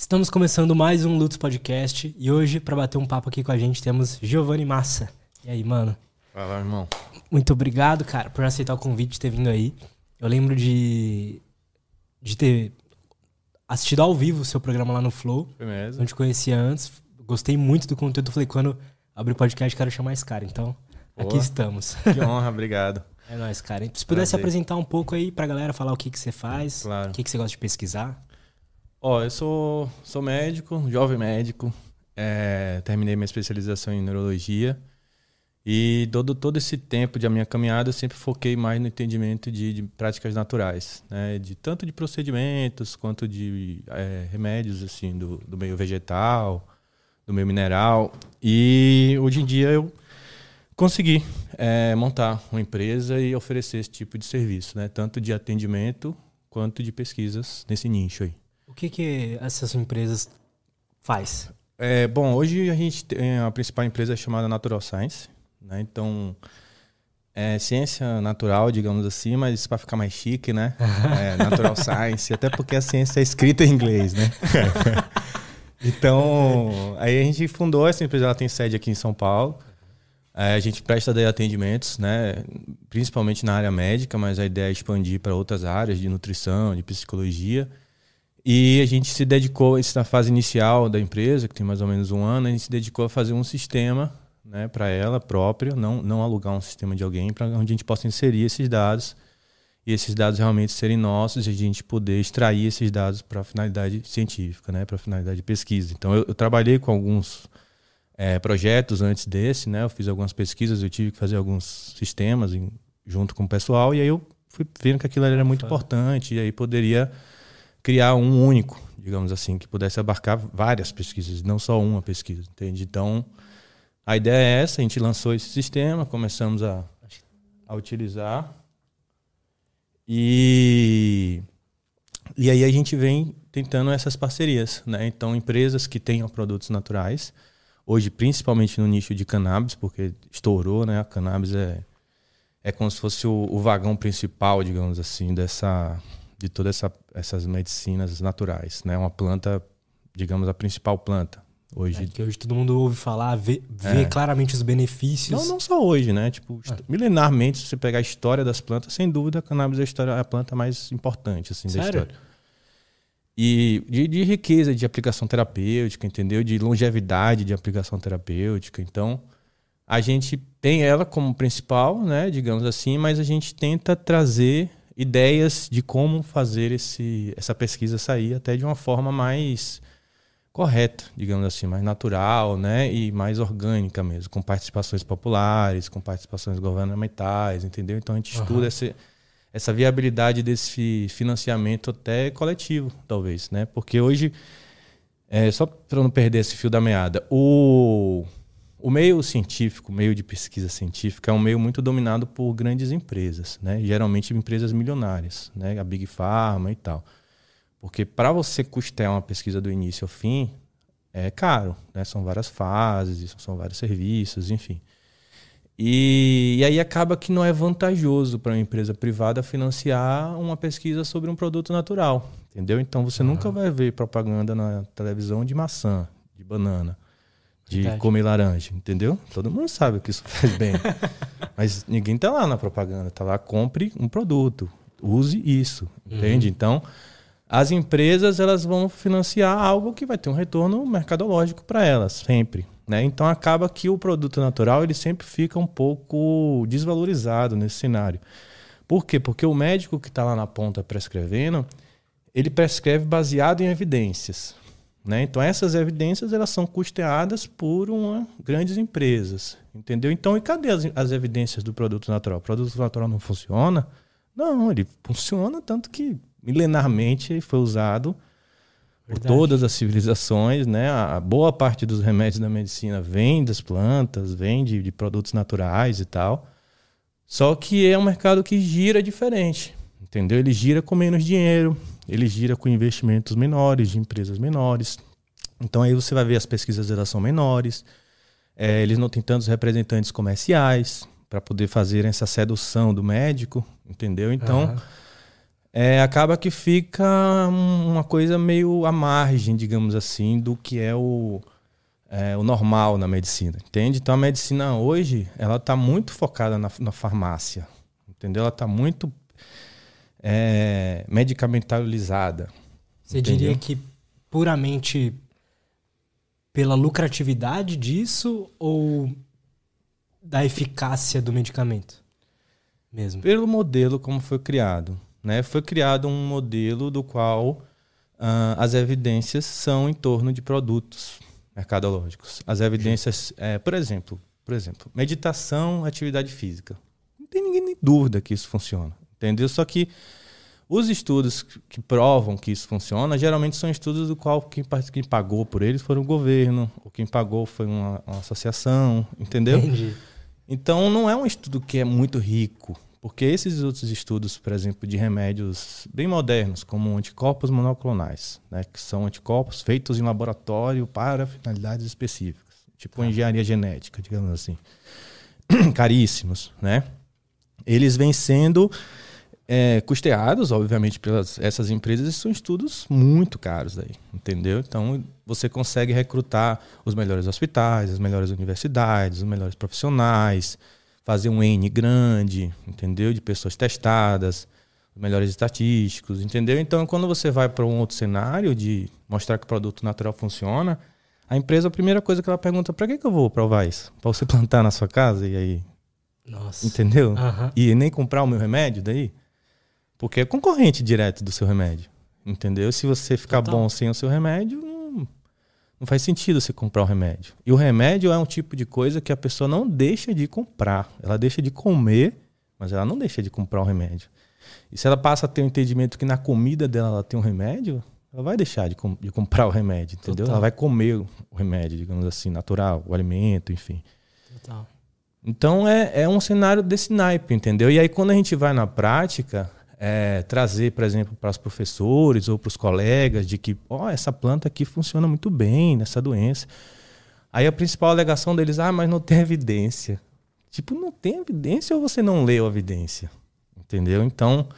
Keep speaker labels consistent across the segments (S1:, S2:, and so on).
S1: Estamos começando mais um Lutz Podcast e hoje, para bater um papo aqui com a gente, temos Giovanni Massa. E aí, mano?
S2: Fala, irmão.
S1: Muito obrigado, cara, por aceitar o convite de ter vindo aí. Eu lembro de, de ter assistido ao vivo o seu programa lá no Flow.
S2: Foi mesmo?
S1: Não te conhecia antes. Gostei muito do conteúdo. Falei, quando abrir o podcast, quero chamar esse cara. Então, aqui
S2: Boa.
S1: estamos.
S2: Que honra, obrigado.
S1: É nóis, cara. Se pudesse
S2: Prazer.
S1: apresentar um pouco aí pra galera, falar o que, que você faz,
S2: Claro.
S1: o que, que você gosta de pesquisar.
S2: Ó, eu sou, sou médico, jovem médico. é, terminei minha especialização em neurologia. E todo, todo esse tempo de minha caminhada eu sempre foquei mais no entendimento de, de práticas naturais, né? De tanto de procedimentos quanto de é, remédios assim do, do meio vegetal, do meio mineral. E hoje em dia eu consegui é, montar uma empresa e oferecer esse tipo de serviço, né? Tanto de atendimento quanto de pesquisas nesse nicho aí.
S1: O que, que essas empresas faz?
S2: É, bom, hoje a gente tem a principal empresa é chamada Natural Science, né? Então é ciência natural, digamos assim, mas para ficar mais chique, né? É, natural Science, até porque a ciência é escrita em inglês, né? então, aí a gente fundou essa empresa, ela tem sede aqui em São Paulo. É, a gente presta daí atendimentos, né? Principalmente na área médica, mas a ideia é expandir para outras áreas de nutrição, de psicologia. E a gente se dedicou, isso na fase inicial da empresa, que tem mais ou menos um ano, a gente se dedicou a fazer um sistema né, para ela própria, não, não alugar um sistema de alguém, para onde a gente possa inserir esses dados e esses dados realmente serem nossos e a gente poder extrair esses dados para finalidade científica, né, para finalidade de pesquisa. Então, eu, eu trabalhei com alguns é, projetos antes desse, né, eu fiz algumas pesquisas, eu tive que fazer alguns sistemas em, junto com o pessoal e aí eu fui vendo que aquilo era muito
S1: Fã.
S2: importante e aí poderia criar um único, digamos assim, que pudesse abarcar várias pesquisas, não só uma pesquisa, entende? Então, a ideia é essa, a gente lançou esse sistema, começamos a, a utilizar e, e aí a gente vem tentando essas parcerias, né? Então, empresas que tenham produtos naturais, hoje principalmente no nicho de cannabis, porque estourou, né? A cannabis é, é como se fosse o, o vagão principal, digamos assim, dessa de todas essa, essas medicinas naturais, né? Uma planta, digamos, a principal planta hoje.
S1: É, que hoje todo mundo ouve falar, vê, vê
S2: É.
S1: claramente os benefícios.
S2: Não, não só hoje, né? Tipo, est- milenarmente, se você pegar a história das plantas, sem dúvida, a cannabis é a, história, é a planta mais importante assim, da história. E de, de riqueza de aplicação terapêutica, entendeu? De longevidade de aplicação terapêutica. Então, a gente tem ela como principal, né? Digamos assim, mas a gente tenta trazer ideias de como fazer esse, essa pesquisa sair até de uma forma mais correta, digamos assim, mais natural, né, e mais orgânica mesmo, com participações populares, com participações governamentais, entendeu? Então a gente
S1: Aham.
S2: estuda essa, essa viabilidade desse financiamento até coletivo, talvez, né? Porque hoje, é, só para não perder esse fio da meada, o, o meio científico, o meio de pesquisa científica, é um meio muito dominado por grandes empresas, né? Geralmente empresas milionárias, né? A Big Pharma e tal. Porque para você custear uma pesquisa do início ao fim, é caro, né? São várias fases, são vários serviços, enfim. E, e aí acaba que não é vantajoso para uma empresa privada financiar uma pesquisa sobre um produto natural, entendeu? Então você nunca vai ver propaganda na televisão de maçã, de banana, de
S1: Verdade.
S2: comer laranja, entendeu? Todo mundo sabe que isso faz bem. Mas ninguém tá lá na propaganda, tá lá compre um produto, use isso, entende? Então, as empresas elas vão financiar algo que vai ter um retorno mercadológico para elas sempre, né? Então acaba que o produto natural ele sempre fica um pouco desvalorizado nesse cenário. Por quê? Porque o médico que está lá na ponta prescrevendo, ele prescreve baseado em evidências, né? Então essas evidências elas são custeadas por uma, grandes empresas, entendeu? Então e cadê as, as evidências do produto natural? O produto natural não funciona? Não, ele funciona tanto que milenarmente foi usado por
S1: Verdade.
S2: todas as civilizações, né? A a boa parte dos remédios da medicina vem das plantas, vem de, de produtos naturais e tal. Só que é um mercado que gira diferente, entendeu? Ele gira com menos dinheiro, ele gira com investimentos menores, de empresas menores. Então aí você vai ver as pesquisas elas são menores, é, eles não têm tantos representantes comerciais para poder fazer essa sedução do médico, entendeu? Então é, acaba que fica uma coisa meio à margem, digamos assim, do que é o, é, o normal na medicina, entende? Então a medicina hoje, ela está muito focada na, na, farmácia, entendeu? Ela está muito é, medicamentalizada.
S1: Você entendeu? diria que puramente pela lucratividade disso ou da eficácia do medicamento mesmo?
S2: Pelo modelo como foi criado. Né? Foi criado um modelo do qual uh, as evidências são em torno de produtos mercadológicos. As evidências, é, por exemplo, por exemplo, meditação, atividade física. Não tem ninguém nem dúvida que isso funciona, entendeu? Só que os estudos que provam que isso funciona, geralmente são estudos do qual quem, quem pagou por eles foi o governo, ou quem pagou foi uma, uma associação, entendeu? Entendi. Então não é um estudo que é muito rico, porque esses outros estudos, por exemplo, de remédios bem modernos, como anticorpos monoclonais, né, que são anticorpos feitos em laboratório para finalidades específicas, tipo tá. engenharia genética, digamos assim, caríssimos, né? Eles vêm sendo é, custeados, obviamente, pelas essas empresas, são estudos muito caros aí, entendeu? Então, você consegue recrutar os melhores hospitais, as melhores universidades, os melhores profissionais, fazer um N grande, entendeu? De pessoas testadas, os melhores estatísticos, entendeu? Então, quando você vai para um outro cenário de mostrar que o produto natural funciona, a empresa, a primeira coisa que ela pergunta, para que, que eu vou provar isso? Para você plantar na sua casa e aí...
S1: Nossa.
S2: Entendeu? Uhum. E nem comprar o meu remédio daí? Porque é concorrente direto do seu remédio. Entendeu? Se você ficar bom sem o seu remédio, não, não faz sentido você comprar o remédio. E o remédio é um tipo de coisa que a pessoa não deixa de comprar. Ela deixa de comer, mas ela não deixa de comprar o remédio. E se ela passa a ter o um entendimento que na comida dela ela tem um remédio, ela vai deixar de, com, de comprar o remédio, entendeu? Total. Ela vai comer o remédio, digamos assim, natural, o alimento, enfim. Total. Então é, é um cenário desse naipe, entendeu? E aí quando a gente vai na prática, é, trazer, por exemplo, para os professores ou para os colegas de que, ó, oh, essa planta aqui funciona muito bem nessa doença. Aí a principal alegação deles, ah, mas não tem evidência. Tipo, não tem evidência ou você não leu a evidência? Entendeu? Então,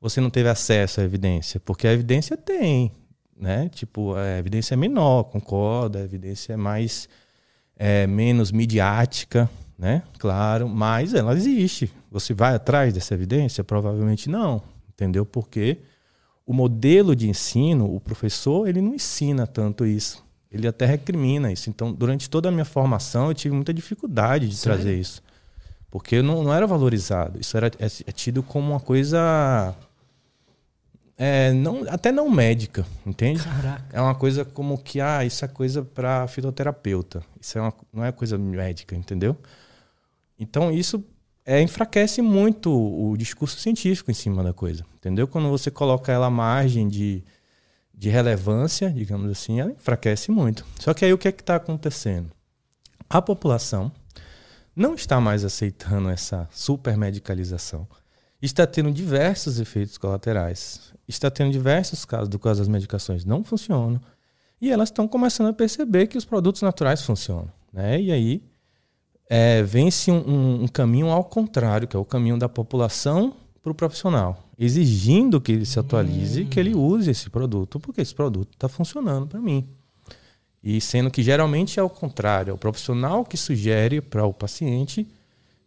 S2: você não teve acesso à evidência, porque a evidência tem, né? Tipo, a evidência é menor, concorda, a evidência é mais é, menos midiática, né? Claro, mas ela existe. Você vai atrás dessa evidência? Provavelmente não, entendeu? Porque o modelo de ensino, o professor, ele não ensina tanto isso. Ele até recrimina isso. Então, durante toda a minha formação, eu tive muita dificuldade de Sério? trazer isso. Porque não, não era valorizado. Isso era, é, é tido como uma coisa. É, não, até não médica, entende? Caraca. É uma coisa como que, ah, isso é coisa para fisioterapeuta. Isso é uma, não é coisa médica, entendeu? Então isso é, enfraquece muito o discurso científico em cima da coisa, entendeu? Quando você coloca ela à margem de, de relevância, digamos assim, ela enfraquece muito. Só que aí o que é que está acontecendo? A população não está mais aceitando essa supermedicalização. Está tendo diversos efeitos colaterais. Está tendo diversos casos do qual as medicações não funcionam. E elas estão começando a perceber que os produtos naturais funcionam. Né? E aí é, vence um, um, um, caminho ao contrário, que é o caminho da população para o profissional, exigindo que ele se atualize, hum. que ele use esse produto, porque esse produto está funcionando para mim. E sendo que geralmente é o contrário, é o profissional que sugere para o paciente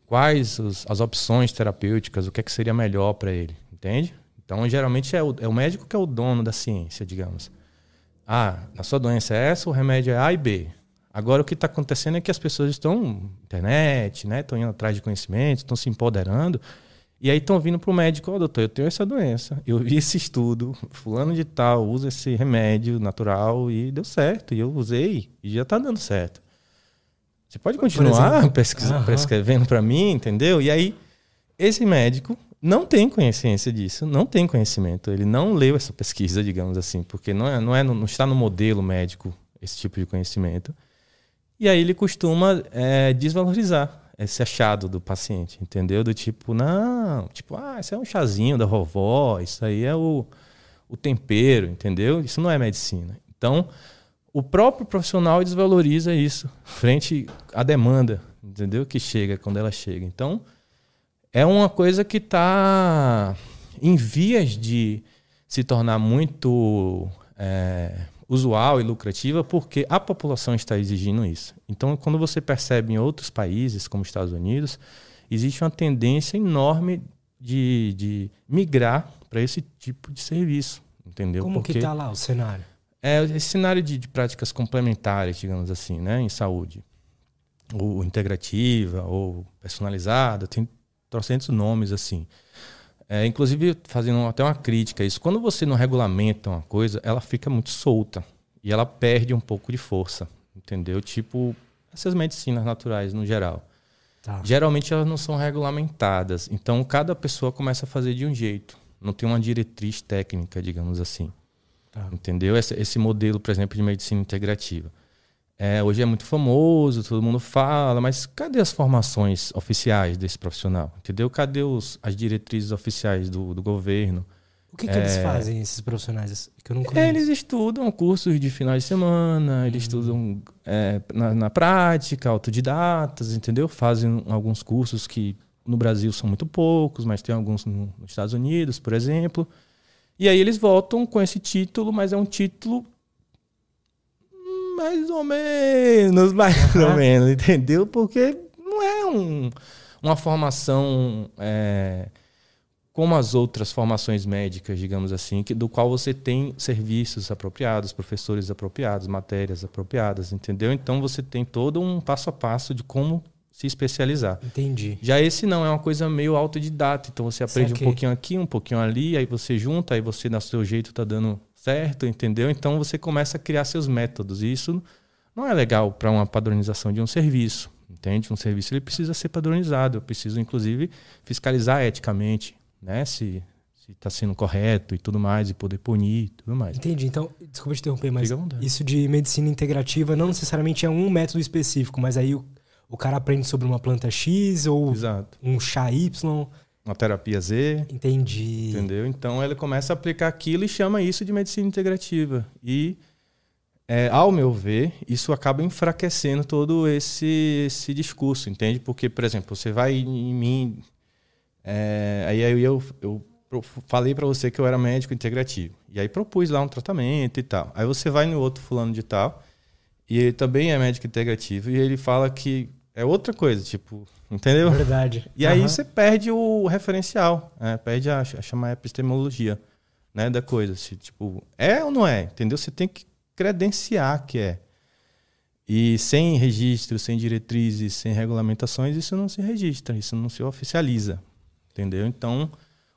S2: quais os, as opções terapêuticas, o que, é que seria melhor para ele, entende? Então, geralmente é o, é o médico que é o dono da ciência, digamos. Ah, a sua doença é essa, o remédio é A e B. Agora o que está acontecendo é que as pessoas estão na internet, né? Estão indo atrás de conhecimento, estão se empoderando. E aí estão vindo para o médico, ó, oh, doutor, eu tenho essa doença. Eu vi esse estudo, fulano de tal usa esse remédio natural e deu certo. E eu usei e já está dando certo. Você pode continuar pesquisando, prescrevendo para mim, entendeu? E aí, esse médico não tem consciência disso, não tem conhecimento. Ele não leu essa pesquisa, digamos assim, porque não, é, não, é, não está no modelo médico esse tipo de conhecimento. E aí ele costuma é, desvalorizar esse achado do paciente, entendeu? Do tipo, não, tipo, ah, isso é um chazinho da vovó, isso aí é o, o tempero, entendeu? Isso não é medicina. Então, o próprio profissional desvaloriza isso frente à demanda, entendeu? Que chega quando ela chega. Então, é uma coisa que está em vias de se tornar muito é, usual e lucrativa porque a população está exigindo isso. Então, quando você percebe em outros países, como Estados Unidos, existe uma tendência enorme de, de migrar para esse tipo de serviço, entendeu?
S1: Como porque que está lá o cenário?
S2: É esse cenário de, de, práticas complementares, digamos assim, né, em saúde, ou integrativa, ou personalizada, tem trocentos nomes assim. É, inclusive, fazendo até uma crítica a isso, quando você não regulamenta uma coisa, ela fica muito solta e ela perde um pouco de força, entendeu? Tipo, essas medicinas naturais no geral. Tá. Geralmente elas não são regulamentadas, então cada pessoa começa a fazer de um jeito, não tem uma diretriz técnica, digamos assim. Tá. Entendeu? Esse, esse modelo, por exemplo, de medicina integrativa. É, hoje é muito famoso, todo mundo fala, mas cadê as formações oficiais desse profissional? Entendeu? Cadê os, as diretrizes oficiais do, do governo?
S1: O que, que é, eles fazem, esses profissionais que eu não
S2: conheço? Eles estudam cursos de finais de semana, eles uhum. estudam é, na, na, prática, autodidatas, entendeu? Fazem alguns cursos que no Brasil são muito poucos, mas tem alguns nos Estados Unidos, por exemplo. E aí eles voltam com esse título, mas é um título mais ou menos, mais uhum. ou menos, entendeu? Porque não é um, uma formação é, como as outras formações médicas, digamos assim, que, do qual você tem serviços apropriados, professores apropriados, matérias apropriadas, entendeu? Então você tem todo um passo a passo de como se especializar.
S1: Entendi.
S2: Já esse não, é uma coisa meio autodidata. Então você aprende um pouquinho aqui, um pouquinho ali, aí você junta, aí você, no seu jeito, tá dando certo, entendeu? Então você começa a criar seus métodos. E isso não é legal para uma padronização de um serviço, entende? Um serviço ele precisa ser padronizado. Eu preciso, inclusive, fiscalizar eticamente, né? Se está sendo correto e tudo mais, e poder punir e tudo mais.
S1: Entendi. Então, desculpa te interromper, mas isso de medicina integrativa não necessariamente é um método específico, mas aí o, o cara aprende sobre uma planta X ou Exato. um chá Y
S2: uma terapia Z.
S1: Entendi.
S2: Entendeu? Então ele começa a aplicar aquilo e chama isso de medicina integrativa. E, é, ao meu ver, isso acaba enfraquecendo todo esse, esse discurso, entende? Porque, por exemplo, você vai em mim. É, aí eu, eu, eu falei para você que eu era médico integrativo. E aí propus lá um tratamento e tal. Aí você vai no outro fulano de tal, e ele também é médico integrativo, e ele fala que é outra coisa, tipo, Entendeu?
S1: Verdade.
S2: E uhum. aí você perde o referencial, né? perde a, a chamar epistemologia né, da coisa. Se, tipo, é ou não é? Entendeu? Você tem que credenciar que é. E sem registro, sem diretrizes, sem regulamentações, isso não se registra, isso não se oficializa. Entendeu? Então,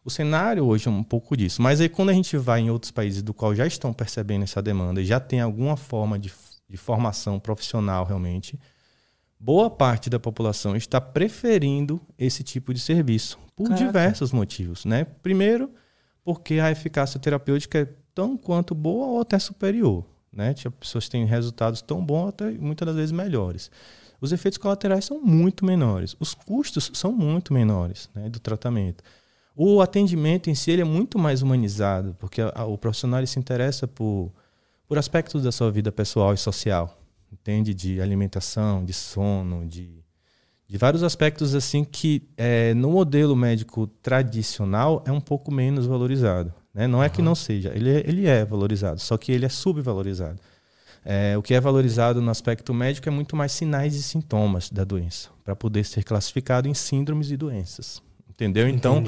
S2: o cenário hoje é um pouco disso. Mas aí quando a gente vai em outros países do qual já estão percebendo essa demanda e já tem alguma forma de, de formação profissional realmente, boa parte da população está preferindo esse tipo de serviço por Caraca. diversos motivos, né? Primeiro, porque a eficácia terapêutica é tão quanto boa ou até superior, né? As tipo, pessoas têm resultados tão bons até muitas das vezes melhores. Os efeitos colaterais são muito menores, os custos são muito menores, né, do tratamento. O atendimento em si ele é muito mais humanizado, porque a, a, o profissional se interessa por, por aspectos da sua vida pessoal e social entende? De alimentação, de sono, de, de vários aspectos assim que é, no modelo médico tradicional é um pouco menos valorizado. Né? Não é que não seja, ele é, ele é valorizado, só que ele é subvalorizado. É, o que é valorizado no aspecto médico é muito mais sinais e sintomas da doença, para poder ser classificado em síndromes e doenças. Entendeu? Então,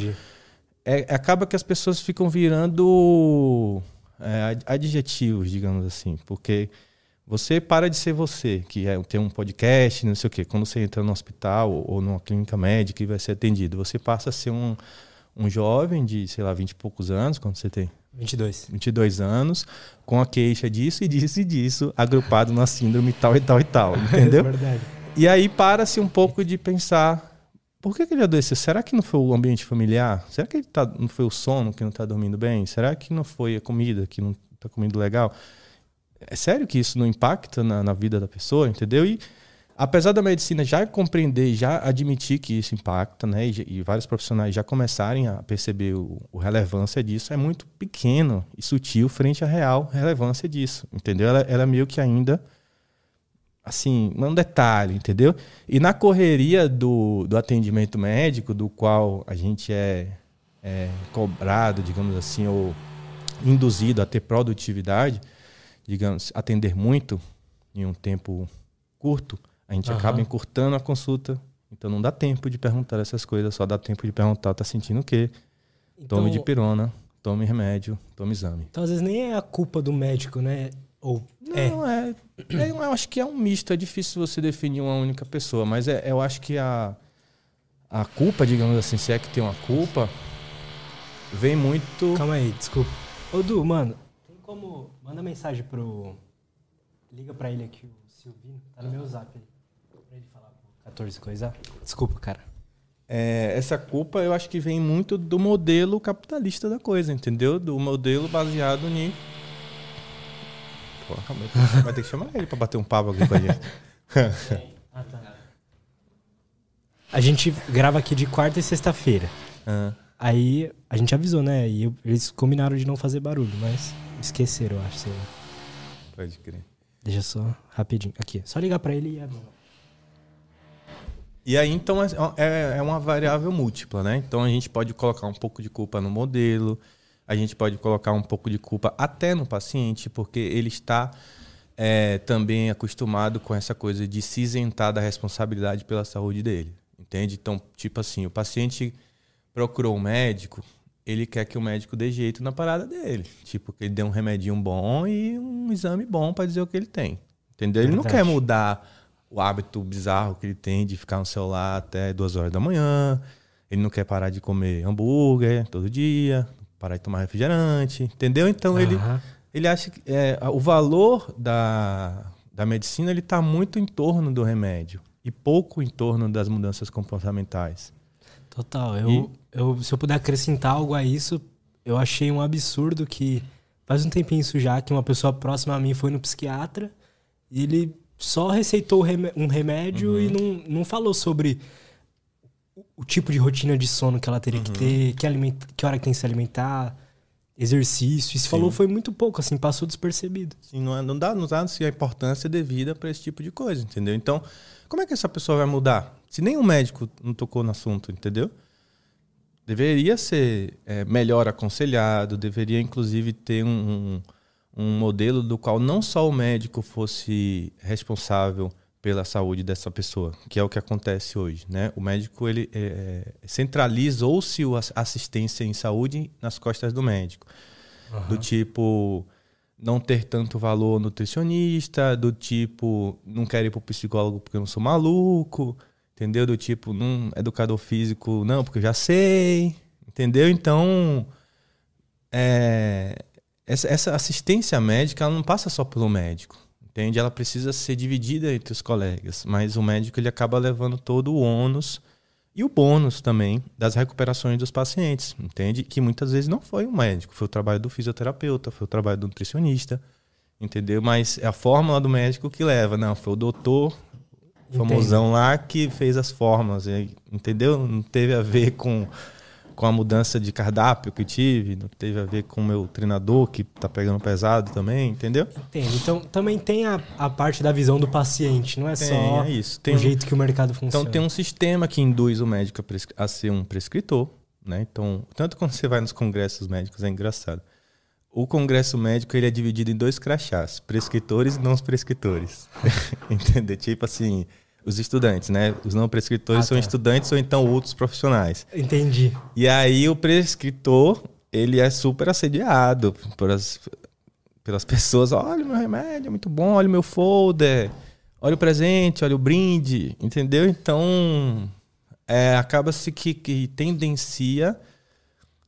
S2: é, acaba que as pessoas ficam virando é, adjetivos, digamos assim, porque você para de ser você, que é ter um podcast, não sei o quê. Quando você entra no hospital ou, ou numa clínica médica e vai ser atendido, você passa a ser um, um jovem de, sei lá, 20 e poucos anos, quando você tem?
S1: 22.
S2: 22 anos, com a queixa disso e disso e disso, agrupado na síndrome tal e tal e tal, entendeu? É verdade. E aí para-se um pouco de pensar, por que, que ele adoeceu? Será que não foi o ambiente familiar? Será que ele tá, não foi o sono que não está dormindo bem? Será que não foi a comida que não está comendo legal? É sério que isso não impacta na, na vida da pessoa, entendeu? E apesar da medicina já compreender, já admitir que isso impacta, né, e, e vários profissionais já começarem a perceber o, o, relevância disso, é muito pequeno e sutil frente à real relevância disso, entendeu? Ela, ela meio que ainda, assim, um detalhe, entendeu? E na correria do, do atendimento médico, do qual a gente é, é, cobrado, digamos assim, ou induzido a ter produtividade, digamos, atender muito em um tempo curto, a gente uhum. acaba encurtando a consulta. Então não dá tempo de perguntar essas coisas, só dá tempo de perguntar, tá sentindo o quê? Então, tome de pirona, tome remédio, tome exame.
S1: Então às vezes nem é a culpa do médico, né? Ou
S2: não, é. é, é eu acho que é um misto, é difícil você definir uma única pessoa, mas é, eu acho que a, a culpa, digamos assim, se é que tem uma culpa, vem muito.
S1: Calma aí, desculpa. Ô Du, mano, tem como. Manda mensagem pro. Liga pra ele aqui, o Silvino. Tá no meu zap ali. Pra ele falar pro 14 coisa. Desculpa, cara.
S2: É, essa culpa eu acho que vem muito do modelo capitalista da coisa, entendeu? Do modelo baseado em Porra, vai ter que chamar ele pra bater um papo aqui com a gente. ah, tá.
S1: A gente grava aqui de quarta e sexta-feira. Uhum. Aí a gente avisou, né? E eu, eles combinaram de não fazer barulho, mas esqueceram, eu acho. Sei lá.
S2: Pode crer.
S1: Deixa só rapidinho. Aqui, só ligar para ele e é
S2: E aí, então, é, é, é uma variável múltipla, né? Então, a gente pode colocar um pouco de culpa no modelo, a gente pode colocar um pouco de culpa até no paciente, porque ele está é, também acostumado com essa coisa de se isentar da responsabilidade pela saúde dele. Entende? Então, tipo assim, o paciente procurou um médico, ele quer que o médico dê jeito na parada dele. Tipo, que ele dê um remedinho bom e um exame bom para dizer o que ele tem. Entendeu? Ele Verdade. não quer mudar o hábito bizarro que ele tem de ficar no celular até duas horas da manhã. Ele não quer parar de comer hambúrguer todo dia, parar de tomar refrigerante, entendeu? Então uhum. ele, ele acha que é, o valor da, da medicina ele está muito em torno do remédio e pouco em torno das mudanças comportamentais.
S1: Total. Eu, e... eu, se eu puder acrescentar algo a isso, eu achei um absurdo que faz um tempinho isso já que uma pessoa próxima a mim foi no psiquiatra e ele só receitou um remédio uhum. e não, não falou sobre o tipo de rotina de sono que ela teria uhum. que ter, que, alimenta, que hora que tem que se alimentar, exercício. Isso falou foi muito pouco, assim, passou despercebido.
S2: Sim, não, é, não dá, não dá assim, a importância devida para esse tipo de coisa, entendeu? Então, como é que essa pessoa vai mudar? Se nenhum médico não tocou no assunto, entendeu? Deveria ser é, melhor aconselhado, deveria inclusive ter um, um, um modelo do qual não só o médico fosse responsável pela saúde dessa pessoa, que é o que acontece hoje, né? O médico ele é, é centralizou-se a assistência em saúde nas costas do médico, uhum. do tipo não ter tanto valor nutricionista, do tipo não quero ir para o psicólogo porque eu não sou maluco, entendeu? Do tipo não educador físico não porque eu já sei, entendeu? Então é, essa, essa assistência médica ela não passa só pelo médico entende? Ela precisa ser dividida entre os colegas, mas o médico ele acaba levando todo o ônus e o bônus também das recuperações dos pacientes, entende? Que muitas vezes não foi o médico, foi o trabalho do fisioterapeuta, foi o trabalho do nutricionista, entendeu? Mas é a fórmula do médico que leva, não, foi o doutor famosão lá que fez as fórmulas, entendeu? Não teve a ver com com a mudança de cardápio que tive, não teve a ver com o meu treinador que tá pegando pesado também, entendeu?
S1: Entendo. Então também tem a, a parte da visão do paciente, não é tem, só é isso. Tem o um, jeito que o mercado funciona.
S2: Então tem um sistema que induz o médico a, a ser um prescritor, né? Então, tanto quando você vai nos congressos médicos é engraçado. O congresso médico ele é dividido em dois crachás, prescritores e não prescritores. Entendeu? Tipo assim, os estudantes, né? Os não prescritores ah, são tá. estudantes ou então outros profissionais.
S1: Entendi.
S2: E aí o prescritor, ele é super assediado pelas, pelas pessoas. Olha o meu remédio, é muito bom. Olha o meu folder. Olha o presente, olha o brinde. Entendeu? Então, é, acaba-se que, que tendencia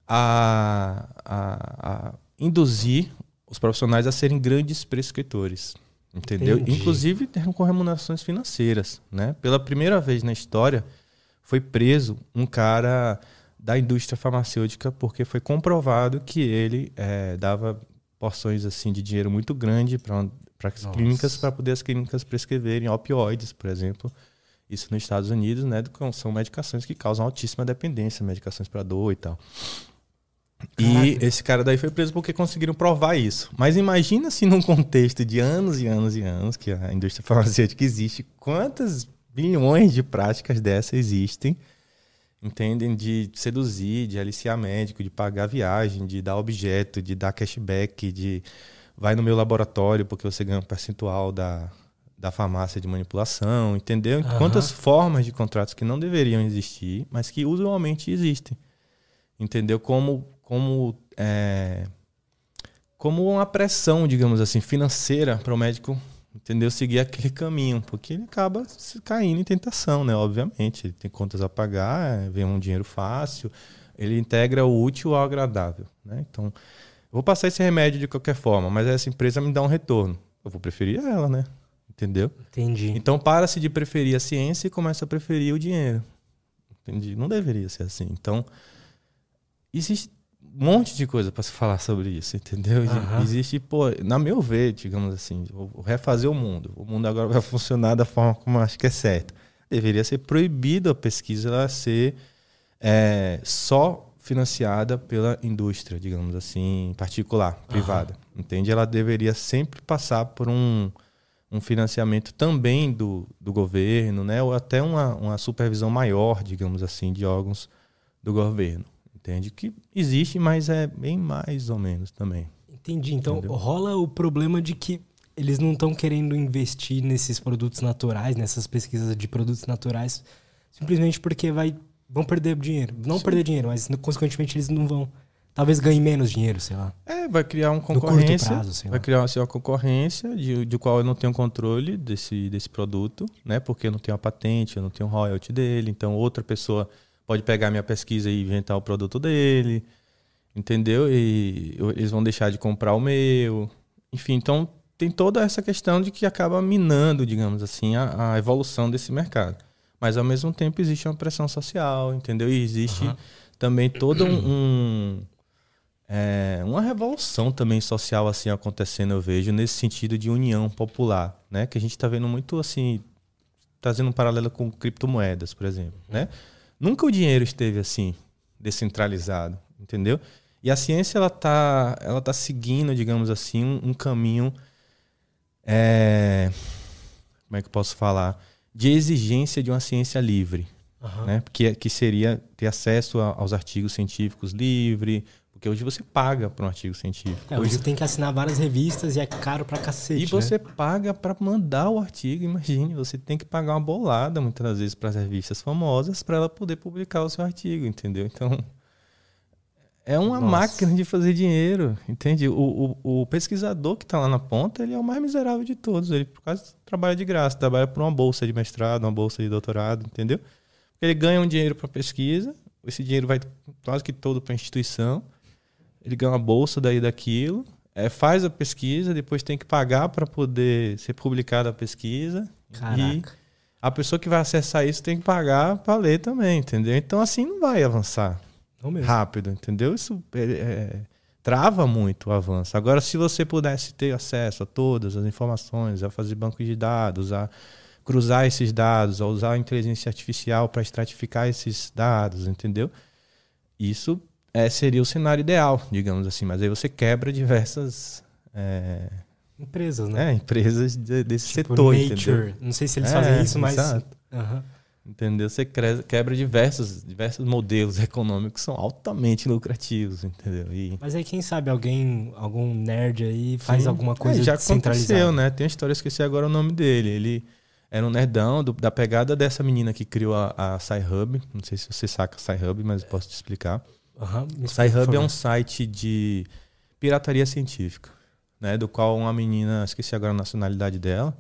S2: a, a, a induzir os profissionais a serem grandes prescritores. Entendeu? Entendi. Inclusive com remunerações financeiras. Né? Pela primeira vez na história, foi preso um cara da indústria farmacêutica porque foi comprovado que ele é, dava porções assim de dinheiro muito grande para as clínicas para poder as clínicas prescreverem opioides, por exemplo. Isso nos Estados Unidos, né? São medicações que causam altíssima dependência, medicações para dor e tal. E esse cara daí foi preso porque conseguiram provar isso. Mas imagina se num contexto de anos e anos e anos que a indústria farmacêutica existe, quantas bilhões de práticas dessas existem entendem? De seduzir, de aliciar médico, de pagar viagem, de dar objeto, de dar cashback, de vai no meu laboratório porque você ganha um percentual da, da farmácia de manipulação, entendeu? Uhum. Quantas formas de contratos que não deveriam existir, mas que usualmente existem, entendeu? Como como é, como uma pressão, digamos assim, financeira para o médico entendeu? Seguir aquele caminho, porque ele acaba caindo em tentação, né? Obviamente, ele tem contas a pagar, vem um dinheiro fácil, ele integra o útil ao agradável, né? Então, vou passar esse remédio de qualquer forma, mas essa empresa me dá um retorno. Eu vou preferir ela, né? Entendeu?
S1: Entendi.
S2: Então, para-se de preferir a ciência e começa a preferir o dinheiro. Entendi? Não deveria ser assim. Então, existe um monte de coisa para se falar sobre isso, entendeu? Uhum. Existe, pô, na meu ver, digamos assim, vou refazer o mundo. O mundo agora vai funcionar da forma como eu acho que é certo. Deveria ser proibido a pesquisa ela ser é, só financiada pela indústria, digamos assim, particular, privada. Uhum. Entende? Ela deveria sempre passar por um, um financiamento também do, do governo, né? Ou até uma, uma supervisão maior, digamos assim, de órgãos do governo. Entende? Que existe, mas é bem mais ou menos também.
S1: Entendi. Então Entendeu? rola o problema de que eles não estão querendo investir nesses produtos naturais, nessas pesquisas de produtos naturais, simplesmente porque vai, vão perder dinheiro. Não Sim. perder dinheiro, mas consequentemente eles não vão. Talvez ganhem menos dinheiro, sei lá.
S2: É, vai criar uma concorrência. Prazo, vai criar assim, uma concorrência de, de qual eu não tenho controle desse, desse produto, né? Porque eu não tenho a patente, eu não tenho royalty dele. Então outra pessoa pode pegar minha pesquisa e inventar o produto dele, entendeu? E eles vão deixar de comprar o meu. Enfim, então tem toda essa questão de que acaba minando, digamos assim, a, a evolução desse mercado. Mas ao mesmo tempo existe uma pressão social, entendeu? E existe uhum. também todo um, um é, uma revolução também social assim acontecendo, eu vejo, nesse sentido de união popular, né? Que a gente está vendo muito assim, trazendo um paralelo com criptomoedas, por exemplo, né? Nunca o dinheiro esteve assim, descentralizado, entendeu? E a ciência ela tá, ela tá seguindo, digamos assim, um, um caminho, é, como é que eu posso falar, de exigência de uma ciência livre, uhum. né? Que, que seria ter acesso a, aos artigos científicos livre, porque hoje você paga para um artigo científico.
S1: É,
S2: hoje
S1: você tem que assinar várias revistas e é caro pra cacete.
S2: E você né? paga para mandar o artigo. Imagine, você tem que pagar uma bolada muitas das vezes para as revistas famosas para ela poder publicar o seu artigo, entendeu? Então é uma Nossa. máquina de fazer dinheiro, entende? O, o, o pesquisador que está lá na ponta, ele é o mais miserável de todos. Ele quase trabalha de graça, trabalha por uma bolsa de mestrado, uma bolsa de doutorado, entendeu? Ele ganha um dinheiro para pesquisa, esse dinheiro vai quase que todo para a instituição ele ganha uma bolsa daí daquilo, é, faz a pesquisa, depois tem que pagar para poder ser publicada a pesquisa.
S1: Caraca. E
S2: a pessoa que vai acessar isso tem que pagar para ler também, entendeu? Então assim não vai avançar rápido, entendeu? Isso é, é, trava muito o avanço. Agora, se você pudesse ter acesso a todas as informações, a fazer banco de dados, a cruzar esses dados, a usar a inteligência artificial para estratificar esses dados, entendeu? Isso é, seria o cenário ideal, digamos assim. Mas aí você quebra diversas. É,
S1: empresas, né?
S2: É, empresas de, desse
S1: tipo
S2: setor.
S1: Nature. Entendeu? Não sei se eles é, fazem isso, mas. Exato. Uhum.
S2: Entendeu? Você quebra diversos, diversos modelos econômicos que são altamente lucrativos, entendeu? E...
S1: Mas aí quem sabe alguém, algum nerd aí faz Sim. alguma coisa é, já aconteceu,
S2: né? Tem a história, esqueci agora o nome dele. Ele era um nerdão do, da pegada dessa menina que criou a, a SciHub. Não sei se você saca a SciHub, mas posso te explicar.
S1: Uhum,
S2: SciHub é um site de pirataria científica, né? Do qual uma menina, esqueci agora a nacionalidade dela,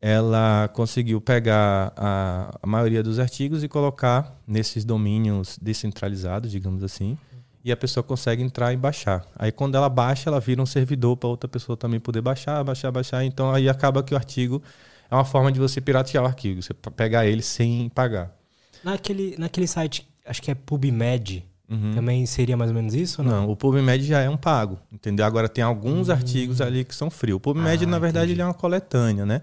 S2: ela conseguiu pegar a, a maioria dos artigos e colocar nesses domínios descentralizados, digamos assim, e a pessoa consegue entrar e baixar. Aí quando ela baixa, ela vira um servidor para outra pessoa também poder baixar, baixar, baixar. Então aí acaba que o artigo é uma forma de você piratear o artigo, você pegar ele sem pagar.
S1: Naquele, naquele site, acho que é PubMed, Uhum. Também seria mais ou menos isso?
S2: Ou não? não, o PubMed já é um pago, entendeu? Agora tem alguns uhum. artigos ali que são free. O PubMed, ah, na verdade, ele é uma coletânea, né?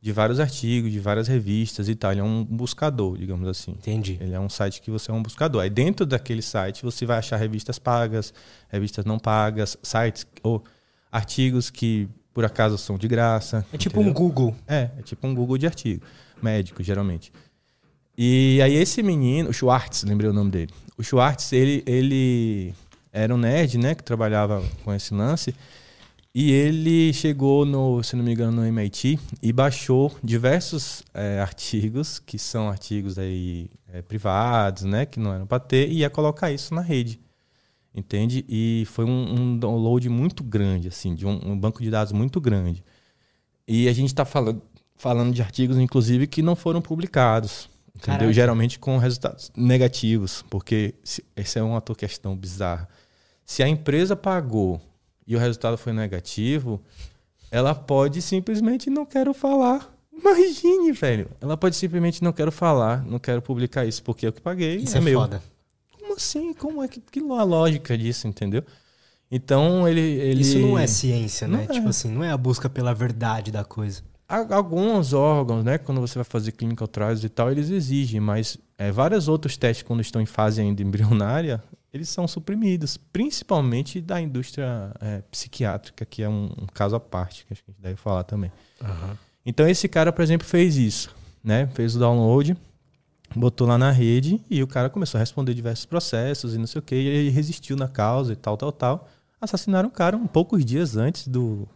S2: De vários artigos, de várias revistas e tal. Ele é um buscador, digamos assim.
S1: Entendi.
S2: Ele é um site que você é um buscador. Aí dentro daquele site você vai achar revistas pagas, revistas não pagas, sites ou artigos que por acaso são de graça.
S1: É tipo entendeu? um Google.
S2: É, é tipo um Google de artigo. Médico, geralmente. E aí esse menino, o Schwartz, lembrei o nome dele. O Schwartz, ele, ele era um nerd, né, que trabalhava com esse lance. E ele chegou, no, se não me engano, no MIT e baixou diversos é, artigos, que são artigos aí é, privados, né, que não eram para ter, e ia colocar isso na rede. Entende? E foi um, um download muito grande, assim, de um, um, banco de dados muito grande. E a gente está falando, falando de artigos, inclusive, que não foram publicados. Entendeu? Caraca. Geralmente com resultados negativos, porque essa é uma outra questão bizarra. Se a empresa pagou e o resultado foi negativo, ela pode simplesmente não quero falar. Imagine, velho. Ela pode simplesmente não quero falar, não quero publicar isso porque eu que paguei.
S1: Isso é, é meu. Foda.
S2: Como assim? Como é que, que a lógica disso, entendeu? Então ele, ele.
S1: Isso não é ciência, né? Não tipo é. assim, não é a busca pela verdade da coisa
S2: alguns órgãos, né, quando você vai fazer clinical trials e tal, eles exigem, mas é, vários outros testes, quando estão em fase ainda embrionária, eles são suprimidos, principalmente da indústria é, psiquiátrica, que é um, um, caso à parte, que a gente deve falar também. Uhum. Então, esse cara, por exemplo, fez isso, né? Fez o download, botou lá na rede e o cara começou a responder diversos processos e não sei o que, e ele resistiu na causa e tal, tal, tal. Assassinaram o cara um poucos dias antes do,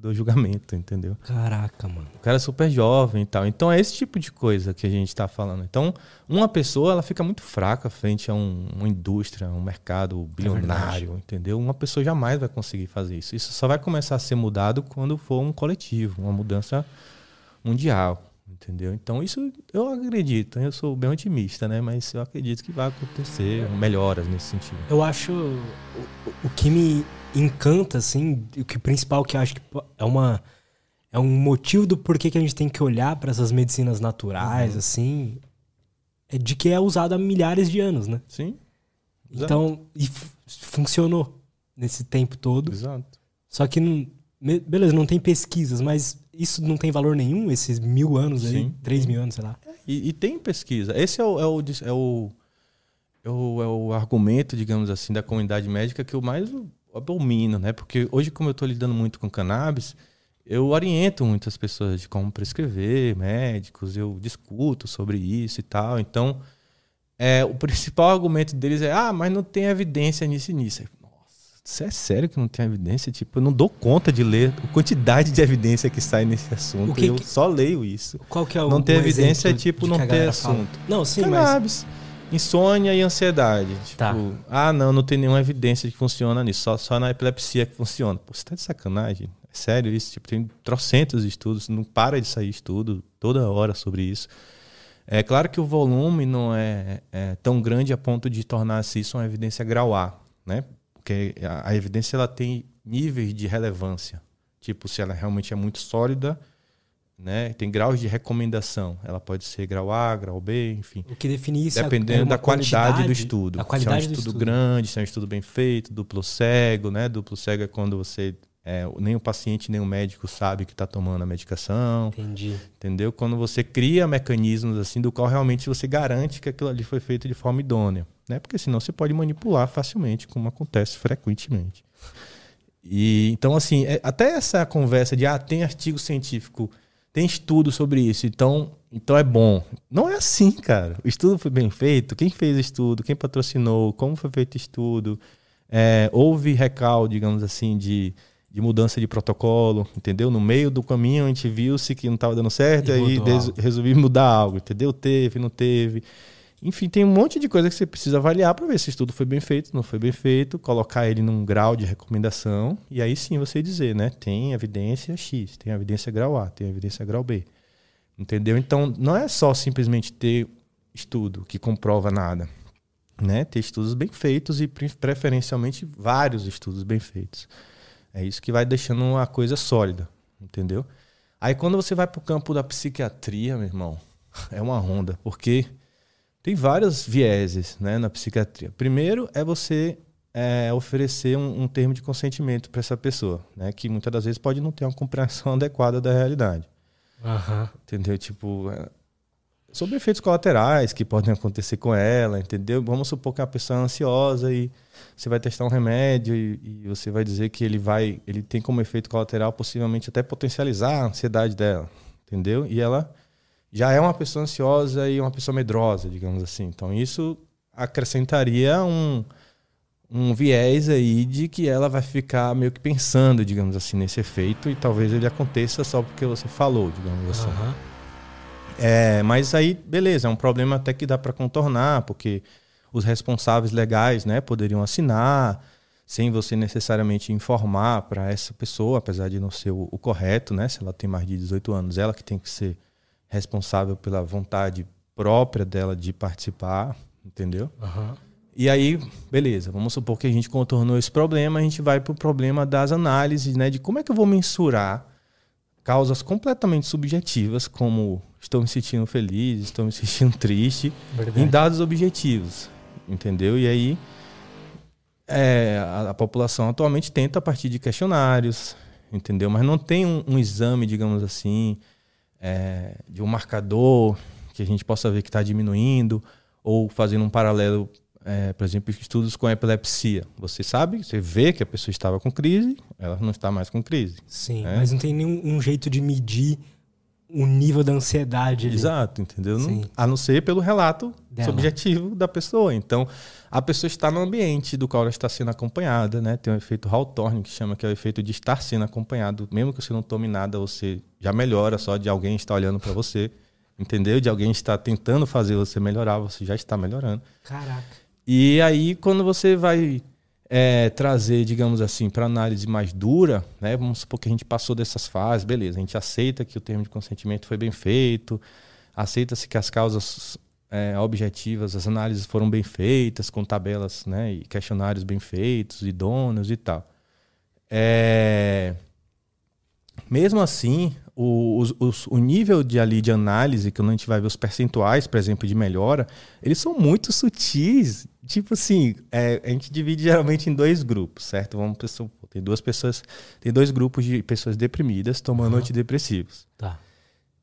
S2: do julgamento, entendeu?
S1: Caraca, mano.
S2: O cara é super jovem e tal. Então é esse tipo de coisa que a gente está falando. Então, uma pessoa ela fica muito fraca frente a um, uma indústria, um mercado é bilionário, é entendeu? Uma pessoa jamais vai conseguir fazer isso. Isso só vai começar a ser mudado quando for um coletivo, uma mudança mundial. Entendeu? Então, isso eu acredito. Eu sou bem otimista, né? Mas eu acredito que vai acontecer melhoras nesse sentido.
S1: Eu acho. O, o que me encanta, assim, o que principal que eu acho que é uma. É um motivo do porquê que a gente tem que olhar para essas medicinas naturais, uhum. assim, é de que é usado há milhares de anos, né?
S2: Sim.
S1: Exato. Então, e funcionou nesse tempo todo.
S2: Exato.
S1: Só que, não, beleza, não tem pesquisas, mas isso não tem valor nenhum, esses mil anos aí, Sim. três mil anos, sei lá.
S2: E, e, tem pesquisa. Esse é o, é o, é o, é o, é o argumento, digamos assim, da comunidade médica que eu mais abomino, né? Porque hoje, como eu estou lidando muito com cannabis, eu oriento muitas pessoas de como prescrever, médicos, eu discuto sobre isso e tal. Então, é, o principal argumento deles é: ah, mas não tem evidência nisso e nisso. Isso é sério que não tem evidência? Tipo, eu não dou conta de ler a quantidade de evidência que sai nesse assunto. Que, eu que... só leio isso.
S1: Qual que é o
S2: Não ter evidência é tipo não ter assunto. Fala?
S1: Não, sim,
S2: Cannabis. mas insônia e ansiedade. Tipo, tá. ah, não, não tem nenhuma evidência que funciona nisso, só, só na epilepsia que funciona. Pô, você tá de sacanagem? É sério isso? Tipo, tem trocentos estudos, não para de sair estudo toda hora sobre isso. É claro que o volume não é, é tão grande a ponto de tornar-se isso uma evidência grau A, né? Porque a, a evidência ela tem níveis de relevância. Tipo, se ela realmente é muito sólida, né? Tem graus de recomendação. Ela pode ser grau A, grau B, enfim.
S1: O que define isso
S2: é Dependendo é da qualidade do estudo.
S1: A qualidade
S2: se é um
S1: estudo,
S2: estudo grande, se é um estudo bem feito, duplo cego, né? Duplo cego é quando você é, nem o paciente nem o médico sabe que está tomando a medicação.
S1: Entendi.
S2: Entendeu? Quando você cria mecanismos assim do qual realmente você garante que aquilo ali foi feito de forma idônea né? Porque senão você pode manipular facilmente, como acontece frequentemente. E então assim, é, até essa conversa de ah, tem artigo científico, tem estudo sobre isso, então, então é bom. Não é assim, cara. O estudo foi bem feito, quem fez o estudo, quem patrocinou, como foi feito o estudo, é, houve recal, digamos assim, de, de mudança de protocolo, entendeu? No meio do caminho a gente viu-se que não estava dando certo, e aí resolvi mudar algo, entendeu? Teve, não teve. Enfim, tem um monte de coisa que você precisa avaliar para ver se o estudo foi bem feito, não foi bem feito, colocar ele num grau de recomendação e aí sim você dizer, né? Tem evidência X, tem evidência grau A, tem evidência grau B. Entendeu? Então, não é só simplesmente ter estudo que comprova nada, né? Ter estudos bem feitos e preferencialmente vários estudos bem feitos. É isso que vai deixando a coisa sólida, entendeu? Aí quando você vai para o campo da psiquiatria, meu irmão, é uma onda, porque tem vários vieses né, na psiquiatria. Primeiro é você é, oferecer um, um, termo de consentimento para essa pessoa, né, que muitas das vezes pode não ter uma compreensão adequada da realidade.
S1: Uhum.
S2: Entendeu? Tipo, é, sobre efeitos colaterais que podem acontecer com ela, entendeu? Vamos supor que a pessoa é ansiosa e você vai testar um remédio e, e, você vai dizer que ele vai, ele tem como efeito colateral possivelmente até potencializar a ansiedade dela, entendeu? E ela já é uma pessoa ansiosa e uma pessoa medrosa, digamos assim. Então isso acrescentaria um, um viés aí de que ela vai ficar meio que pensando, digamos assim, nesse efeito e talvez ele aconteça só porque você falou, digamos assim. É, mas aí, beleza, é um problema até que dá para contornar, porque os responsáveis legais, né, poderiam assinar sem você necessariamente informar para essa pessoa, apesar de não ser o, o correto, né, se ela tem mais de 18 anos, ela que tem que ser responsável pela vontade própria dela de participar, entendeu?
S1: Aham.
S2: E aí, beleza, vamos supor que a gente contornou esse problema, a gente vai para o problema das análises, né? De como é que eu vou mensurar causas completamente subjetivas, como estou me sentindo feliz, estou me sentindo triste,
S1: Verdade.
S2: em dados objetivos, entendeu? E aí, é, a, a população atualmente tenta a partir de questionários, entendeu? Mas não tem um, um exame, digamos assim, é, de um marcador que a gente possa ver que está diminuindo, ou fazendo um paralelo, é, por exemplo, estudos com epilepsia. Você sabe, você vê que a pessoa estava com crise, ela não está mais com crise.
S1: Sim,
S2: É.
S1: mas não tem nenhum um jeito de medir o nível da ansiedade ali.
S2: Exato, entendeu? Não- a não ser pelo relato
S1: Dela.
S2: subjetivo da pessoa. Então, a pessoa está no ambiente do qual ela está sendo acompanhada, né? Tem um efeito Hawthorne que chama que é o efeito de estar sendo acompanhado. Mesmo que você não tome nada, você já melhora só de alguém estar olhando para você, entendeu? De alguém estar tentando fazer você melhorar, você já está melhorando.
S1: Caraca.
S2: E aí, quando você vai é, trazer, digamos assim, para análise mais dura, né? Vamos supor que a gente passou dessas fases, beleza, a gente aceita que o termo de consentimento foi bem feito, aceita-se que as causas é, objetivas, as análises foram bem feitas, com tabelas né, e questionários bem feitos, idôneos e tal. É, mesmo assim, o, o nível de, ali, de análise, quando a gente vai ver os percentuais, por exemplo, de melhora, eles são muito sutis. Tipo assim, é, a gente divide geralmente em dois grupos, certo? Vamos pô, tem duas pessoas, tem dois grupos de pessoas deprimidas tomando
S1: Aham.
S2: antidepressivos.
S1: Tá.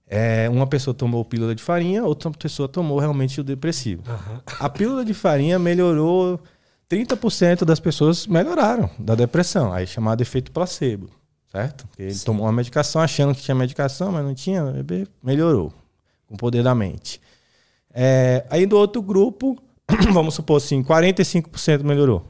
S2: É, uma pessoa tomou pílula de farinha, outra pessoa tomou realmente o depressivo.
S1: Aham.
S2: A pílula de farinha melhorou 30% das pessoas melhoraram da depressão, aí chamado efeito placebo, certo? Porque Ele
S1: Sim.
S2: tomou uma medicação achando que tinha medicação, mas não tinha, bebê, melhorou com o poder da mente. É, aí do outro grupo, vamos supor assim, 45% melhorou.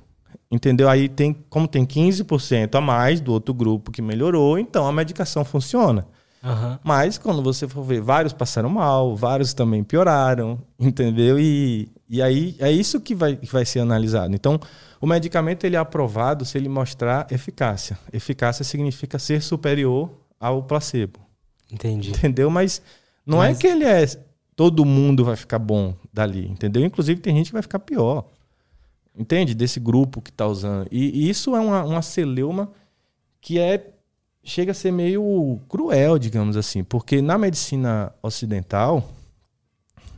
S2: Entendeu? Aí tem, como tem 15% a mais do outro grupo que melhorou, então a medicação funciona.
S1: Aham.
S2: Mas quando você for ver, vários passaram mal, vários também pioraram, entendeu? E, e aí é isso que vai, que vai ser analisado. Então, o medicamento ele é aprovado se ele mostrar eficácia. Eficácia significa ser superior ao placebo,
S1: Entendi.
S2: entendeu? Mas não
S1: Mas-
S2: é que ele é todo mundo vai ficar bom dali, entendeu? Inclusive tem gente que vai ficar pior. Entende? Desse grupo que está usando. E, e isso é uma, uma celeuma que é chega a ser meio cruel, digamos assim, porque na medicina ocidental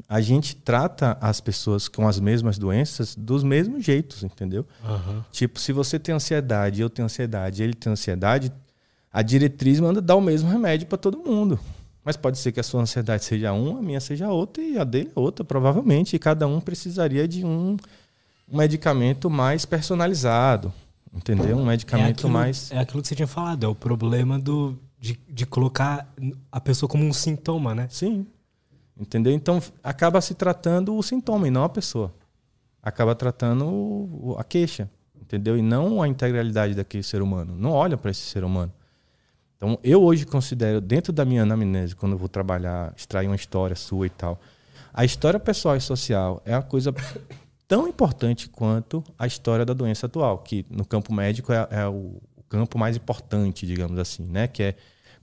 S2: a gente trata as pessoas com as mesmas doenças dos mesmos jeitos, entendeu?
S1: Aham.
S2: Tipo, se você tem ansiedade, eu tenho ansiedade, ele tem ansiedade, a diretriz manda dar o mesmo remédio para todo mundo. Mas pode ser que a sua ansiedade seja uma, a minha seja outra e a dele é outra, provavelmente. E cada um precisaria de um, um medicamento mais personalizado, entendeu? Um
S1: É
S2: medicamento
S1: aquilo,
S2: mais.
S1: é aquilo que você tinha falado, é o problema do, de, de colocar a pessoa como um sintoma, né?
S2: Sim. Entendeu? Então acaba se tratando o sintoma e não a pessoa. Acaba tratando o- a queixa, entendeu? E não a integralidade daquele ser humano. Não olha para esse ser humano. Então eu hoje considero, dentro da minha anamnese, quando eu vou trabalhar, extrair uma história sua e tal, a história pessoal e social é uma coisa tão importante quanto a história da doença atual, que no campo médico é, é o, o campo mais importante, digamos assim, né? Que é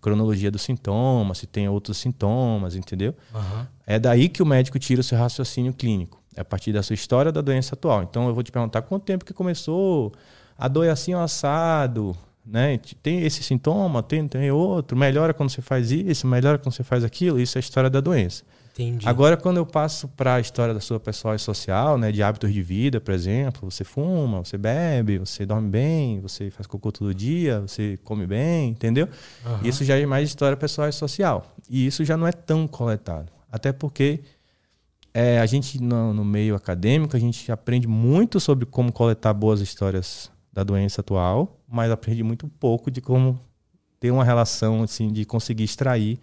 S2: cronologia dos sintomas, se tem outros sintomas, entendeu?
S1: Aham.
S2: É daí que o médico tira o seu raciocínio clínico. É a partir da sua história da doença atual. Então eu vou te perguntar quanto tempo que começou a dor é assim ó, assado, né? Tem esse sintoma, tem, tem outro, melhora quando você faz isso, melhora quando você faz aquilo, isso é a história da doença.
S1: Entendi.
S2: Agora, quando eu passo para a história da sua pessoal e social, né, de hábitos de vida, por exemplo, você fuma, você bebe, você dorme bem, você faz cocô todo dia, você come bem, entendeu?
S1: Aham.
S2: Isso já é mais história pessoal e social. E isso já não é tão coletado. Até porque é, a gente, no, no meio acadêmico, a gente aprende muito sobre como coletar boas histórias da doença atual, mas aprende muito pouco de como ter uma relação, assim, de conseguir extrair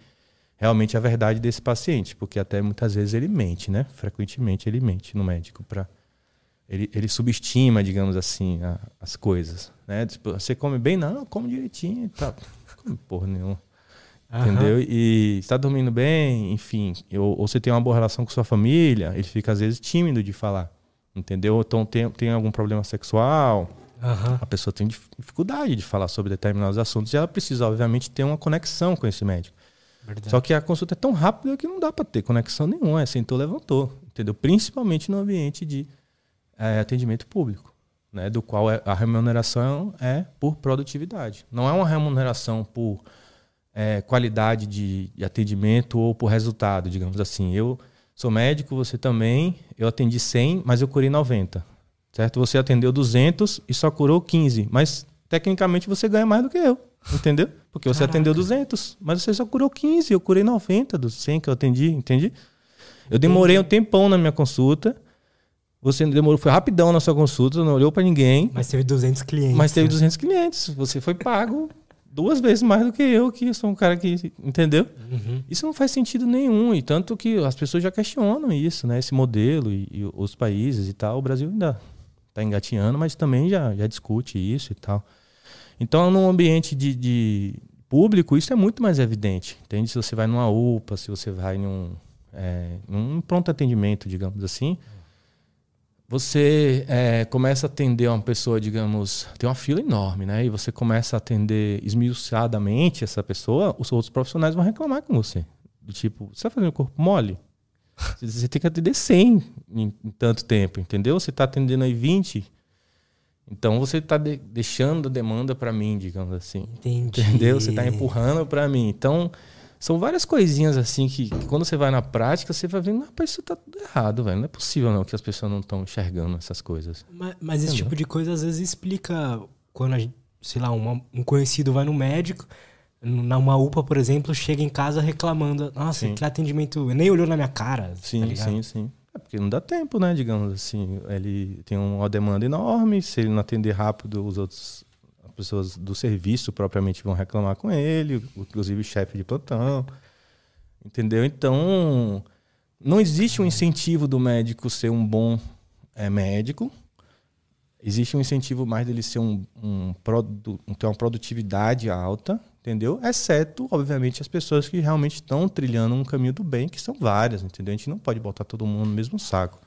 S2: realmente a verdade desse paciente, porque até muitas vezes ele mente, né? Frequentemente ele mente no médico para ele, ele subestima, digamos assim, a, as coisas, né? Tipo, você come bem? Não, come direitinho tá. Come porra nenhuma. Entendeu? E está dormindo bem, enfim, ou, ou, você tem uma boa relação com sua família, ele fica às vezes tímido de falar. Entendeu? Então tem, tem algum problema sexual,
S1: Aham.
S2: a pessoa tem dificuldade de falar sobre determinados assuntos e ela precisa, obviamente, ter uma conexão com esse médico.
S1: Verdade.
S2: Só que a consulta é tão rápida que não dá para ter conexão nenhuma. É sentou, levantou. Entendeu? Principalmente no ambiente de é, atendimento público, né? do qual é- a remuneração é por produtividade. Não é uma remuneração por é, qualidade de, de atendimento ou por resultado, digamos assim. Eu sou médico, você também. Eu atendi 100, mas eu curei 90. Certo? Você atendeu 200 e só curou 15. Mas tecnicamente você ganha mais do que eu. Entendeu? Porque você
S1: Caraca.
S2: atendeu 200, mas você só curou 15. Eu curei 90 dos 100 que eu atendi, entendi? Eu demorei um tempão na minha consulta. Você demorou, foi rapidão na sua consulta, não olhou para ninguém,
S1: Mas teve 200 clientes.
S2: mas teve
S1: né?
S2: 200 clientes. Você foi pago duas vezes mais do que eu, que sou um cara que, entendeu?
S1: Uhum.
S2: Isso não faz sentido nenhum, e tanto que as pessoas já questionam isso, né? Esse modelo e, e os países e tal. O Brasil ainda está engatinhando, mas também já, já discute isso e tal. Então, num ambiente de, de público, isso é muito mais evidente, entende? Se você vai numa UPA, se você vai num, é, num pronto atendimento, digamos assim, você é, começa a atender uma pessoa, digamos, tem uma fila enorme, né? E você começa a atender esmiuçadamente essa pessoa, os outros profissionais vão reclamar com você. Do tipo, você está fazendo corpo mole? Você- tem que atender 100 em, em tanto tempo, entendeu? Você está atendendo aí 20, então você está deixando a demanda para mim, digamos assim.
S1: Entendi.
S2: Entendeu? Você está empurrando para mim. Então, são várias coisinhas assim que, que quando você vai na prática, você vai vendo, rapaz, isso tá tudo errado, velho. Não é possível não que as pessoas não estão enxergando essas coisas.
S1: Mas, mas esse tipo de coisa às vezes explica quando, a gente, sei lá, uma- um conhecido vai no médico, numa UPA, por exemplo, chega em casa reclamando: Nossa,
S2: Sim.
S1: que atendimento. Nem olhou na minha cara.
S2: Sim,
S1: tá
S2: sim, sim. É porque não dá tempo, né? Digamos assim, ele tem uma demanda enorme. Se ele não atender rápido, os outros as pessoas do serviço propriamente vão reclamar com ele, inclusive o chefe de plantão. Entendeu? Então, não existe um incentivo do médico ser um bom é, médico. Existe um incentivo mais dele ser um, um produ- ter uma produtividade alta, entendeu? Exceto, obviamente, as pessoas que realmente estão trilhando um caminho do bem, que são várias, entendeu? A gente não pode botar todo mundo no mesmo saco.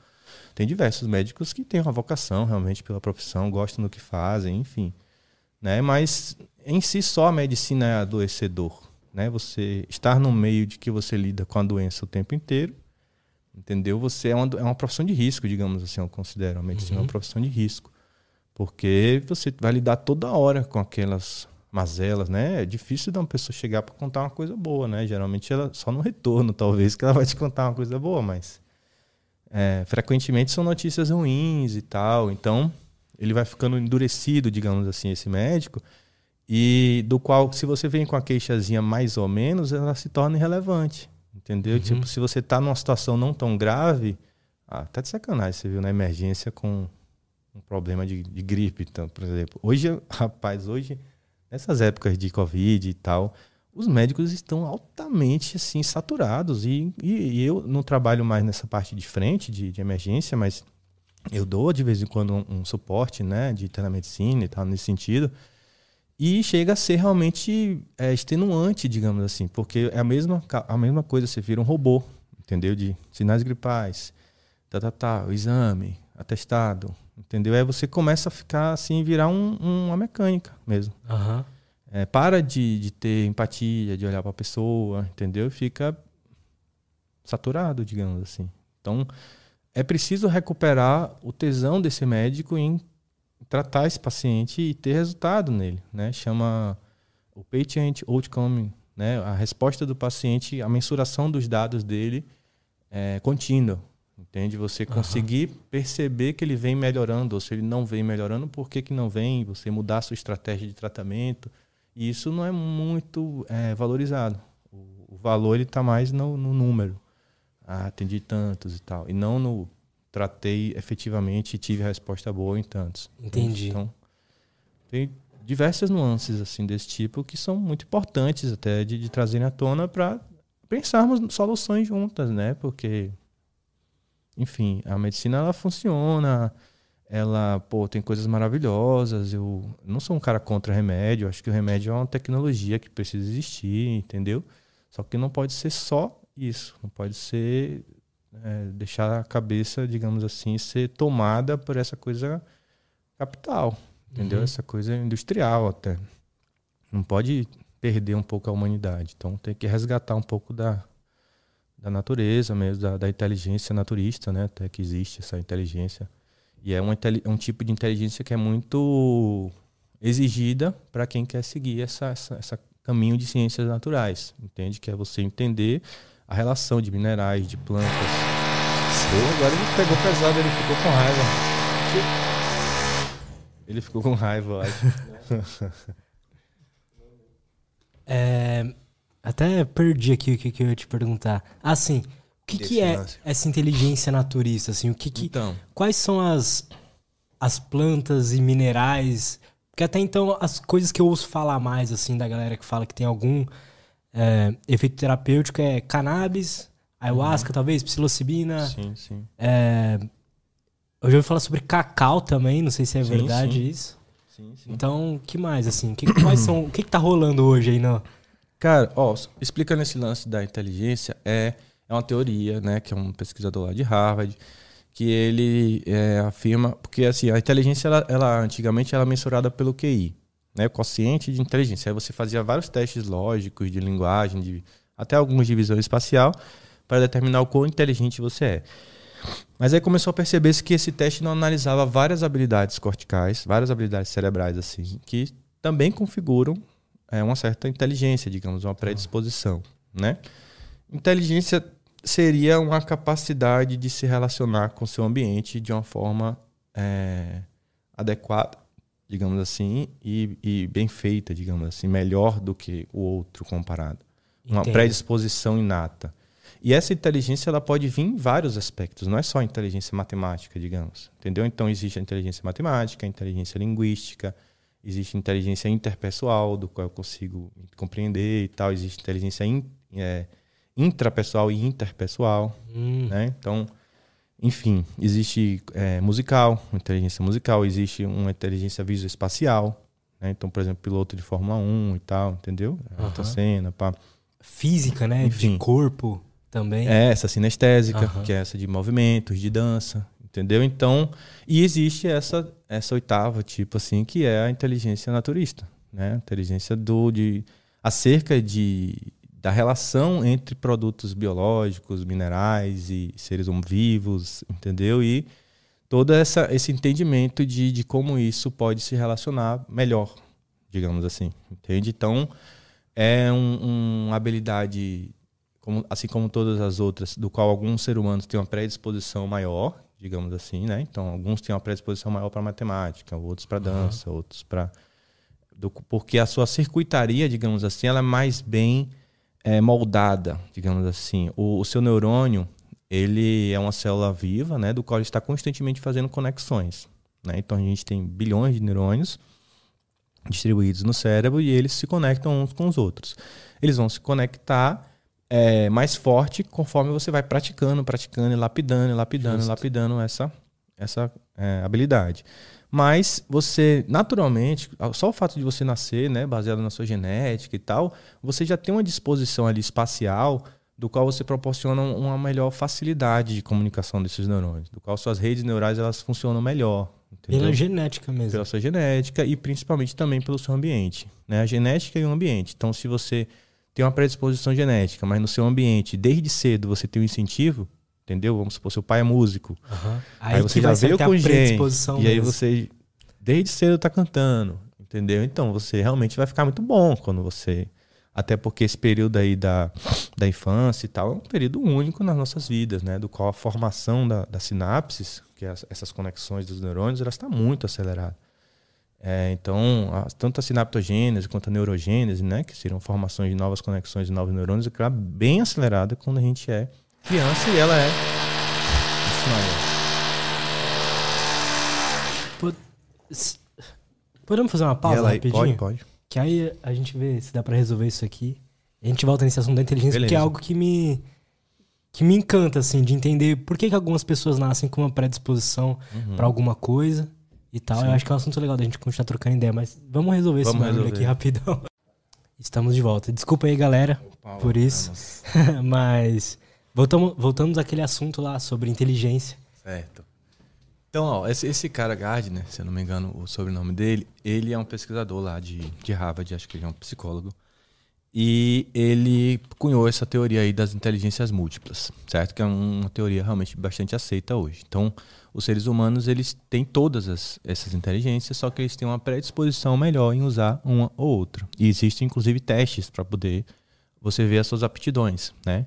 S2: Tem diversos médicos que têm uma vocação realmente pela profissão, gostam do que fazem, enfim. Né? Mas em si só a medicina é adoecedor. Né? Você estar no meio de que você lida com a doença o tempo inteiro, entendeu? Você é uma, é uma profissão de risco, digamos assim, eu considero. A medicina é
S1: Uhum.
S2: uma profissão de risco. Porque você vai lidar toda hora com aquelas mazelas, né? É difícil de uma pessoa chegar para contar uma coisa boa, né? Geralmente ela só no retorno, talvez, que ela vai te contar uma coisa boa, mas é, frequentemente são notícias ruins e tal. Então, ele vai ficando endurecido, digamos assim, esse médico, e do qual, se você vem com a queixazinha mais ou menos, ela se torna irrelevante. Entendeu?
S1: Uhum.
S2: Tipo, se você tá numa situação não tão grave, ah, tá de sacanagem, você viu na emergência com um problema de, de gripe, então, por exemplo. Hoje, rapaz, hoje, nessas épocas de Covid e tal, os médicos estão altamente assim saturados e, e, e eu não trabalho mais nessa parte de frente de, de emergência, mas eu dou de vez em quando um, um suporte, né, de telemedicina e tal nesse sentido. E chega a ser realmente é, extenuante, digamos assim, porque é a mesma, a mesma coisa, você vira um robô, entendeu? De sinais gripais, tá, tá, tá, o exame, atestado, entendeu? Aí você começa a ficar assim, virar um- uma mecânica mesmo.
S1: Aham.
S2: É, para de, de ter empatia, de olhar para a pessoa, entendeu? Fica saturado, digamos assim. Então, é preciso recuperar o tesão desse médico em tratar esse paciente e ter resultado nele, né? Chama o patient outcome, né? A resposta do paciente, a mensuração dos dados dele é contínua, entende? Você conseguir perceber que ele vem melhorando, ou se ele não vem melhorando, por que, que não vem? Você mudar a sua estratégia de tratamento. E isso não é muito é, valorizado. O, o valor está mais no, no número. Ah, atendi tantos e tal. E não no tratei efetivamente e tive resposta boa em tantos.
S1: Entendi.
S2: Então, tem diversas nuances assim desse tipo que são muito importantes até de, de trazerem à tona para pensarmos soluções juntas, né? Porque, enfim, a medicina ela funciona, ela, pô, tem coisas maravilhosas. Eu não sou um cara contra remédio, acho que o remédio é uma tecnologia que precisa existir, entendeu? Só que não pode ser só isso, não pode ser é, deixar a cabeça, digamos assim, ser tomada por essa coisa capital, entendeu? Uhum. Essa coisa industrial até. Não pode perder um pouco a humanidade. Então tem que resgatar um pouco da, da natureza mesmo, da, da inteligência naturista, né? Até que existe essa inteligência. E é um, um tipo de inteligência que é muito exigida para quem quer seguir essa, essa, essa caminho de ciências naturais, entende? Que é você entender a relação de minerais, de plantas. Pô, agora ele pegou pesado, ele ficou com raiva. Ele ficou com raiva, eu acho.
S1: É, até perdi aqui o que, que eu ia te perguntar. Assim, o que, que é essa inteligência naturista? Assim, o que, que então. Quais são as, as plantas e minerais? Porque até então as coisas que eu ouço falar mais assim da galera que fala que tem algum é, efeito terapêutico é cannabis, ayahuasca, uhum. talvez, psilocibina.
S2: Sim, sim.
S1: É, eu já ouvi falar sobre cacau também, não sei se é sim, verdade sim. isso. Sim, sim. Então, que mais, assim? Que, quais são, o que, que tá rolando hoje aí no...
S2: Cara, ó, explicando esse lance da inteligência, é, é uma teoria, né, que é um pesquisador lá de Harvard, que ele é, afirma, porque assim, a inteligência, ela, ela, antigamente, era mensurada pelo QI, né, quociente de inteligência. Aí você fazia vários testes lógicos, de linguagem, de, até alguns de visão espacial, para determinar o quão inteligente você é. Mas aí começou a perceber-se que esse teste não analisava várias habilidades corticais, várias habilidades cerebrais, assim, que também configuram é, uma certa inteligência, digamos, uma predisposição, né? Inteligência seria uma capacidade de se relacionar com seu ambiente de uma forma é, adequada, digamos assim, e, e, bem feita, digamos assim, melhor do que o outro comparado. Uma predisposição inata. E essa inteligência ela pode vir em vários aspectos, não é só inteligência matemática, digamos. Entendeu? Então existe a inteligência matemática, a inteligência linguística, existe inteligência interpessoal, do qual eu consigo compreender e tal, existe inteligência in, é, intrapessoal e interpessoal, hum. né? Então, enfim, existe é, musical, inteligência musical, existe uma inteligência visoespacial, né? Então, por exemplo, piloto de Fórmula 1 e tal, entendeu? Uhum. cena, pá.
S1: Física, né? Enfim. De corpo também.
S2: É, essa sinestésica, uhum. que é essa de movimentos, de dança, entendeu? Então, e existe essa essa oitava tipo assim, que é a inteligência naturista, né? Inteligência do de acerca de da relação entre produtos biológicos, minerais e seres vivos, entendeu? E todo essa, esse entendimento de, de como isso pode se relacionar melhor, digamos assim, entende? Então, é um, uma habilidade como, assim como todas as outras, do qual alguns seres humanos têm uma predisposição maior, digamos assim, né? Então, alguns têm uma predisposição maior para matemática, outros para dança, uhum. outros para porque a sua circuitaria, digamos assim, ela é mais bem é, moldada, digamos assim. O, o, seu neurônio, ele é uma célula viva, né, do qual está constantemente fazendo conexões. Né? Então, a gente tem bilhões de neurônios distribuídos no cérebro e eles se conectam uns com os outros. Eles vão se conectar é, mais forte conforme você vai praticando, praticando, e lapidando, lapidando, Justo. lapidando essa, essa é, habilidade. Mas você, naturalmente, só o fato de você nascer, né, baseado na sua genética e tal, você já tem uma disposição ali espacial do qual você proporciona uma melhor facilidade de comunicação desses neurônios, do qual suas redes neurais elas funcionam melhor.
S1: Entendeu? Pela genética mesmo.
S2: Pela sua genética e principalmente também pelo seu ambiente. Né? A genética e o ambiente. Então, se você tem uma predisposição genética, mas no seu ambiente, desde cedo, você tem um incentivo, entendeu? Vamos supor, seu pai é músico. Uhum. Aí, aí você já veio com gente. E aí você, desde cedo, está cantando, entendeu? Então você realmente vai ficar muito bom quando você. Até porque esse período aí da, da infância e tal é um período único nas nossas vidas, né? Do qual a formação da, das sinapses, que é essas conexões dos neurônios, ela está muito acelerada. É, então, a, tanto a sinaptogênese quanto a neurogênese, né, que seriam formações de novas conexões de novos neurônios, é bem acelerada quando a gente é criança e ela é.
S1: Podemos fazer uma pausa
S2: ela,
S1: rapidinho?
S2: Pode, pode.
S1: Que aí a gente vê se dá para resolver isso aqui. A gente volta nesse assunto da inteligência
S2: Beleza.
S1: porque é algo que me que me encanta assim de entender por que, que algumas pessoas nascem com uma predisposição
S2: Uhum.
S1: pra alguma coisa e tal. Eu acho que é um assunto legal da gente continuar trocando ideia, mas vamos resolver esse
S2: Vamos
S1: barulho
S2: resolver.
S1: aqui rapidão. Estamos de volta. Desculpa aí, galera, por isso. mas voltamos, voltamos àquele assunto lá sobre inteligência.
S2: Certo. Então, ó, esse, esse cara Gardner, se eu não me engano o sobrenome dele, ele é um pesquisador lá de, de Harvard, acho que ele é um psicólogo. E ele cunhou essa teoria aí das inteligências múltiplas, certo? Que é uma teoria realmente bastante aceita hoje. Então, os seres humanos, eles têm todas as- essas inteligências, só que eles têm uma predisposição melhor em usar uma ou outra. E existem, inclusive, testes para poder você ver as suas aptidões, né?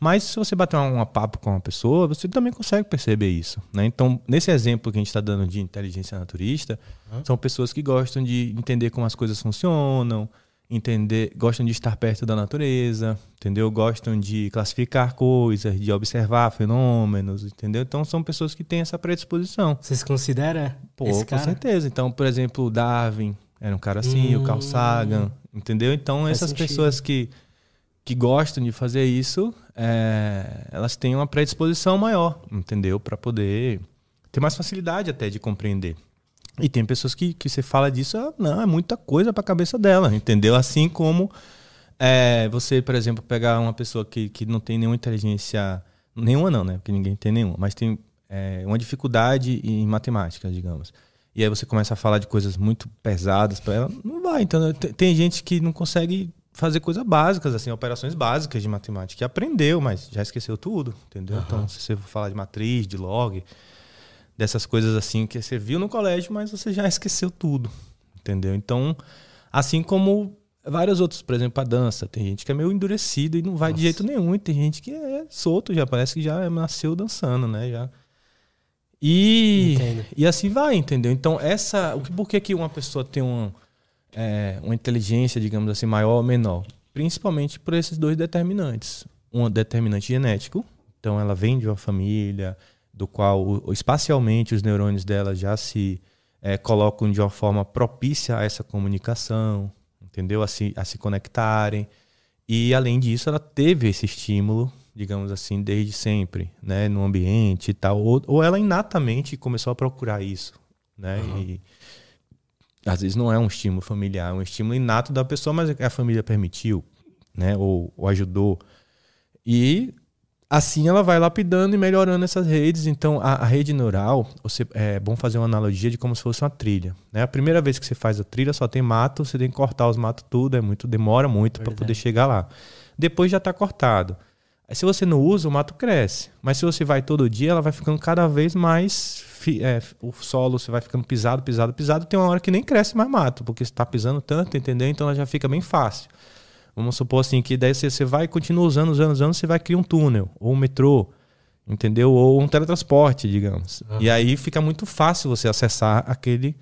S2: Mas se você bater um, papo com uma pessoa, você também consegue perceber isso, né? Então, nesse exemplo que a gente está dando de inteligência naturista, são pessoas que gostam de entender como as coisas funcionam, entender, gostam de estar perto da natureza, entendeu? Gostam de classificar coisas, de observar fenômenos, entendeu? Então, são pessoas que têm essa predisposição.
S1: Você se considera
S2: Pô, com
S1: cara?
S2: certeza. Então, por exemplo, o Darwin era um cara assim, o Carl
S1: Hum.
S2: Sagan, entendeu? Então,
S1: Faz
S2: essas
S1: sentido.
S2: pessoas que, que gostam de fazer isso, é, elas têm uma predisposição maior, entendeu? Para poder ter mais facilidade até de compreender. E tem pessoas que, que você fala disso, ah, não, é muita coisa para a cabeça dela, entendeu? Assim como é, você, por exemplo, pegar uma pessoa que, que não tem nenhuma inteligência, nenhuma não, né? Porque ninguém tem nenhuma, mas tem é, uma dificuldade em matemática, digamos. E aí você começa a falar de coisas muito pesadas para ela, não vai. Então, tem, tem gente que não consegue fazer coisas básicas, assim, operações básicas de matemática, que aprendeu, mas já esqueceu tudo, entendeu? Então, se você for falar de matriz, de log, dessas coisas assim que você viu no colégio, mas você já esqueceu tudo, entendeu? Então, assim como vários outros, por exemplo, a dança, tem gente que é meio endurecido e não vai de
S1: Nossa.
S2: jeito nenhum, e tem gente que é solto, já parece que já nasceu dançando, né? Já. E,
S1: Entendo.
S2: e assim vai, entendeu? Então, essa. Por que, que uma pessoa tem um, é, uma inteligência, digamos assim, maior ou menor? Principalmente por esses dois determinantes. Um determinante genético, então ela vem de uma família do qual o- espacialmente os neurônios dela já se é, colocam de uma forma propícia a essa comunicação, entendeu? A se, a se conectarem. E além disso, ela teve esse estímulo, digamos assim, desde sempre, né, no ambiente e tal, ou, ou ela inatamente começou a procurar isso, né? E às vezes não é um estímulo familiar, é um estímulo inato da pessoa, mas a família permitiu, né, ou, ou ajudou. E assim ela vai lapidando e melhorando essas redes. Então, a, a rede neural, você, é bom fazer uma analogia de como se fosse uma trilha. Né? A primeira vez que você faz a trilha só tem mato, você tem que cortar os matos tudo, é muito, demora muito para poder chegar lá. Depois já está cortado. Se você não usa, o mato cresce. Mas se você vai todo dia, ela vai ficando cada vez mais. é, o solo você vai ficando pisado, pisado, pisado. Tem uma hora que nem cresce mais mato, porque você está pisando tanto, entendeu? Então ela já fica bem fácil. Vamos supor assim que daí você, você vai continua usando, usando, usando, você vai criar um túnel, ou um metrô, entendeu? Ou um teletransporte, digamos. E aí fica muito fácil você acessar aquele,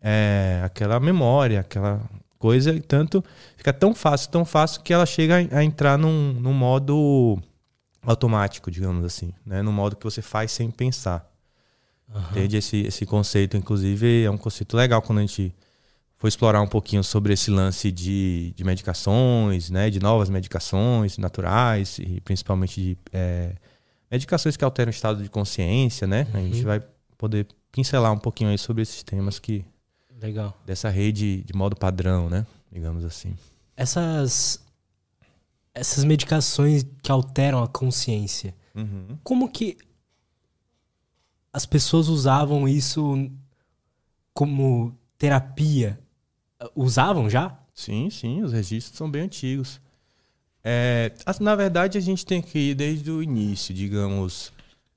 S2: é, aquela memória, aquela coisa, e tanto fica tão fácil, tão fácil que ela chega a, a entrar num, num modo automático, digamos assim, né? Num modo que você faz sem pensar. Entende? Esse, esse conceito, inclusive, é um conceito legal quando a gente for explorar um pouquinho sobre esse lance de, de medicações, né? De novas medicações naturais e principalmente de é, medicações que alteram o estado de consciência, né? A gente vai poder pincelar um pouquinho aí sobre esses temas que
S1: Legal.
S2: dessa rede de modo padrão, né? Digamos assim.
S1: Essas essas medicações que alteram a consciência. Como que as pessoas usavam isso como terapia? Usavam já?
S2: Sim, sim, os registros são bem antigos. É, na verdade, a gente tem que ir desde o início, digamos,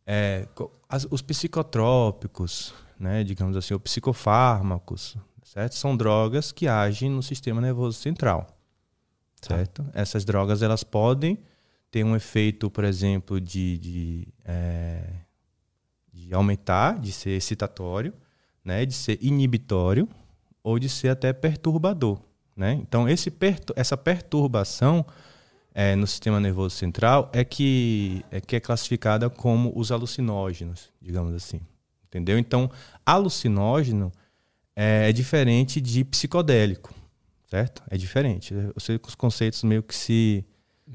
S2: é, as- os psicotrópicos, né, digamos assim, os psicofármacos, certo? São drogas que agem no sistema nervoso central, certo? Essas drogas elas podem ter um efeito, por exemplo, de, de, é, de aumentar, de ser excitatório, né, de ser inibitório ou de ser até perturbador. Né? Então, esse essa perturbação é, no sistema nervoso central é que, é que é classificada como os alucinógenos, digamos assim. Entendeu? Então, alucinógeno é, é diferente de psicodélico. certo? É diferente. Você, os conceitos meio que se,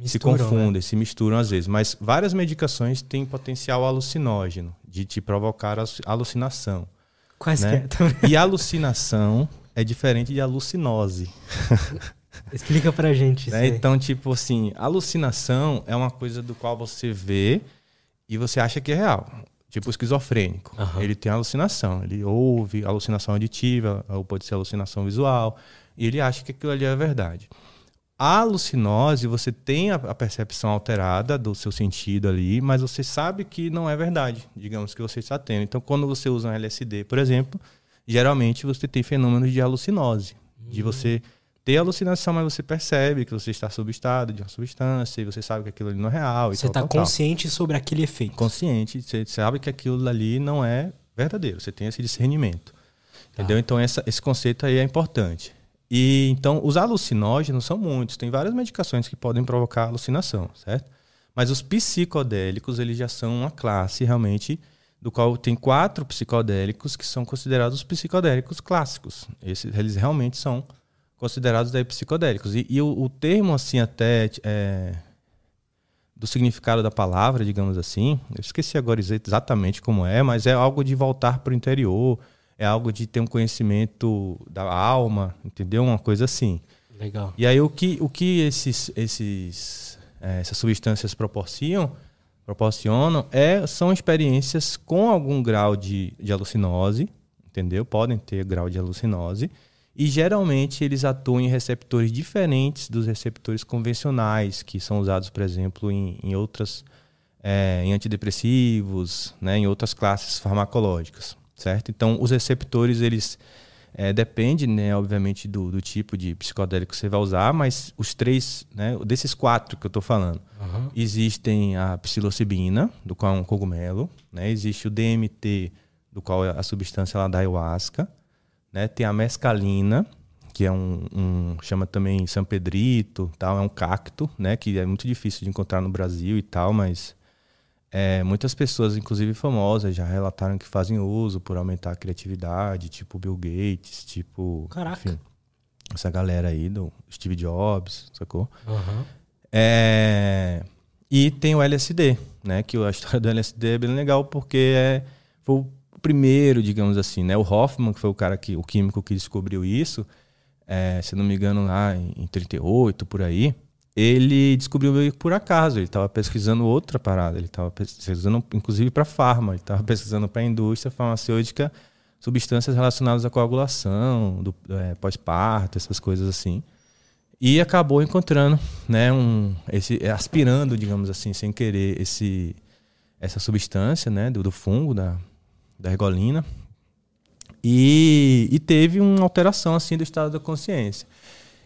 S2: se confundem, né? se misturam às vezes. Mas várias medicações têm potencial alucinógeno, de te provocar alucinação.
S1: Quais né?
S2: que é? E alucinação é diferente de alucinose.
S1: Explica pra gente.
S2: Né? Então, tipo assim, alucinação é uma coisa do qual você vê e você acha que é real. Tipo o esquizofrênico. Uhum. Ele tem alucinação. Ele ouve alucinação auditiva, ou pode ser alucinação visual, e ele acha que aquilo ali é verdade. A alucinose, você tem a, percepção alterada do seu sentido ali, mas você sabe que não é verdade, digamos que você está tendo. Então, quando você usa um LSD, por exemplo, geralmente você tem fenômenos de alucinose, uhum. de você ter alucinação, mas você percebe que você está sob estado de uma substância e você sabe que aquilo ali não é real.
S1: Você está consciente
S2: tal.
S1: sobre aquele efeito.
S2: Consciente, você sabe que aquilo ali não é verdadeiro. Você tem esse discernimento. Entendeu? Ah. Então, essa, esse conceito aí é importante. E então, os alucinógenos são muitos. Tem várias medicações que podem provocar alucinação, certo? Mas os psicodélicos, eles já são uma classe realmente do qual tem quatro psicodélicos que são considerados psicodélicos clássicos. Esses, eles realmente são considerados daí psicodélicos. E, e o, o, termo, assim, até é, do significado da palavra, digamos assim, eu esqueci agora exatamente como é, mas é algo de voltar para o interior, é algo de ter um conhecimento da alma, entendeu? Uma coisa assim.
S1: Legal.
S2: E aí o que, o que esses, esses, é, essas substâncias proporcionam, proporcionam é, são experiências com algum grau de, de alucinose, entendeu? Podem ter grau de alucinose e geralmente eles atuam em receptores diferentes dos receptores convencionais, que são usados, por exemplo, em, em outras é, em antidepressivos, né, em outras classes farmacológicas, certo? Então, os receptores eles é, depende, né, obviamente, do, do, tipo de psicodélico que você vai usar, mas os três, né, desses quatro que eu estou falando, uhum. existem a psilocibina, do qual é um cogumelo, né, existe o DMT, do qual é a substância lá da ayahuasca, né? Tem a mescalina, que é um, um, chama também São Pedrito, tal, é um cacto, né, que é muito difícil de encontrar no Brasil e tal, mas é, muitas pessoas, inclusive famosas, já relataram que fazem uso por aumentar a criatividade, tipo Bill Gates, tipo,
S1: Caraca. Enfim,
S2: essa galera aí do Steve Jobs, sacou?
S1: Uhum.
S2: É, e tem o LSD, né, que a história do LSD é bem legal porque é, foi o primeiro, digamos assim, né? O Hoffman, que foi o cara que, o químico que descobriu isso, é, se não me engano, lá em 38, por aí, ele descobriu meio por acaso. Ele estava pesquisando outra parada. Ele estava pesquisando, inclusive, para farma. Ele estava pesquisando para a indústria farmacêutica substâncias relacionadas à coagulação, do é, pós-parto, essas coisas assim. E acabou encontrando, né, um, esse, aspirando, digamos assim, sem querer, esse, essa substância, né, do, do fungo, da, da ergolina. E, e teve uma alteração assim do estado da consciência.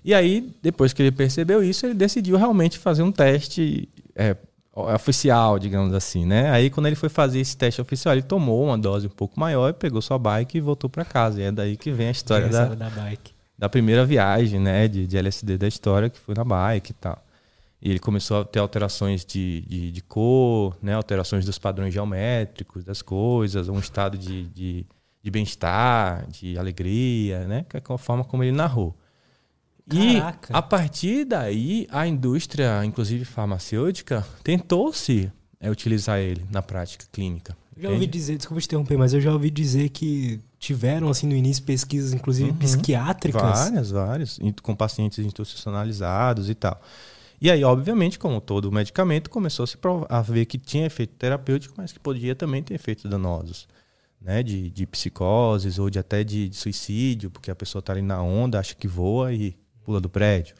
S2: E aí, depois que ele percebeu isso, ele decidiu realmente fazer um teste é, oficial, digamos assim, né? Aí, quando ele foi fazer esse teste oficial, ele tomou uma dose um pouco maior, pegou sua bike e voltou para casa. E é daí que vem a história da,
S1: da, bike.
S2: da primeira viagem, né? De, de LSD da história, que foi na bike e tal. E ele começou a ter alterações de, de, de, cor, né? alterações dos padrões geométricos das coisas, um estado de, de, de bem-estar, de alegria, né? que é a forma como ele narrou. Caraca. E a partir daí, a indústria, inclusive farmacêutica, tentou-se é, utilizar ele na prática clínica.
S1: Já ouvi dizer, desculpa te interromper, mas eu já ouvi dizer que tiveram, assim, no início, pesquisas, inclusive uhum. psiquiátricas.
S2: Várias, várias, com pacientes institucionalizados e tal. E aí, obviamente, como todo medicamento, começou a, a ver que tinha efeito terapêutico, mas que podia também ter efeitos danosos. Né, de, de psicoses ou de até de, de suicídio, porque a pessoa está ali na onda, acha que voa e pula do prédio.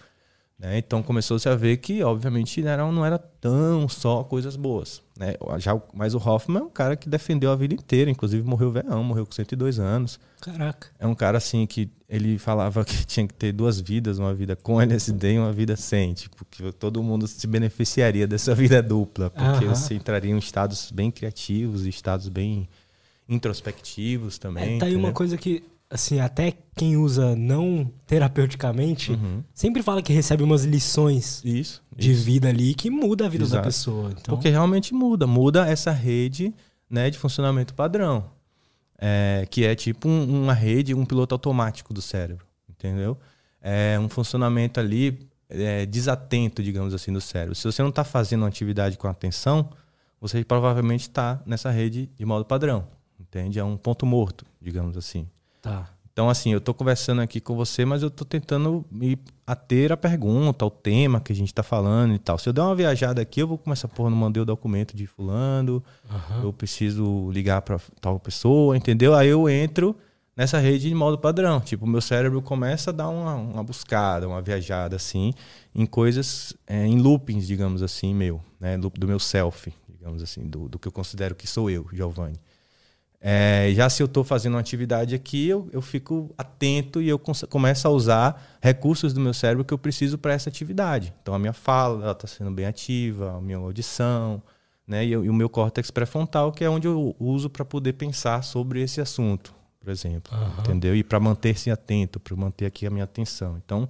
S2: Né? Então começou-se a ver que, obviamente, não era, não era tão só coisas boas. Né? Já, mas o Hoffman é um cara que defendeu a vida inteira, inclusive morreu velhão, morreu com 102 anos.
S1: Caraca.
S2: É um cara assim que ele falava que tinha que ter duas vidas, uma vida com LSD e uma vida sem, tipo, que todo mundo se beneficiaria dessa vida dupla, porque você entraria em estados bem criativos e estados bem introspectivos também.
S1: É, tá aí uma coisa que assim, até quem usa não terapeuticamente, uhum. sempre fala que recebe umas lições
S2: isso,
S1: de
S2: isso.
S1: vida ali que muda a vida Exato. da pessoa. Então...
S2: Porque realmente muda, muda essa rede né, de funcionamento padrão. É, que é tipo um, uma rede, um piloto automático do cérebro, entendeu? é um funcionamento ali é, desatento, digamos assim, do cérebro. Se você não está fazendo uma atividade com atenção, você provavelmente está nessa rede de modo padrão, entende? É um ponto morto, digamos assim.
S1: Tá.
S2: Então, assim, eu estou conversando aqui com você, mas eu estou tentando me ater à pergunta, ao tema que a gente está falando e tal. Se eu der uma viajada aqui, eu vou começar, porra, não mandei o documento de fulano, uhum. eu preciso ligar para tal pessoa, entendeu? Aí eu entro nessa rede de modo padrão. Tipo, o meu cérebro começa a dar uma, uma buscada, uma viajada, assim, em coisas, é, em loopings, digamos assim, meu, né? Do meu self, digamos assim, do, do que eu considero que sou eu, Giovanni. É, já se eu estou fazendo uma atividade aqui, eu, eu fico atento e eu começo a usar recursos do meu cérebro que eu preciso para essa atividade. Então, a minha fala está sendo bem ativa, a minha audição, né? E, e o meu córtex pré-frontal, que é onde eu uso para poder pensar sobre esse assunto, por exemplo. Uhum. Entendeu? E para manter-se atento, para manter aqui a minha atenção. Então,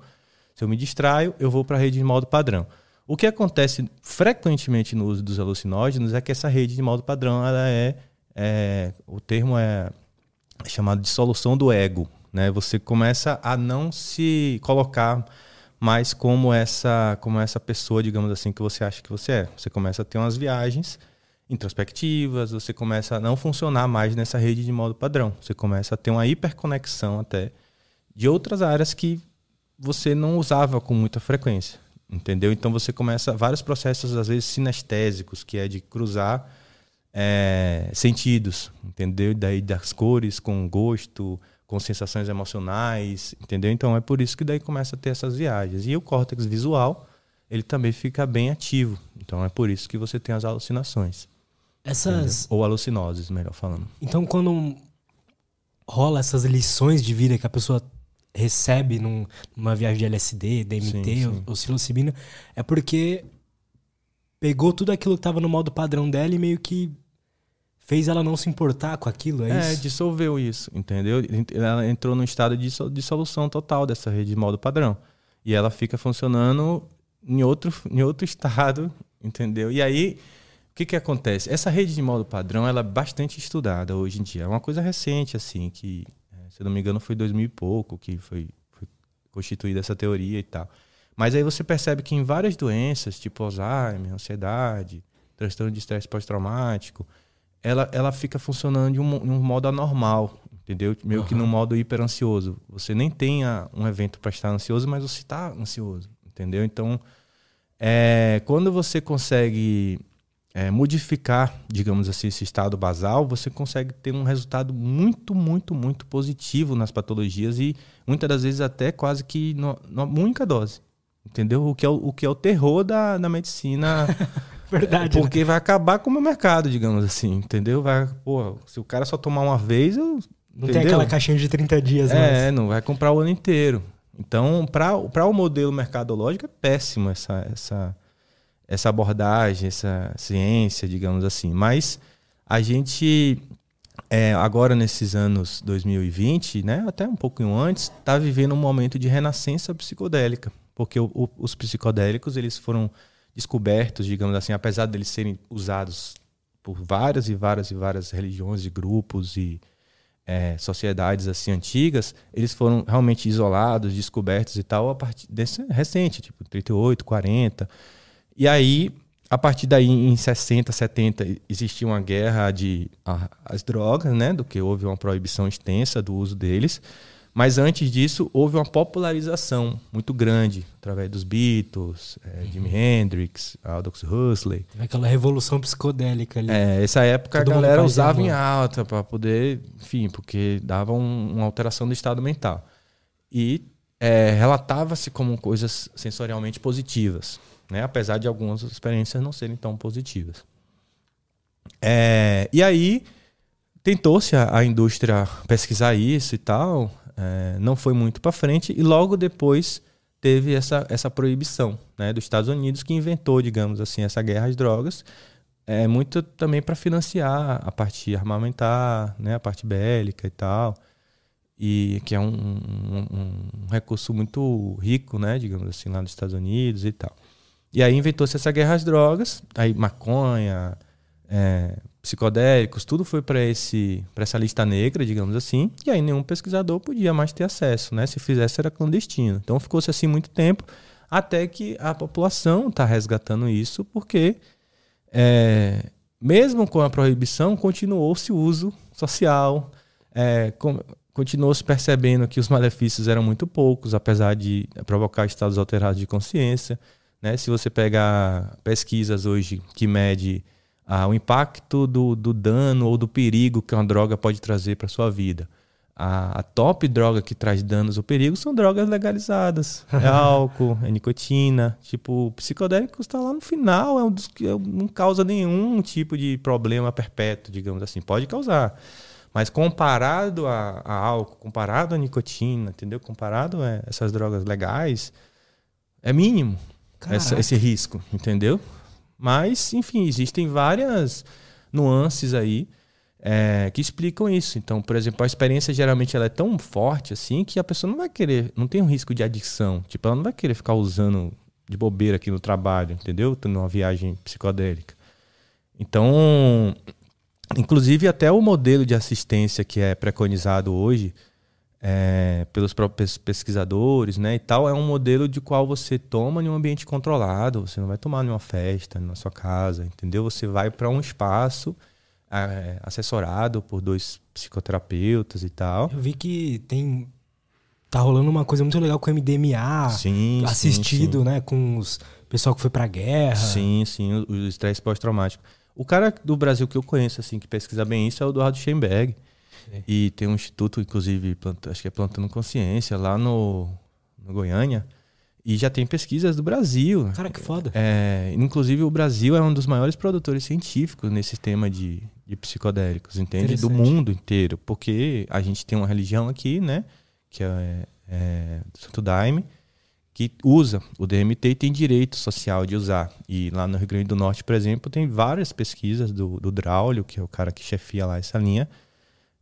S2: se eu me distraio, eu vou para a rede de modo padrão. O que acontece frequentemente no uso dos alucinógenos é que essa rede de modo padrão ela é é, o termo é chamado de solução do ego. Né? Você começa a não se colocar mais como essa, como essa pessoa, digamos assim, que você acha que você é. Você começa a ter umas viagens introspectivas, você começa a não funcionar mais nessa rede de modo padrão. Você começa a ter uma hiperconexão até de outras áreas que você não usava com muita frequência, entendeu? Então você começa vários processos às vezes sinestésicos, que é de cruzar é, sentidos, entendeu? Daí das cores com gosto, com sensações emocionais, entendeu? Então é por isso que daí começa a ter essas viagens. E o córtex visual, ele também fica bem ativo. Então é por isso que você tem as alucinações.
S1: Essas
S2: entendeu? ou alucinoses, melhor falando.
S1: Então quando rola essas lições de vida que a pessoa recebe num, numa viagem de LSD, DMT sim, sim. Ou, ou psilocibina, é porque pegou tudo aquilo que estava no modo padrão dela e meio que fez ela não se importar com aquilo, é, é
S2: isso? É, dissolveu isso, entendeu? Ela entrou num estado de dissolução total dessa rede de modo padrão. E ela fica funcionando em outro, em outro estado, entendeu? E aí, o que que acontece? Essa rede de modo padrão, ela é bastante estudada hoje em dia. É uma coisa recente, assim, que, é, se não me engano, foi 2000 e pouco que foi, foi constituída essa teoria e tal. Mas aí você percebe que em várias doenças, tipo Alzheimer, ansiedade, transtorno de estresse pós-traumático, ela, ela fica funcionando de um, de um modo anormal, entendeu? Meio uhum. que num modo hiper ansioso. Você nem tem um evento para estar ansioso, mas você está ansioso, entendeu? Então, é, quando você consegue é, modificar, digamos assim, esse estado basal, você consegue ter um resultado muito, muito, muito positivo nas patologias e muitas das vezes até quase que numa única dose, entendeu? O que é o, o, que é o terror da, da medicina
S1: Verdade.
S2: Porque né? vai acabar com o meu mercado, digamos assim, entendeu? Vai, pô, se o cara só tomar uma vez, eu.
S1: Não entendeu? tem aquela caixinha de 30 dias,
S2: É, mais. não vai comprar o ano inteiro. Então, para o modelo mercadológico, é péssimo essa, essa, essa abordagem, essa ciência, digamos assim. Mas a gente, é, agora nesses anos 2020, né, até um pouquinho antes, está vivendo um momento de renascença psicodélica. Porque o, o, os psicodélicos eles foram descobertos, digamos assim, apesar deles serem usados por várias e várias e várias religiões e grupos e é, sociedades assim antigas, eles foram realmente isolados, descobertos e tal a partir desse recente, tipo 38, 40. E aí, a partir daí em 60, 70 existia uma guerra de a, as drogas, né, do que houve uma proibição extensa do uso deles. Mas antes disso, houve uma popularização muito grande através dos Beatles, é, uhum. Jimi Hendrix, Aldous Huxley.
S1: Aquela revolução psicodélica ali.
S2: É, essa época Todo a galera usava em alta para poder, enfim, porque dava um, uma alteração do estado mental. E é, relatava-se como coisas sensorialmente positivas, né? apesar de algumas experiências não serem tão positivas. É, e aí tentou-se a, a indústria pesquisar isso e tal, é, não foi muito para frente e logo depois teve essa, essa proibição né, dos Estados Unidos que inventou, digamos assim, essa guerra às drogas, é muito também para financiar a parte armamentar, né, a parte bélica e tal, e que é um, um, um recurso muito rico, né, digamos assim, lá nos Estados Unidos e tal. E aí inventou-se essa guerra às drogas, aí maconha, é, psicodélicos, tudo foi para esse para essa lista negra, digamos assim, e aí nenhum pesquisador podia mais ter acesso, né? Se fizesse era clandestino. Então ficou-se assim muito tempo, até que a população está resgatando isso, porque é, mesmo com a proibição, continuou-se o uso social, é, continuou-se percebendo que os malefícios eram muito poucos, apesar de provocar estados alterados de consciência. Né? Se você pegar pesquisas hoje que mede ah, o impacto do, do dano ou do perigo que uma droga pode trazer para sua vida. A, a, top droga que traz danos ou perigo são drogas legalizadas. É álcool, é nicotina. Tipo, psicodélico está lá no final, é um dos que é não causa nenhum tipo de problema perpétuo, digamos assim. Pode causar. Mas comparado a, a álcool, comparado a nicotina, entendeu? Comparado a essas drogas legais, é mínimo essa, esse risco, entendeu? Mas, enfim, existem várias nuances aí é, que explicam isso. Então, por exemplo, a experiência geralmente ela é tão forte assim que a pessoa não vai querer, não tem um risco de adicção. Tipo, ela não vai querer ficar usando de bobeira aqui no trabalho, entendeu? Tendo uma viagem psicodélica. Então, inclusive até o modelo de assistência que é preconizado hoje, é, pelos próprios pesquisadores, né, e tal, é um modelo de qual você toma em um ambiente controlado. Você não vai tomar em uma festa, na sua casa, entendeu? Você vai para um espaço é, assessorado por dois psicoterapeutas e tal.
S1: Eu vi que tem tá rolando uma coisa muito legal com o MDMA,
S2: sim,
S1: assistido,
S2: sim,
S1: sim. né, com os pessoal que foi para guerra.
S2: Sim, sim, o estresse pós-traumático. O cara do Brasil que eu conheço assim que pesquisa bem isso é o Eduardo Schemberg. E tem um instituto, inclusive, acho que é Plantando Consciência, lá no, no Goiânia. E já tem pesquisas do Brasil.
S1: Cara, que foda.
S2: É, inclusive, o Brasil é um dos maiores produtores científicos nesse tema de, de psicodélicos, entende? Do mundo inteiro. Porque a gente tem uma religião aqui, né? Que é, é Santo Daime, que usa o DMT e tem direito social de usar. E lá no Rio Grande do Norte, por exemplo, tem várias pesquisas do, do Draulio, que é o cara que chefia lá essa linha,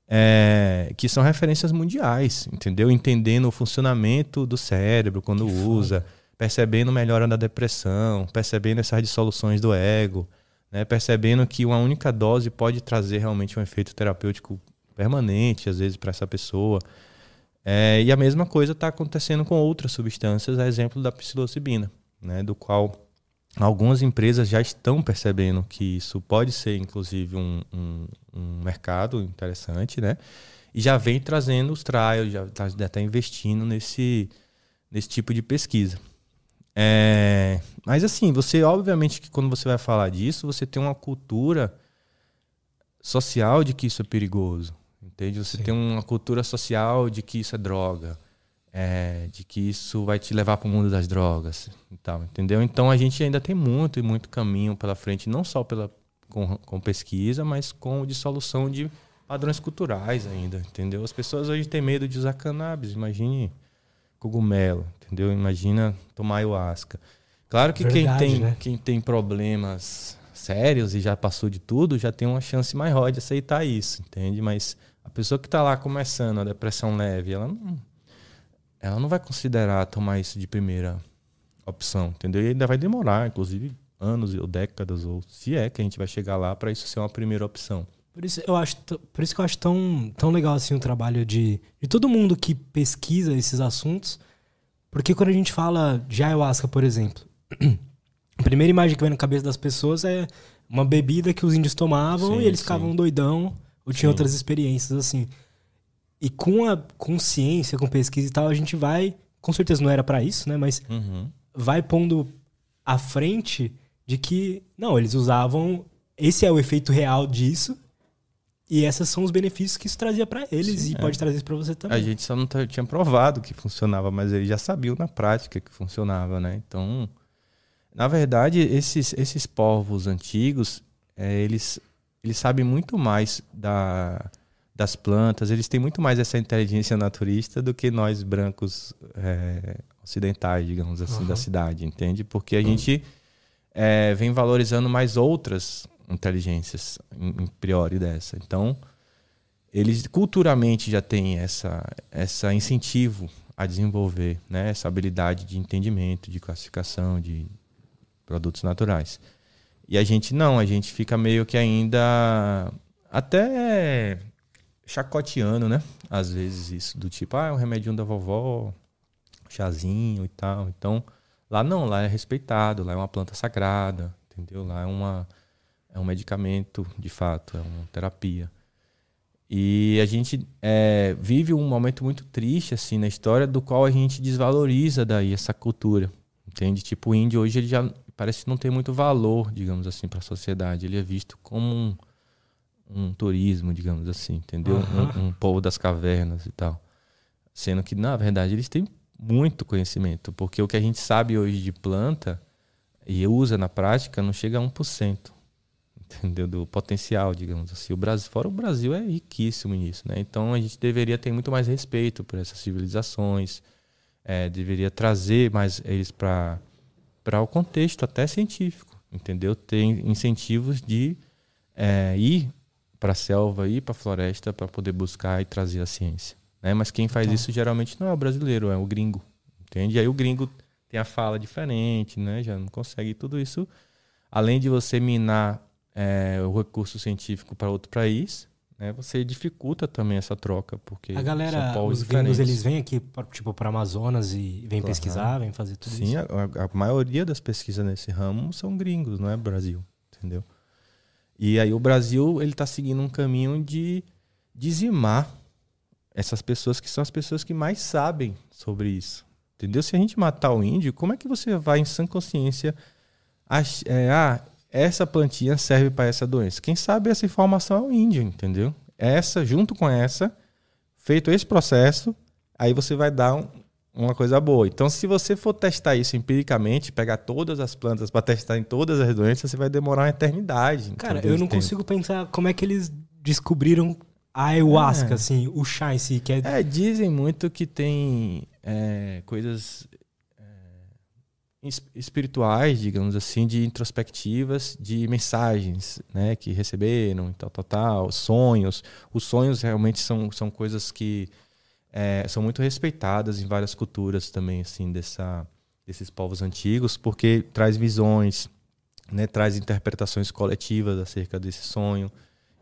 S2: é, que são referências mundiais, entendeu? Entendendo o funcionamento do cérebro quando que usa, foda. percebendo melhora da depressão, percebendo essas dissoluções do ego, né? percebendo que uma única dose pode trazer realmente um efeito terapêutico permanente, às vezes, para essa pessoa. É, e a mesma coisa está acontecendo com outras substâncias, a exemplo da psilocibina, né? do qual algumas empresas já estão percebendo que isso pode ser, inclusive, um, um, um mercado interessante, né? E já vem trazendo os trials, já está tá investindo nesse, nesse tipo de pesquisa. É, mas assim, você obviamente que quando você vai falar disso, você tem uma cultura social de que isso é perigoso, entende? Você Sim. tem uma cultura social de que isso é droga é, de que isso vai te levar para o mundo das drogas e tal, entendeu? Então a gente ainda tem muito e muito caminho pela frente, não só pela com, com pesquisa, mas com dissolução de padrões culturais ainda, entendeu? As pessoas hoje têm medo de usar cannabis, imagine cogumelo, entendeu? Imagina tomar ayahuasca. Claro que Verdade, quem, tem, né? quem tem problemas sérios e já passou de tudo, já tem uma chance maior de aceitar isso, entende? Mas a pessoa que está lá começando a depressão leve, ela não, ela não vai considerar tomar isso de primeira opção, entendeu? E ainda vai demorar, inclusive anos ou décadas, ou se é que a gente vai chegar lá para isso ser uma primeira opção.
S1: Por isso, eu acho, por isso que eu acho tão, tão legal assim o trabalho de, de todo mundo que pesquisa esses assuntos. Porque quando a gente fala de ayahuasca, por exemplo, a primeira imagem que vem na cabeça das pessoas é uma bebida que os índios tomavam sim, e eles sim. ficavam doidão ou tinham outras experiências assim. E com a consciência, com pesquisa e tal, a gente vai. Com certeza não era para isso, né? Mas uhum. vai pondo à frente de que, não, eles usavam. Esse é o efeito real disso. E esses são os benefícios que isso trazia para eles Sim, e é. pode trazer isso para você também.
S2: A gente só não tinha provado que funcionava, mas eles já sabiam na prática que funcionava, né? Então, na verdade, esses, esses povos antigos, é, eles, eles sabem muito mais da, das plantas, eles têm muito mais essa inteligência naturista do que nós brancos é, ocidentais, digamos assim, uhum. da cidade, entende? Porque a uhum. gente é, vem valorizando mais outras inteligências em, priori dessa. Então, eles culturalmente já têm essa, essa incentivo a desenvolver né, essa habilidade de entendimento, de classificação de produtos naturais. E a gente não, a gente fica meio que ainda até chacoteando, né? Às vezes isso, do tipo, ah, é um remedinho da vovó, chazinho e tal. Então, lá não, lá é respeitado, lá é uma planta sagrada, entendeu? Lá é uma é um medicamento, de fato, é uma terapia. E a gente é, vive um momento muito triste assim na história, do qual a gente desvaloriza daí essa cultura, entende? Tipo, o índio hoje ele já parece não tem muito valor, digamos assim, para a sociedade. Ele é visto como um, um turismo, digamos assim, entendeu? Uhum. Um, um povo das cavernas e tal. Sendo que, na verdade, eles têm muito conhecimento, porque o que a gente sabe hoje de planta e usa na prática não chega a 1% entendeu? Do potencial, digamos assim. O Brasil, fora o Brasil é riquíssimo nisso, né? Então a gente deveria ter muito mais respeito por essas civilizações, é, deveria trazer mais eles para para o contexto até científico, entendeu? Ter incentivos de é, ir para a selva, ir para a floresta para poder buscar e trazer a ciência, né? Mas quem faz tá. isso geralmente não é o brasileiro, é o gringo, entende? E aí o gringo tem a fala diferente, né? Já não consegue tudo isso. Além de você minar é, o recurso científico para outro país, né, você dificulta também essa troca, porque
S1: a galera, os gringos, eles vêm aqui tipo para Amazonas e vêm pesquisar, vêm fazer tudo
S2: Sim,
S1: isso.
S2: Sim, a, a, maioria das pesquisas nesse ramo são gringos, não é Brasil, entendeu? E aí o Brasil ele está seguindo um caminho de dizimar essas pessoas que são as pessoas que mais sabem sobre isso, entendeu? Se a gente matar o índio, como é que você vai em sã consciência ach, é, ah, essa plantinha serve para essa doença. Quem sabe essa informação é o índio, entendeu? Essa, junto com essa, feito esse processo, aí você vai dar um, uma coisa boa. Então, se você for testar isso empiricamente, pegar todas as plantas para testar em todas as doenças, você vai demorar uma eternidade.
S1: Cara, eu não tempo. consigo pensar como é que eles descobriram a ayahuasca, é. assim, o chá em si. Que é...
S2: é dizem muito que tem é, coisas espirituais, digamos assim, de introspectivas, de mensagens, né, que receberam tal, tal, tal, sonhos. Os sonhos realmente são, são coisas que é, são muito respeitadas em várias culturas também, assim, dessa, desses povos antigos, porque traz visões, né, traz interpretações coletivas acerca desse sonho.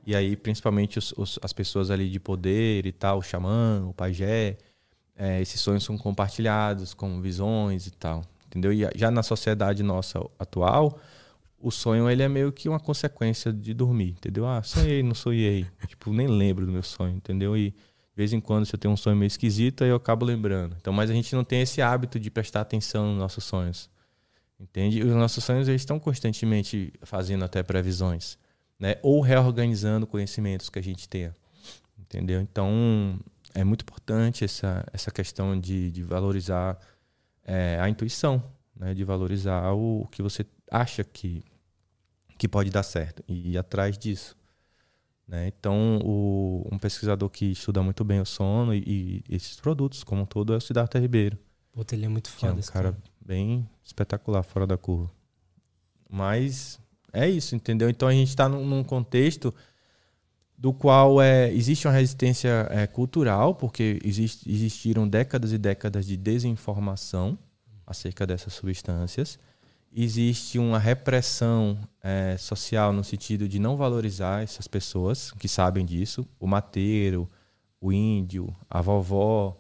S2: E aí, principalmente os, os, as pessoas ali de poder e tal, o xamã, o pajé, é, esses sonhos são compartilhados com visões e tal entendeu? E já na sociedade nossa atual, o sonho ele é meio que uma consequência de dormir, entendeu? Ah, sonhei, não sonhei. tipo, nem lembro do meu sonho, entendeu? E vez em quando, se eu tenho um sonho meio esquisito, aí eu acabo lembrando. Então, mas a gente não tem esse hábito de prestar atenção nos nossos sonhos. Entende? E os nossos sonhos eles estão constantemente fazendo até previsões, né? Ou reorganizando conhecimentos que a gente tenha. Entendeu? Então, é muito importante essa, essa questão de, de valorizar é, a intuição, né, de valorizar o, que você acha que, que pode dar certo e ir atrás disso. Né? Então, o, um pesquisador que estuda muito bem o sono e, e esses produtos como um todo é o Siddhartha Ribeiro.
S1: Puta, ele é muito foda.
S2: é um cara, cara bem espetacular, fora da curva. Mas é isso, entendeu? Então a gente está num, num, contexto do qual é, existe uma resistência é, cultural, porque exist, existiram décadas e décadas de desinformação acerca dessas substâncias. Existe uma repressão é, social no sentido de não valorizar essas pessoas que sabem disso, o mateiro, o índio, a vovó,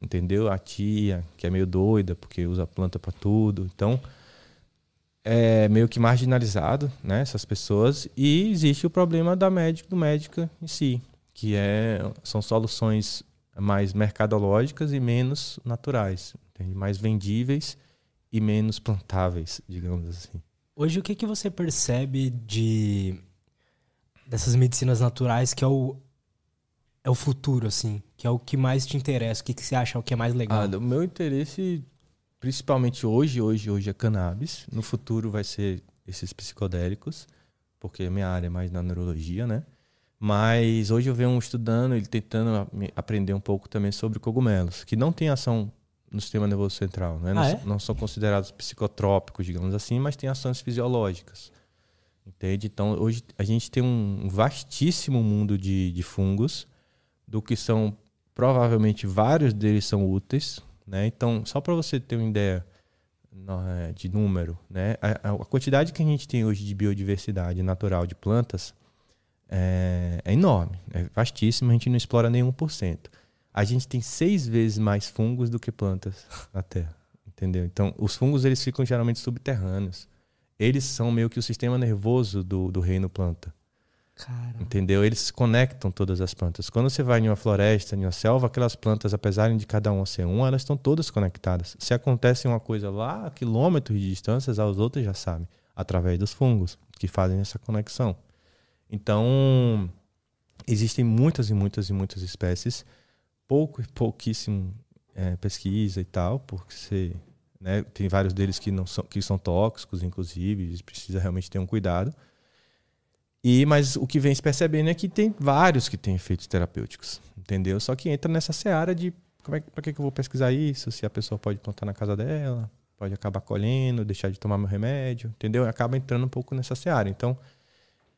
S2: entendeu? A tia, que é meio doida porque usa planta para tudo. Então, é meio que marginalizado, né, essas pessoas, e existe o problema da médico do médico em si, que é são soluções mais mercadológicas e menos naturais, entende? mais vendíveis e menos plantáveis, digamos assim.
S1: Hoje o que que você percebe de dessas medicinas naturais que é o é o futuro assim, que é o que mais te interessa, o que que você acha o que é mais legal?
S2: Ah, o meu interesse principalmente hoje, hoje, hoje é cannabis. No futuro vai ser esses psicodélicos, porque minha área é mais na neurologia, né? Mas hoje eu venho estudando e tentando aprender um pouco também sobre cogumelos, que não tem ação no sistema nervoso central, né?
S1: Ah,
S2: não,
S1: é?
S2: não, são considerados psicotrópicos, digamos assim, mas têm ações fisiológicas. Entende? Então, hoje a gente tem um vastíssimo mundo de, de fungos, do que são provavelmente vários deles são úteis, né? Então, só para você ter uma ideia, é, de número, né? A, a, quantidade que a gente tem hoje de biodiversidade natural de plantas é, é enorme, é vastíssima, a gente não explora nem 1%. A gente tem seis vezes mais fungos do que plantas na Terra, entendeu? Então, os fungos eles ficam geralmente subterrâneos. Eles são meio que o sistema nervoso do, do reino planta. Caramba. Entendeu? Eles conectam todas as plantas. Quando você vai em uma floresta, em uma selva, aquelas plantas, apesar de cada uma ser uma, elas estão todas conectadas. Se acontece uma coisa lá a quilômetros de distâncias, as outras já sabem, através dos fungos, que fazem essa conexão. Então, existem muitas e muitas e muitas espécies, pouco pouquíssimo é, pesquisa e tal, porque você, né, tem vários deles que não são que são tóxicos, inclusive, precisa realmente ter um cuidado. E, mas o que vem se percebendo é que tem vários que têm efeitos terapêuticos, entendeu? Só que entra nessa seara de como é, para que, que eu vou pesquisar isso? Se a pessoa pode plantar na casa dela, pode acabar colhendo, deixar de tomar meu remédio, entendeu? Acaba entrando um pouco nessa seara. Então,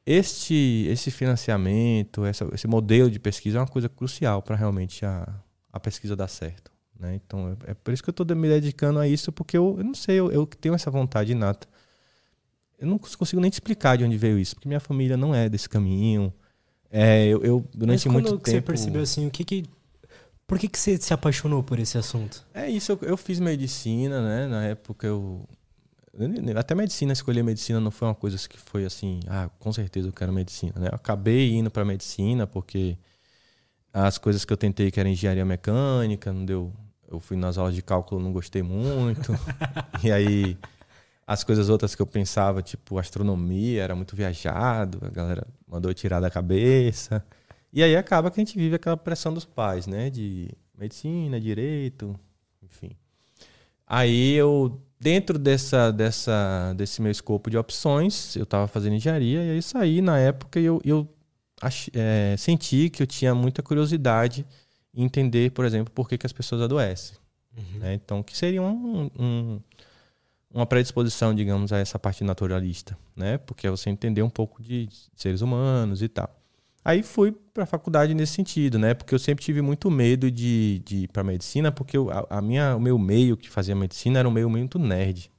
S2: este, esse financiamento, essa, esse modelo de pesquisa é uma coisa crucial para realmente a, a pesquisa dar certo. Né? Então, é, é por isso que eu estou me dedicando a isso, porque eu, eu não sei, eu, eu tenho essa vontade inata eu não consigo nem te explicar de onde veio isso, porque minha família não é desse caminho. É, eu, eu durante
S1: Mas
S2: muito tempo.
S1: você percebeu assim, o que que por que, que você se apaixonou por esse assunto?
S2: É isso, eu, eu fiz medicina, né? Na época eu. Até medicina, escolher medicina não foi uma coisa que foi assim, ah, com certeza eu quero medicina, né? Eu acabei indo para medicina porque as coisas que eu tentei, que era engenharia mecânica, não deu. Eu fui nas aulas de cálculo, não gostei muito. e aí as coisas outras que eu pensava, tipo astronomia, era muito viajado, a galera mandou tirar da cabeça. E aí acaba que a gente vive aquela pressão dos pais, né? De medicina, direito, enfim. Aí eu, dentro dessa, dessa, desse meu escopo de opções, eu estava fazendo engenharia e aí saí na época e eu, eu ach, é, senti que eu tinha muita curiosidade em entender, por exemplo, por que, que as pessoas adoecem. Uhum. Né? Então, que seria um, um uma predisposição, digamos, a essa parte naturalista, né? Porque é você entender um pouco de seres humanos e tal. Aí fui para a faculdade nesse sentido, né? Porque eu sempre tive muito medo de, de ir para medicina, porque eu, a, a, minha, o meu meio que fazia medicina era um meio muito nerd.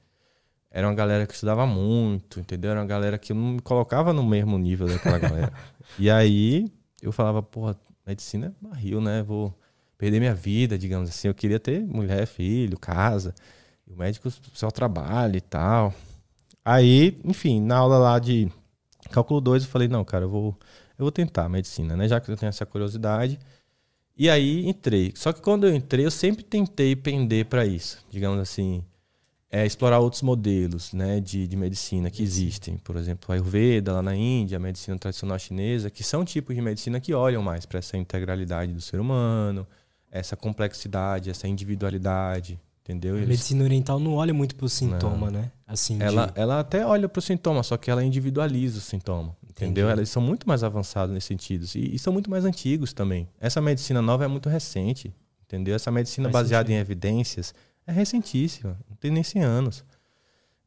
S2: Era uma galera que estudava muito, entendeu? Era uma galera que eu não me colocava no mesmo nível daquela galera. e aí eu falava, porra, medicina é barril, né? Vou perder minha vida, digamos assim. Eu queria ter mulher, filho, casa. E o médico só trabalha e tal. Aí, enfim, na aula lá de cálculo 2, eu falei, não, cara, eu vou, eu vou tentar medicina, né? Já que eu tenho essa curiosidade. E aí entrei. Só que quando eu entrei, eu sempre tentei pender para isso. Digamos assim, é, explorar outros modelos né, de, de medicina que existem. Por exemplo, a Ayurveda lá na Índia, a medicina tradicional chinesa, que são tipos de medicina que olham mais para essa integralidade do ser humano, essa complexidade, essa individualidade. Entendeu?
S1: A Eles... medicina oriental não olha muito pro sintoma, não. né?
S2: Assim, ela, de... ela até olha pro sintoma, só que ela individualiza o sintoma. Entendeu? Entendi. Elas são muito mais avançadas nesse sentido. E, e, são muito mais antigos também. Essa medicina nova é muito recente. Entendeu? Essa medicina Faz baseada sentido. em evidências é recentíssima. Não tem nem 100 anos.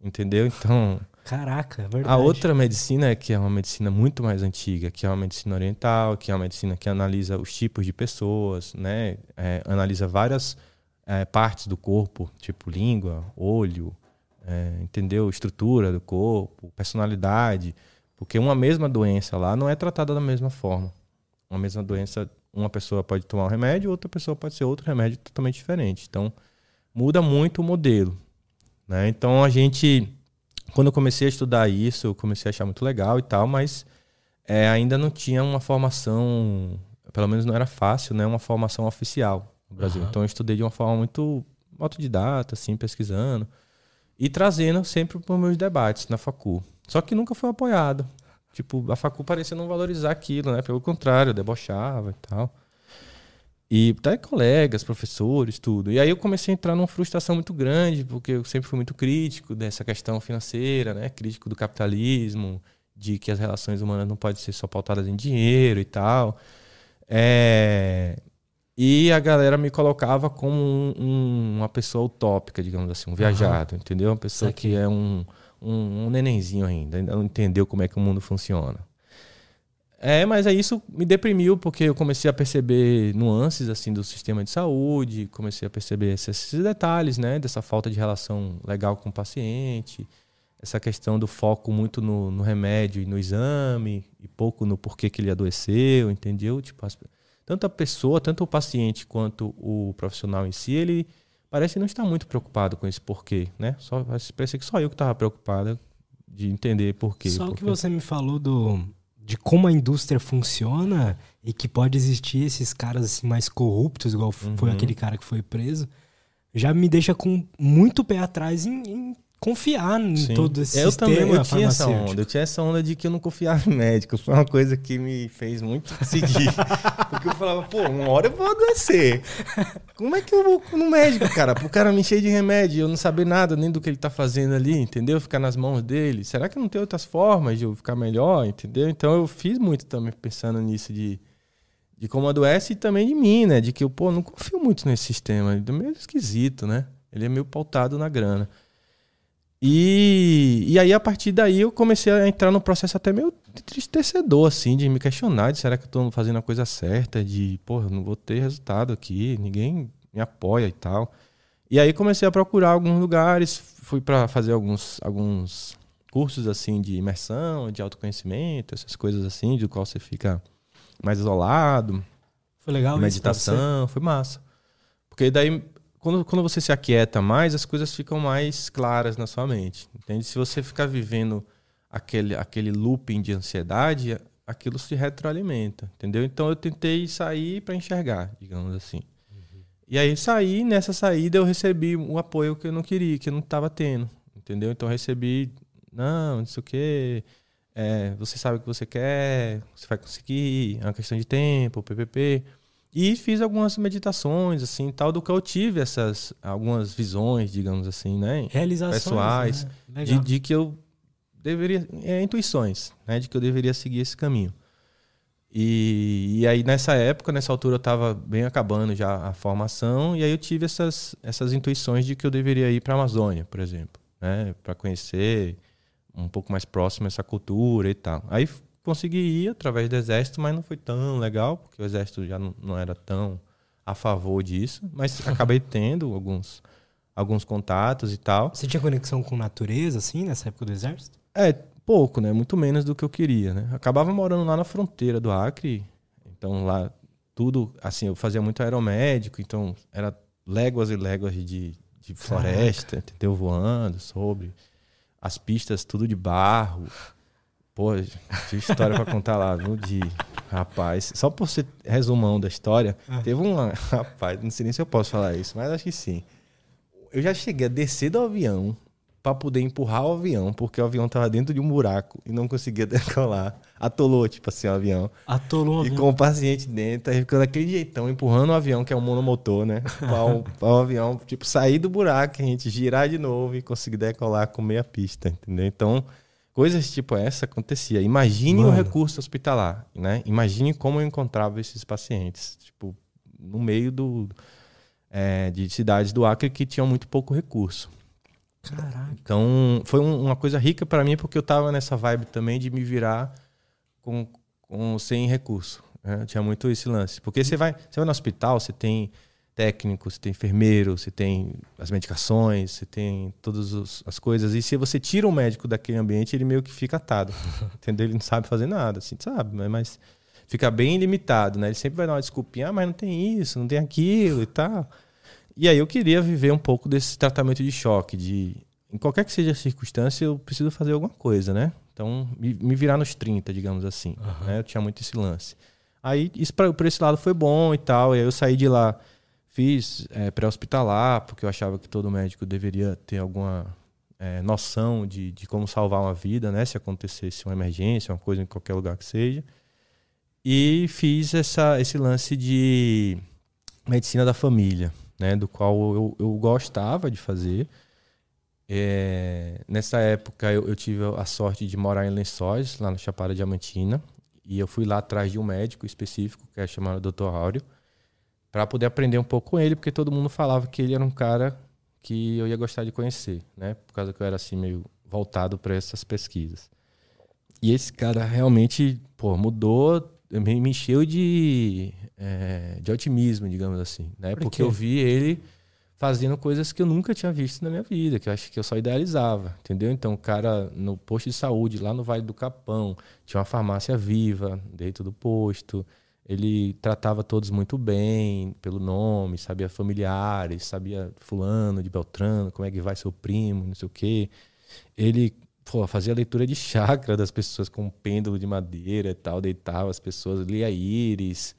S2: Entendeu? Então.
S1: Caraca, é verdade.
S2: A outra medicina é que é uma medicina muito mais antiga, que é uma medicina oriental, que é uma medicina que analisa os tipos de pessoas, né? É, analisa várias é, partes do corpo, tipo língua, olho, é, entendeu? Estrutura do corpo, personalidade. Porque uma mesma doença lá não é tratada da mesma forma. Uma mesma doença, uma pessoa pode tomar um remédio, outra pessoa pode ser outro remédio totalmente diferente. Então, muda muito o modelo. Né? Então, a gente, quando eu comecei a estudar isso, eu comecei a achar muito legal e tal, mas é, ainda não tinha uma formação, pelo menos não era fácil, né? uma formação oficial no Brasil. Uhum. Então eu estudei de uma forma muito autodidata, assim, pesquisando. E trazendo sempre para os meus debates na facu. Só que nunca foi apoiado. Tipo, a facu parecia não valorizar aquilo, né? Pelo contrário, debochava e tal. E até colegas, professores, tudo. E aí eu comecei a entrar numa frustração muito grande, porque eu sempre fui muito crítico dessa questão financeira, né? Crítico do capitalismo, de que as relações humanas não podem ser só pautadas em dinheiro e tal. É... E a galera me colocava como um, um, uma pessoa utópica, digamos assim, um viajado, uhum. entendeu? Uma pessoa que é um, um, um nenenzinho ainda, ainda não entendeu como é que o mundo funciona. É, mas aí isso me deprimiu porque eu comecei a perceber nuances assim do sistema de saúde, comecei a perceber esses, detalhes, né, dessa falta de relação legal com o paciente, essa questão do foco muito no, no remédio e no exame e pouco no porquê que ele adoeceu, entendeu? Tipo, as, tanto a pessoa, tanto o paciente quanto o profissional em si, ele parece não estar muito preocupado com esse porquê, né? Só parece que só eu que estava preocupado de entender porquê.
S1: Só
S2: o
S1: que você me falou do de como a indústria funciona e que pode existir esses caras assim, mais corruptos, igual uhum. foi aquele cara que foi preso, já me deixa com muito pé atrás em, em confiar em Sim. todo esse
S2: eu
S1: sistema
S2: também, eu tinha essa onda. Eu tinha essa onda de que eu não confiava em médico. Foi uma coisa que me fez muito seguir. Porque eu falava, pô, uma hora eu vou adoecer. Como é que eu vou no médico, cara? Pro cara me encher de remédio, eu não saber nada nem do que ele tá fazendo ali, entendeu? Ficar nas mãos dele. Será que não tem outras formas de eu ficar melhor, entendeu? Então eu fiz muito também pensando nisso de, de como adoece e também de mim, né? De que eu, pô, não confio muito nesse sistema. Ele é meio esquisito, né? Ele é meio pautado na grana. E, e aí, a partir daí, eu comecei a entrar no processo até meio entristecedor, assim, de me questionar, de será que eu estou fazendo a coisa certa, de, porra, não vou ter resultado aqui, ninguém me apoia e tal. E aí comecei a procurar alguns lugares, fui para fazer alguns, alguns cursos, assim, de imersão, de autoconhecimento, essas coisas assim, do qual você fica mais isolado.
S1: Foi legal
S2: Meditação, foi massa. Porque daí quando, quando você se aquieta mais, as coisas ficam mais claras na sua mente. Entende? Se você ficar vivendo aquele, aquele looping de ansiedade, aquilo se retroalimenta. Entendeu? Então eu tentei sair para enxergar, digamos assim. Uhum. E aí saí, nessa saída eu recebi um apoio que eu não queria, que eu não estava tendo. Entendeu? Então eu recebi, não, não sei o quê. É, você sabe o que você quer, você vai conseguir, é uma questão de tempo, PPP. E fiz algumas meditações, assim, tal, do que eu tive essas algumas visões, digamos assim, né?
S1: Realizações.
S2: Pessoais. Né? De, de, que eu deveria. É, intuições, né? De que eu deveria seguir esse caminho. E, e aí, nessa época, nessa altura, eu estava bem acabando já a formação, e aí eu tive essas, essas intuições de que eu deveria ir para a Amazônia, por exemplo, né? Para conhecer um pouco mais próximo essa cultura e tal. Aí consegui ir através do exército, mas não foi tão legal, porque o exército já não, não era tão a favor disso, mas acabei tendo alguns, alguns contatos e tal.
S1: Você tinha conexão com natureza, assim, nessa época do exército?
S2: É, pouco, né? Muito menos do que eu queria, né? Acabava morando lá na fronteira do Acre, então lá tudo, assim, eu fazia muito aeromédico, então era léguas e léguas de, de floresta, Caraca. entendeu? Voando sobre as pistas tudo de barro. Pô, tinha história pra contar lá, viu? De. Rapaz, só por ser resumão da história, ah. teve um. Rapaz, não sei nem se eu posso falar isso, mas acho que sim. Eu já cheguei a descer do avião para poder empurrar o avião, porque o avião tava dentro de um buraco e não conseguia decolar. Atolou, tipo assim, o avião.
S1: Atolou o
S2: avião. E com o paciente dentro, aí ficou daquele jeitão, empurrando o avião, que é um monomotor, né? Para o avião, tipo, sair do buraco, a gente girar de novo e conseguir decolar com meia pista, entendeu? Então, Coisas tipo essa acontecia. Imagine o um recurso hospitalar, né? Imagine como eu encontrava esses pacientes, tipo, no meio do, é, de cidades do Acre que tinham muito pouco recurso.
S1: Caraca.
S2: Então, foi um, uma coisa rica para mim porque eu tava nessa vibe também de me virar com, com sem recurso. Né? Tinha muito esse lance. Porque você vai, você vai no hospital, você tem técnico, você tem enfermeiro, você tem as medicações, você tem todas as coisas. E se você tira o médico daquele ambiente, ele meio que fica atado. entendeu? Ele não sabe fazer nada, assim, sabe? Mas fica bem limitado, né? Ele sempre vai dar uma desculpinha, ah, mas não tem isso, não tem aquilo e tal. E aí eu queria viver um pouco desse tratamento de choque, de em qualquer que seja a circunstância, eu preciso fazer alguma coisa, né? Então, me, me virar nos 30, digamos assim. Uhum. Né? Eu tinha muito esse lance. Aí, isso pra, por esse lado foi bom e tal. E aí eu saí de lá Fiz é, pré-hospitalar, porque eu achava que todo médico deveria ter alguma é, noção de, de como salvar uma vida, né? Se acontecesse uma emergência, uma coisa em qualquer lugar que seja. E fiz essa, esse lance de medicina da família, né? Do qual eu, eu gostava de fazer. É, nessa época eu, eu, tive a sorte de morar em Lençóis, lá na Chapada Diamantina. E eu fui lá atrás de um médico específico, que é chamado Dr. Áureo para poder aprender um pouco com ele, porque todo mundo falava que ele era um cara que eu ia gostar de conhecer, né? Por causa que eu era assim meio voltado para essas pesquisas. E esse cara realmente, pô, mudou, me, encheu de, é, de otimismo, digamos assim, né?
S1: Por
S2: Porque eu vi ele fazendo coisas que eu nunca tinha visto na minha vida, que eu acho que eu só idealizava, entendeu? Então, o cara no posto de saúde, lá no Vale do Capão, tinha uma farmácia viva dentro do posto. Ele tratava todos muito bem, pelo nome, sabia familiares, sabia fulano de Beltrano, como é que vai seu primo, não sei o quê. Ele pô, fazia leitura de chakra das pessoas com um pêndulo de madeira e tal, deitava as pessoas, lia íris,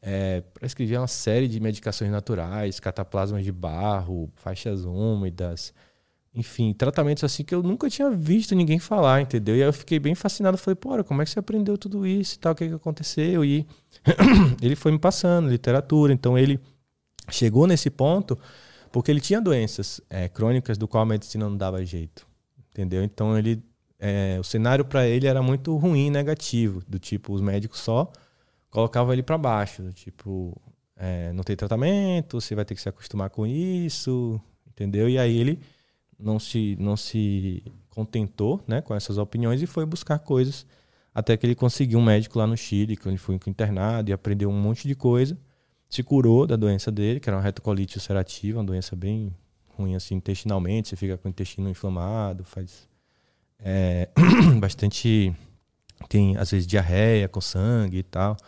S2: é, prescrevia uma série de medicações naturais, cataplasmas de barro, faixas úmidas, enfim, tratamentos assim que eu nunca tinha visto ninguém falar, entendeu? E aí eu fiquei bem fascinado, falei, pô, como é que você aprendeu tudo isso e tal, o que, que aconteceu? E ele foi me passando literatura, então ele chegou nesse ponto porque ele tinha doenças é, crônicas do qual a medicina não dava jeito, entendeu? Então ele, é, o cenário para ele era muito ruim, negativo, do tipo os médicos só colocavam ele para baixo, do tipo é, não tem tratamento, você vai ter que se acostumar com isso, entendeu? E aí ele não se não se contentou, né, com essas opiniões e foi buscar coisas até que ele conseguiu um médico lá no Chile, que ele foi internado e aprendeu um monte de coisa se curou da doença dele, que era uma retocolite ulcerativa, uma doença bem ruim assim intestinalmente, você fica com o intestino inflamado, faz é, bastante tem às vezes diarreia com sangue e tal.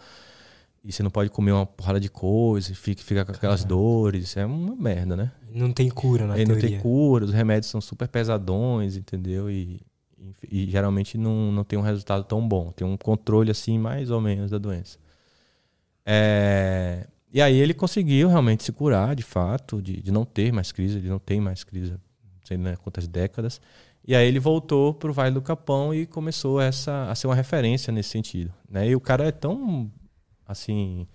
S2: E você não pode comer uma porrada de coisa, fica, fica com aquelas
S1: Caramba.
S2: dores, é uma merda, né?
S1: Não tem cura na
S2: Ele não
S1: teoria.
S2: tem cura, os remédios são super pesadões, entendeu? E, e, e geralmente não, não tem um resultado tão bom. Tem um controle, assim, mais ou menos da doença. É, e aí ele conseguiu realmente se curar, de fato, de, de não ter mais crise, de não ter mais crise, não sei né, quantas décadas. E aí ele voltou para o Vale do Capão e começou essa, a ser uma referência nesse sentido. Né? E o cara é tão, assim,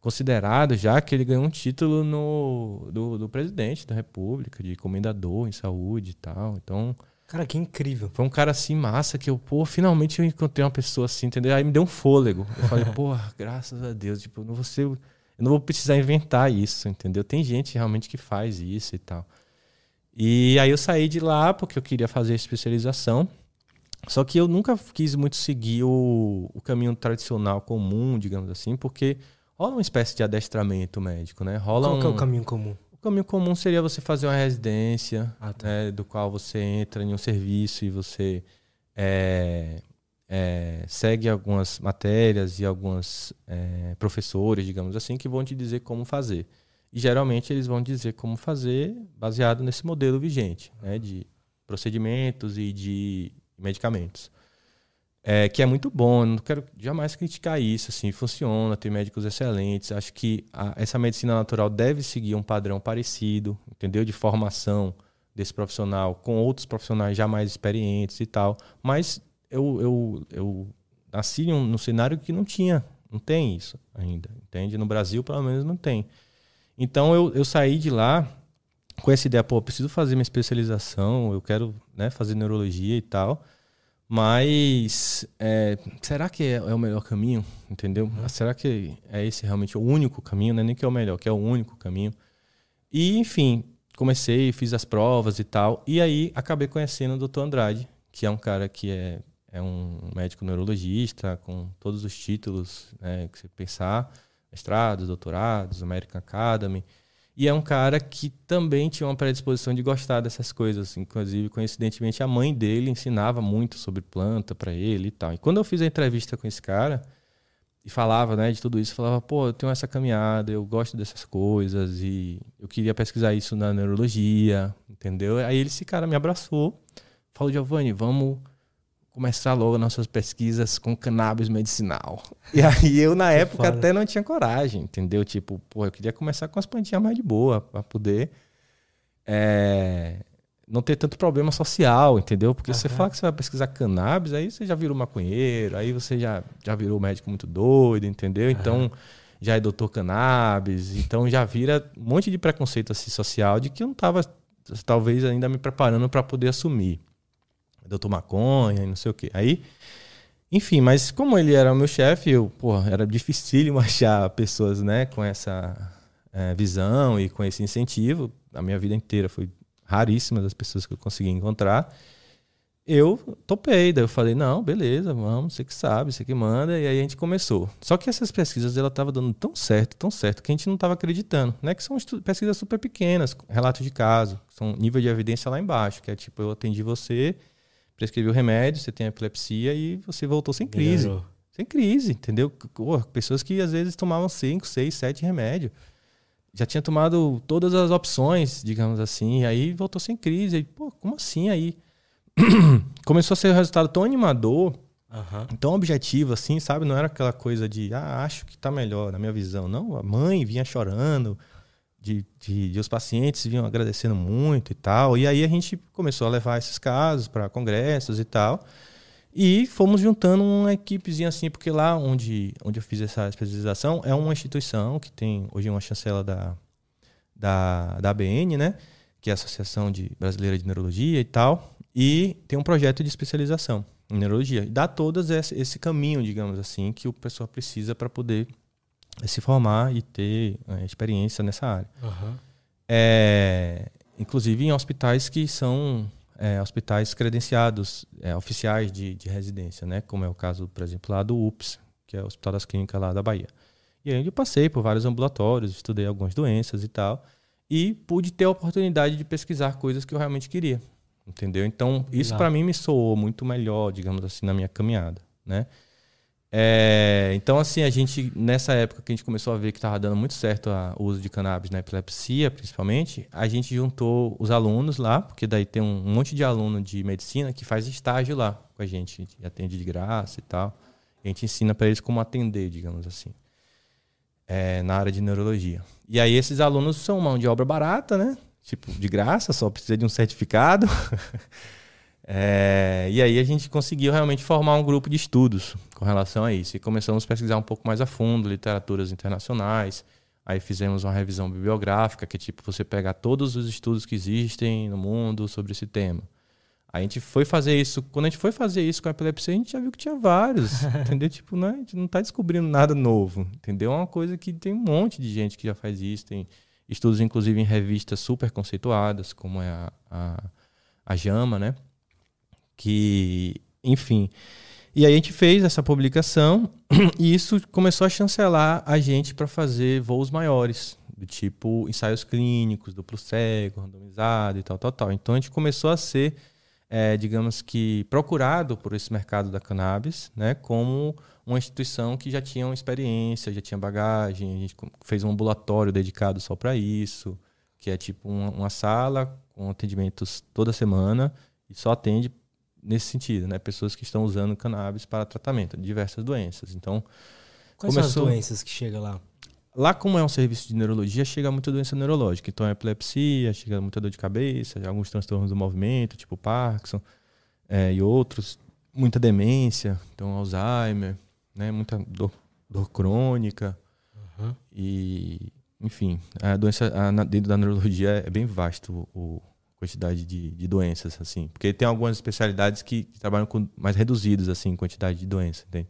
S2: considerado já que ele ganhou um título no, do, do presidente da República, de comendador em saúde e tal. Então,
S1: Cara, que incrível.
S2: foi um cara assim massa que eu, pô, finalmente eu encontrei uma pessoa assim, entendeu? Aí me deu um fôlego. Eu falei, pô, graças a Deus, tipo, não vou ser, eu não vou precisar inventar isso, entendeu? Tem gente realmente que faz isso e tal. E aí eu saí de lá porque eu queria fazer especialização. Só que eu nunca quis muito seguir o, o caminho tradicional comum, digamos assim, porque rola uma espécie de adestramento médico, né? Rola
S1: Qual que é o
S2: um-
S1: caminho comum?
S2: o caminho comum seria você fazer uma residência,
S1: Ah, tá.
S2: né, do qual você entra em um serviço e você é, é, segue algumas matérias e alguns é, professores, digamos assim, que vão te dizer como fazer. E geralmente eles vão dizer como fazer baseado nesse modelo vigente, né, de procedimentos e de medicamentos. É, que é muito bom, não quero jamais criticar isso, assim, funciona, tem médicos excelentes. Acho que a- essa medicina natural deve seguir um padrão parecido, entendeu? De formação desse profissional com outros profissionais já mais experientes e tal. Mas eu, eu, eu nasci num, num cenário que não tinha, não tem isso ainda, entende? No Brasil, pelo menos, não tem. Então eu, eu saí de lá com essa ideia, pô, preciso fazer minha especialização, eu quero né, fazer neurologia e tal. Mas é, será que é, é o melhor caminho? Entendeu? Será que é esse realmente o único caminho? Não é nem que é o melhor, que é o único caminho. E, enfim, comecei, fiz as provas e tal. E aí acabei conhecendo o Dr. Andrade, que é um cara que é, é um médico neurologista, com todos os títulos né, que você pensar: mestrados, doutorados, American Academy. E é um cara que também tinha uma predisposição de gostar dessas coisas. Inclusive, coincidentemente, a mãe dele ensinava muito sobre planta para ele e tal. E quando eu fiz a entrevista com esse cara e falava né, de tudo isso, falava, pô, eu tenho essa caminhada, eu gosto dessas coisas e eu queria pesquisar isso na neurologia, entendeu? Aí esse cara me abraçou, falou, Giovanni, vamos começar logo nossas pesquisas com cannabis medicinal. E aí eu, na época,
S1: foda.
S2: até não tinha coragem, entendeu? Tipo, pô, eu queria começar com as plantinhas mais de boa, para poder é, não ter tanto problema social, entendeu? Porque você fala que você vai pesquisar cannabis, aí você já virou maconheiro, aí você já, já virou médico muito doido, entendeu? Então já é doutor cannabis, então já vira um monte de preconceito assim, social de que eu não estava talvez ainda me preparando para poder assumir. Doutor maconha e não sei o quê. Aí, enfim, mas como ele era o meu chefe, eu, pô, era dificílimo achar pessoas, né, com essa eh, visão e com esse incentivo. A minha vida inteira foi raríssimas as pessoas que eu consegui encontrar. eu topei, daí eu falei, não, beleza, vamos, você que sabe, você que manda, e aí a gente começou. Só que essas pesquisas, ela tava dando tão certo, tão certo, que a gente não estava acreditando, né? Que são pesquisas super pequenas, relatos de caso, são nível de evidência lá embaixo, que é tipo, eu atendi você, prescrevi o remédio, você tem epilepsia e você voltou sem crise. Melhorou. Sem crise, entendeu? Pô, pessoas que às vezes tomavam 5, 6, 7 remédios. Já tinha tomado todas as opções, digamos assim, e aí voltou sem crise. E, pô, como assim aí? começou a ser um resultado tão animador, uhum. tão objetivo, assim, sabe? Não era aquela coisa de, ah, acho que tá melhor, na minha visão. Não, a mãe vinha chorando, de, de, de, os pacientes vinham agradecendo muito e tal. E aí a gente começou a levar esses casos para congressos e tal. E fomos juntando uma equipezinha assim, porque lá onde, onde eu fiz essa especialização é uma instituição que tem hoje uma chancela da, da, da ABN, né? Que é a Associação de Brasileira de Neurologia e tal e tem um projeto de especialização em neurologia. E dá todas esse, esse caminho, digamos assim, que o pessoal precisa para poder se formar e ter é, experiência nessa área. Uhum. É, inclusive em hospitais que são é, hospitais credenciados, é, oficiais de, de, residência, né? como é o caso, por exemplo, lá do UPS, que é o Hospital das Clínicas lá da Bahia. E aí eu passei por vários ambulatórios, estudei algumas doenças e tal, e pude ter a oportunidade de pesquisar coisas que eu realmente queria. Entendeu? Então, isso para mim me soou muito melhor, digamos assim, na minha caminhada, né? É, então, assim, a gente, nessa época que a gente começou a ver que estava dando muito certo o uso de cannabis na epilepsia, principalmente, a gente juntou os alunos lá, porque daí tem um, monte de aluno de medicina que faz estágio lá com a gente, atende de graça e tal. A gente ensina para eles como atender, digamos assim, é, na área de neurologia. E aí esses alunos são mão de obra barata, né? tipo, de graça, só precisa de um certificado. é, e aí a gente conseguiu realmente formar um grupo de estudos com relação a isso. E começamos a pesquisar um pouco mais a fundo, literaturas internacionais. Aí fizemos uma revisão bibliográfica, que tipo, você pega todos os estudos que existem no mundo sobre esse tema. A gente foi fazer isso, quando a gente foi fazer isso com a epilepsia, a gente já viu que tinha vários, entendeu? Tipo, né? a gente não está descobrindo nada novo, entendeu? É uma coisa que tem um monte de gente que já faz isso, tem estudos inclusive em revistas super conceituadas, como é a, a, a JAMA, né? Que, enfim. E aí a gente fez essa publicação e isso começou a chancelar a gente para fazer voos maiores, do tipo ensaios clínicos, duplo cego, randomizado e tal, tal, tal. Então a gente começou a ser, é, digamos que, procurado por esse mercado da cannabis, né? Como uma instituição que já tinha uma experiência, já tinha bagagem, a gente fez um ambulatório dedicado só para isso, que é tipo uma, uma, sala com atendimentos toda semana e só atende nesse sentido, né? Pessoas que estão usando cannabis para tratamento de diversas doenças. Então,
S1: quais começou... são as doenças que chega lá?
S2: Lá, como é um serviço de neurologia, chega muita doença neurológica. Então, é epilepsia, chega muita dor de cabeça, alguns transtornos do movimento, tipo Parkinson é, e outros. Muita demência, então Alzheimer, né? Muita dor, dor crônica. Uhum. E, enfim, a doença a, dentro da neurologia é bem vasto o, quantidade de, de doenças, assim. Porque tem algumas especialidades que, que trabalham com mais reduzidos, assim, quantidade de doenças, entende?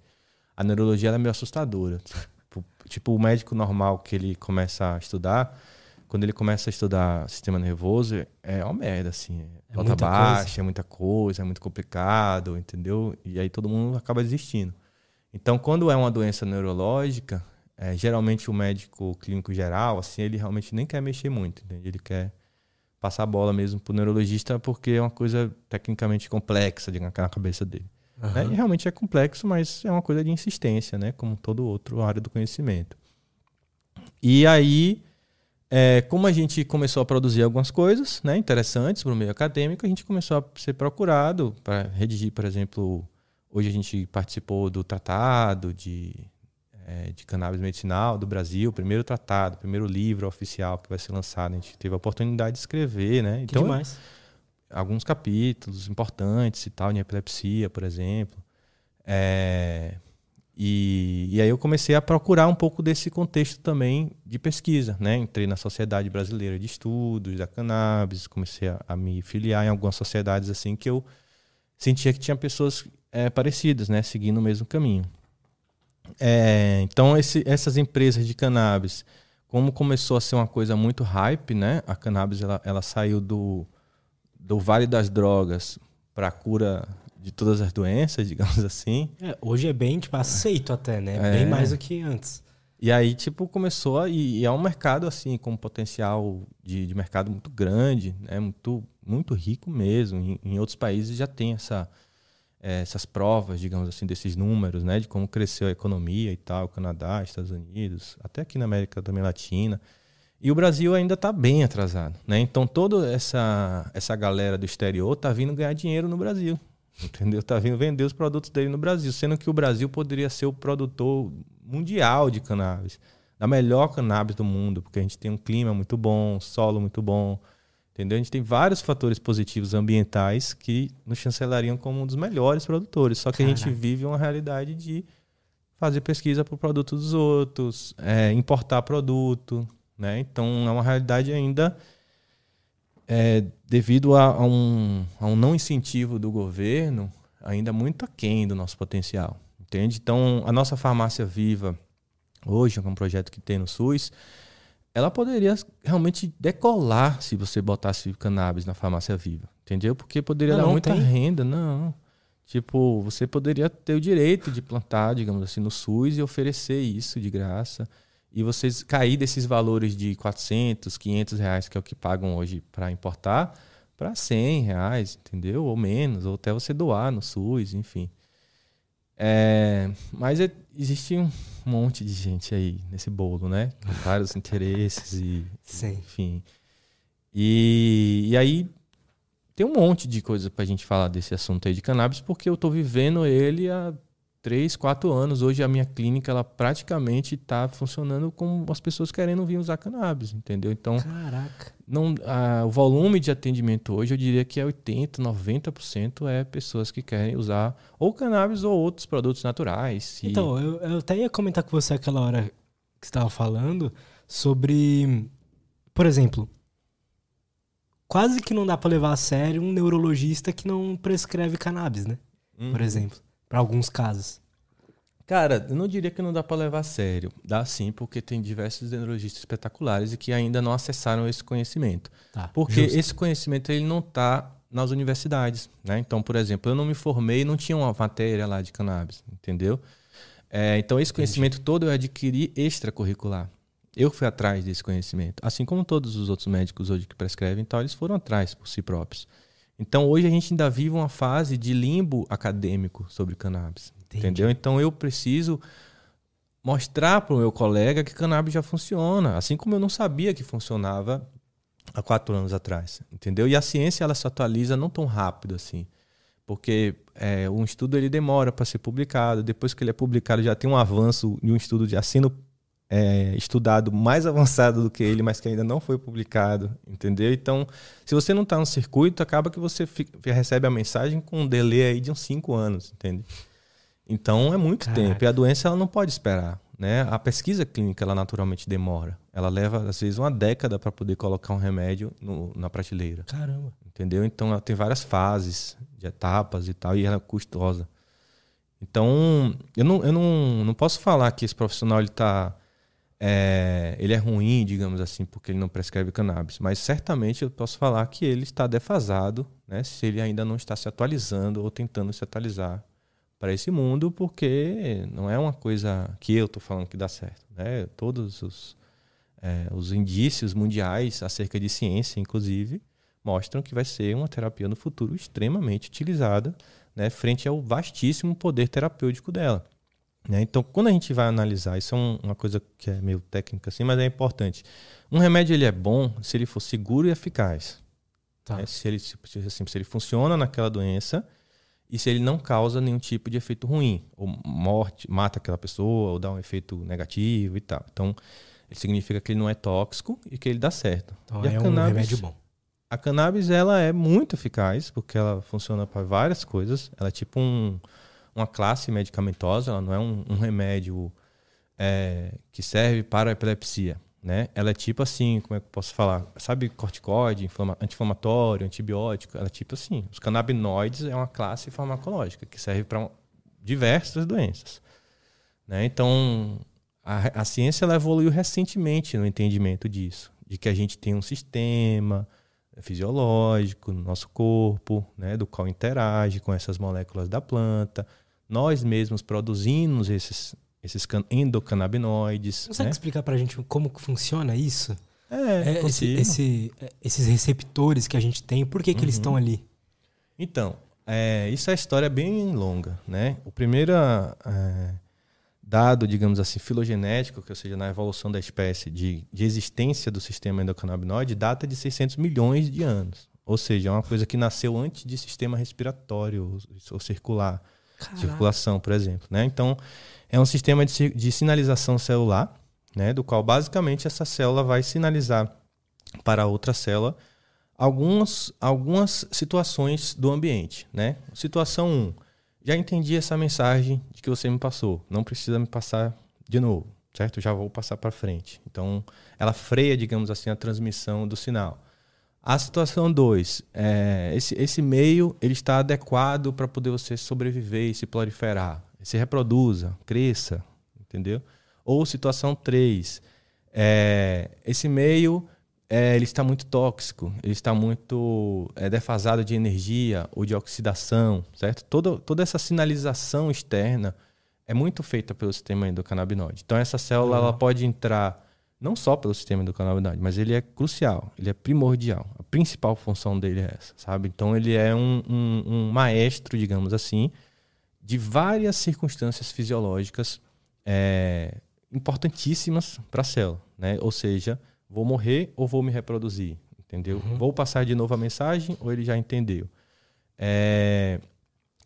S2: A neurologia é meio assustadora. tipo, tipo, o médico normal que ele começa a estudar, quando ele começa a estudar sistema nervoso, é uma merda, assim. É nota baixa, coisa. é muita coisa, é muito complicado, entendeu? E aí todo mundo acaba desistindo. Então, quando é uma doença neurológica, é, geralmente o médico clínico geral, assim, ele realmente nem quer mexer muito, entende? ele quer passar a bola mesmo para o neurologista porque é uma coisa tecnicamente complexa na cabeça dele. Uhum. Né? E realmente é complexo, mas é uma coisa de insistência, né? como todo outro área do conhecimento. E aí, é, como a gente começou a produzir algumas coisas né, interessantes para o meio acadêmico, a gente começou a ser procurado para redigir, por exemplo, Hoje a gente participou do tratado de, é, de cannabis medicinal do Brasil, primeiro tratado, primeiro livro oficial que vai ser lançado. A gente teve a oportunidade de escrever, né?
S1: Então, que demais.
S2: alguns capítulos importantes e tal, em epilepsia, por exemplo. É, e, e, aí eu comecei a procurar um pouco desse contexto também de pesquisa, né? Entrei na Sociedade Brasileira de Estudos da Cannabis, comecei a, a me filiar em algumas sociedades assim que eu sentia que tinha pessoas é, parecidas, né? Seguindo o mesmo caminho. É, então, esse, essas empresas de cannabis, como começou a ser uma coisa muito hype, né? A cannabis ela, ela saiu do, do Vale das Drogas para a cura de todas as doenças, digamos assim.
S1: É, hoje é bem, tipo, aceito até, né? É. Bem mais do que antes.
S2: E aí, tipo, começou a, e, é um mercado, assim, com potencial de, de mercado muito grande, né? Muito, muito rico mesmo. Em, em outros países já tem essa, é, essas provas, digamos assim, desses números, né? De como cresceu a economia e tal, Canadá, Estados Unidos, até aqui na América também Latina. E o Brasil ainda está bem atrasado, né? Então toda essa essa galera do exterior está vindo ganhar dinheiro no Brasil, entendeu? Está vindo vender os produtos dele no Brasil, sendo que o Brasil poderia ser o produtor mundial de cannabis, da melhor cannabis do mundo, porque a gente tem um clima muito bom, solo muito bom, entendeu? A gente tem vários fatores positivos ambientais que nos chancelariam como um dos melhores produtores. Só que Caraca. a gente vive uma realidade de fazer pesquisa para o produto dos outros, é, importar produto, né? Então é uma realidade ainda é, devido a, a, um, a um não incentivo do governo ainda muito aquém do nosso potencial, entende? Então a nossa farmácia viva hoje, é um projeto que tem no SUS, ela poderia realmente decolar se você botasse cannabis na farmácia viva, entendeu? Porque poderia não, dar muita tem. renda, não. Tipo, você poderia ter o direito de plantar, digamos assim, no SUS e oferecer isso de graça e vocês cair desses valores de 400, 500 reais, que é o que pagam hoje para importar, para 100 reais, entendeu? Ou menos, ou até você doar no SUS, enfim. É, mas é, existe um monte de gente aí nesse bolo, né? Com vários interesses e, Sim. enfim. E, e aí tem um monte de coisa para a gente falar desse assunto aí de cannabis, porque eu estou vivendo ele há três, quatro anos. Hoje a minha clínica ela praticamente está funcionando como as pessoas querendo vir usar cannabis, entendeu? Então,
S1: Caraca.
S2: Não, a, o volume de atendimento hoje eu diria que é 80, 90% é pessoas que querem usar ou cannabis ou outros produtos naturais.
S1: E... Então, eu, eu até ia comentar com você aquela hora que estava falando sobre, por exemplo, quase que não dá para levar a sério um neurologista que não prescreve cannabis, né? Uhum. Por exemplo para alguns casos?
S2: Cara, eu não diria que não dá para levar a sério. Dá sim, porque tem diversos neurologistas espetaculares e que ainda não acessaram esse conhecimento. Tá, porque justo. esse conhecimento ele não está nas universidades. Né? Então, por exemplo, eu não me formei não tinha uma matéria lá de cannabis, entendeu? É, então, esse conhecimento Entendi. todo eu adquiri extracurricular. Eu fui atrás desse conhecimento. Assim como todos os outros médicos hoje que prescrevem, então, eles foram atrás por si próprios. Então hoje a gente ainda vive uma fase de limbo acadêmico sobre cannabis. Entendi. Entendeu? Então eu preciso mostrar para o meu colega que cannabis já funciona, assim como eu não sabia que funcionava há quatro anos atrás, entendeu? E a ciência ela se atualiza não tão rápido assim, porque é, um estudo ele demora para ser publicado, depois que ele é publicado já tem um avanço de um estudo de assino é, estudado mais avançado do que ele, mas que ainda não foi publicado, entendeu? Então, se você não está no circuito, acaba que você fica, recebe a mensagem com um delay aí de uns 5 anos, entende? Então, é muito Caraca. tempo. E a doença ela não pode esperar, né? A pesquisa clínica, ela naturalmente demora. Ela leva, às vezes, uma década para poder colocar um remédio no, na prateleira.
S1: Caramba!
S2: Entendeu? Então, ela tem várias fases de etapas e tal, e ela é custosa. Então, eu não, eu não, não posso falar que esse profissional ele está é, ele é ruim, digamos assim, porque ele não prescreve cannabis. Mas certamente eu posso falar que ele está defasado, né, se ele ainda não está se atualizando ou tentando se atualizar para esse mundo, porque não é uma coisa que eu estou falando que dá certo. Né? Todos os, é, os indícios mundiais acerca de ciência, inclusive, mostram que vai ser uma terapia no futuro extremamente utilizada né, frente ao vastíssimo poder terapêutico dela. Né? Então, quando a gente vai analisar, isso é um, uma coisa que é meio técnica assim, mas é importante. Um remédio ele é bom se ele for seguro e eficaz. Tá. Né? Se, ele, se, assim, se ele funciona naquela doença e se ele não causa nenhum tipo de efeito ruim, ou morte, mata aquela pessoa, ou dá um efeito negativo e tal. Então, ele significa que ele não é tóxico e que ele dá certo.
S1: Então, e é cannabis, um remédio bom.
S2: A cannabis ela é muito eficaz porque ela funciona para várias coisas. Ela é tipo um uma classe medicamentosa, ela não é um, um remédio é, que serve para epilepsia. Né? Ela é tipo assim, como é que eu posso falar? Sabe corticoide, anti-inflamatório, antibiótico? Ela é tipo assim. Os canabinoides é uma classe farmacológica que serve para diversas doenças. Né? Então, a, a ciência ela evoluiu recentemente no entendimento disso, de que a gente tem um sistema fisiológico no nosso corpo, né, do qual interage com essas moléculas da planta. Nós mesmos produzimos esses, esses endocannabinoides.
S1: Consegue
S2: né?
S1: explicar para a gente como funciona isso?
S2: É,
S1: é esse, esse, esses receptores que a gente tem, por que, que uhum. eles estão ali?
S2: Então, é, isso é história bem longa, né? O primeiro é, dado, digamos assim, filogenético, que ou seja, na evolução da espécie de, de existência do sistema endocannabinoide, data de 600 milhões de anos. Ou seja, é uma coisa que nasceu antes de sistema respiratório ou circular, Caraca. circulação, por exemplo. Né? Então, é um sistema de, de sinalização celular, né? do qual basicamente essa célula vai sinalizar para outra célula algumas, algumas situações do ambiente. Né? Situação 1. Já entendi essa mensagem de que você me passou. Não precisa me passar de novo, certo? Já vou passar para frente. Então, ela freia, digamos assim, a transmissão do sinal. A situação 2, é, esse, esse meio ele está adequado para poder você sobreviver e se proliferar, se reproduza, cresça, entendeu? Ou situação 3, é, esse meio é, ele está muito tóxico, ele está muito é, defasado de energia ou de oxidação, certo? Toda, toda essa sinalização externa é muito feita pelo sistema endocannabinoide. Então essa célula uhum. ela pode entrar não só pelo sistema endocannabinoide, mas ele é crucial, ele é primordial. A principal função dele é essa, sabe? Então ele é um, um, um maestro, digamos assim, de várias circunstâncias fisiológicas é, importantíssimas para a célula, né? Ou seja, vou morrer ou vou me reproduzir, entendeu? Uhum. Vou passar de novo a mensagem ou ele já entendeu? É...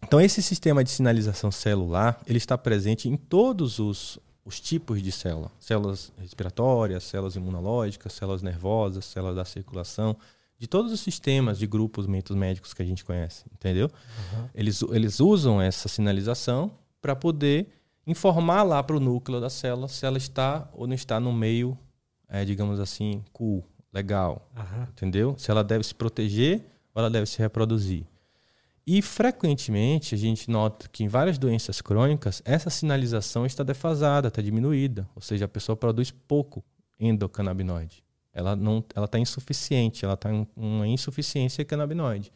S2: Então esse sistema de sinalização celular ele está presente em todos os os tipos de célula. Células respiratórias, células imunológicas, células nervosas, células da circulação, de todos os sistemas de grupos mentos médicos que a gente conhece, entendeu? Uhum. Eles, eles usam essa sinalização para poder informar lá para o núcleo da célula se ela está ou não está no meio, é, digamos assim, cool, legal, uhum. entendeu? Se ela deve se proteger ou ela deve se reproduzir. E frequentemente a gente nota que em várias doenças crônicas essa sinalização está defasada, está diminuída, ou seja, a pessoa produz pouco endocannabinoide. Ela não, ela está insuficiente, ela está em uma insuficiência canabinoide,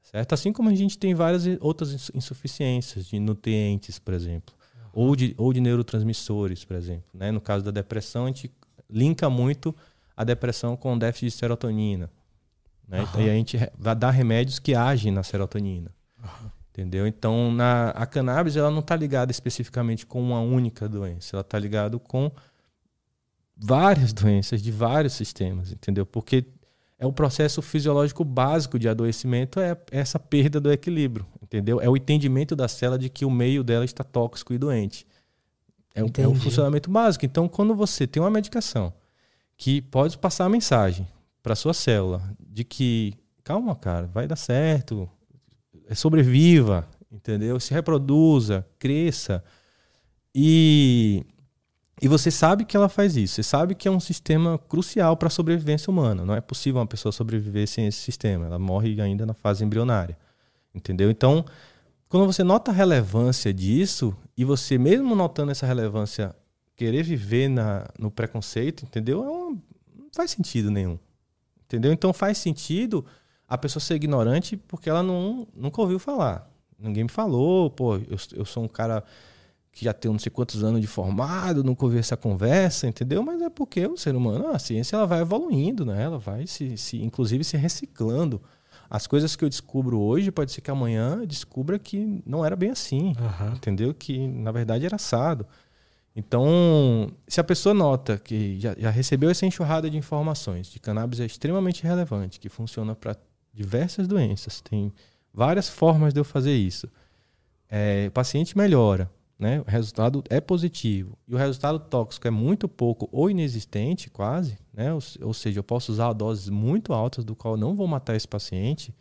S2: certo? Assim como a gente tem várias outras insuficiências de nutrientes, por exemplo, uhum. ou de, ou de neurotransmissores, por exemplo. Né? No caso da depressão, a gente linka muito a depressão com déficit de serotonina. Né? Uhum. E a gente vai dar remédios que agem na serotonina. Uhum. Entendeu? Então, na, a cannabis ela não está ligada especificamente com uma única doença. Ela está ligada com várias doenças de vários sistemas, entendeu? Porque é o processo fisiológico básico de adoecimento é essa perda do equilíbrio, entendeu? É o entendimento da célula de que o meio dela está tóxico e doente. É, é o funcionamento básico. Então, quando você tem uma medicação que pode passar a mensagem para sua célula de que calma, cara, vai dar certo, é, sobreviva, entendeu? Se reproduza, cresça. E e você sabe que ela faz isso. Você sabe que é um sistema crucial para a sobrevivência humana. Não é possível uma pessoa sobreviver sem esse sistema. Ela morre ainda na fase embrionária. Entendeu? Então, quando você nota a relevância disso, e você, mesmo notando essa relevância, querer viver na, no preconceito, entendeu? É não faz sentido nenhum. Entendeu? Então faz sentido a pessoa ser ignorante porque ela não, nunca ouviu falar. Ninguém me falou, pô, eu, eu sou um cara que já tem não sei quantos anos de formado, nunca ouvi essa conversa, entendeu? Mas é porque o ser humano, a ciência ela vai evoluindo, né? Ela vai se, se inclusive se reciclando. As coisas que eu descubro hoje, pode ser que amanhã descubra que não era bem assim, uhum. entendeu? Que na verdade era assado. Então, se a pessoa nota que já, já recebeu essa enxurrada de informações de cannabis é extremamente relevante, que funciona para diversas doenças, tem várias formas de eu fazer isso. É, o paciente melhora, né? o resultado é positivo e o resultado tóxico é muito pouco ou inexistente, quase, né? ou, ou seja, eu posso usar doses muito altas do qual não vou matar esse paciente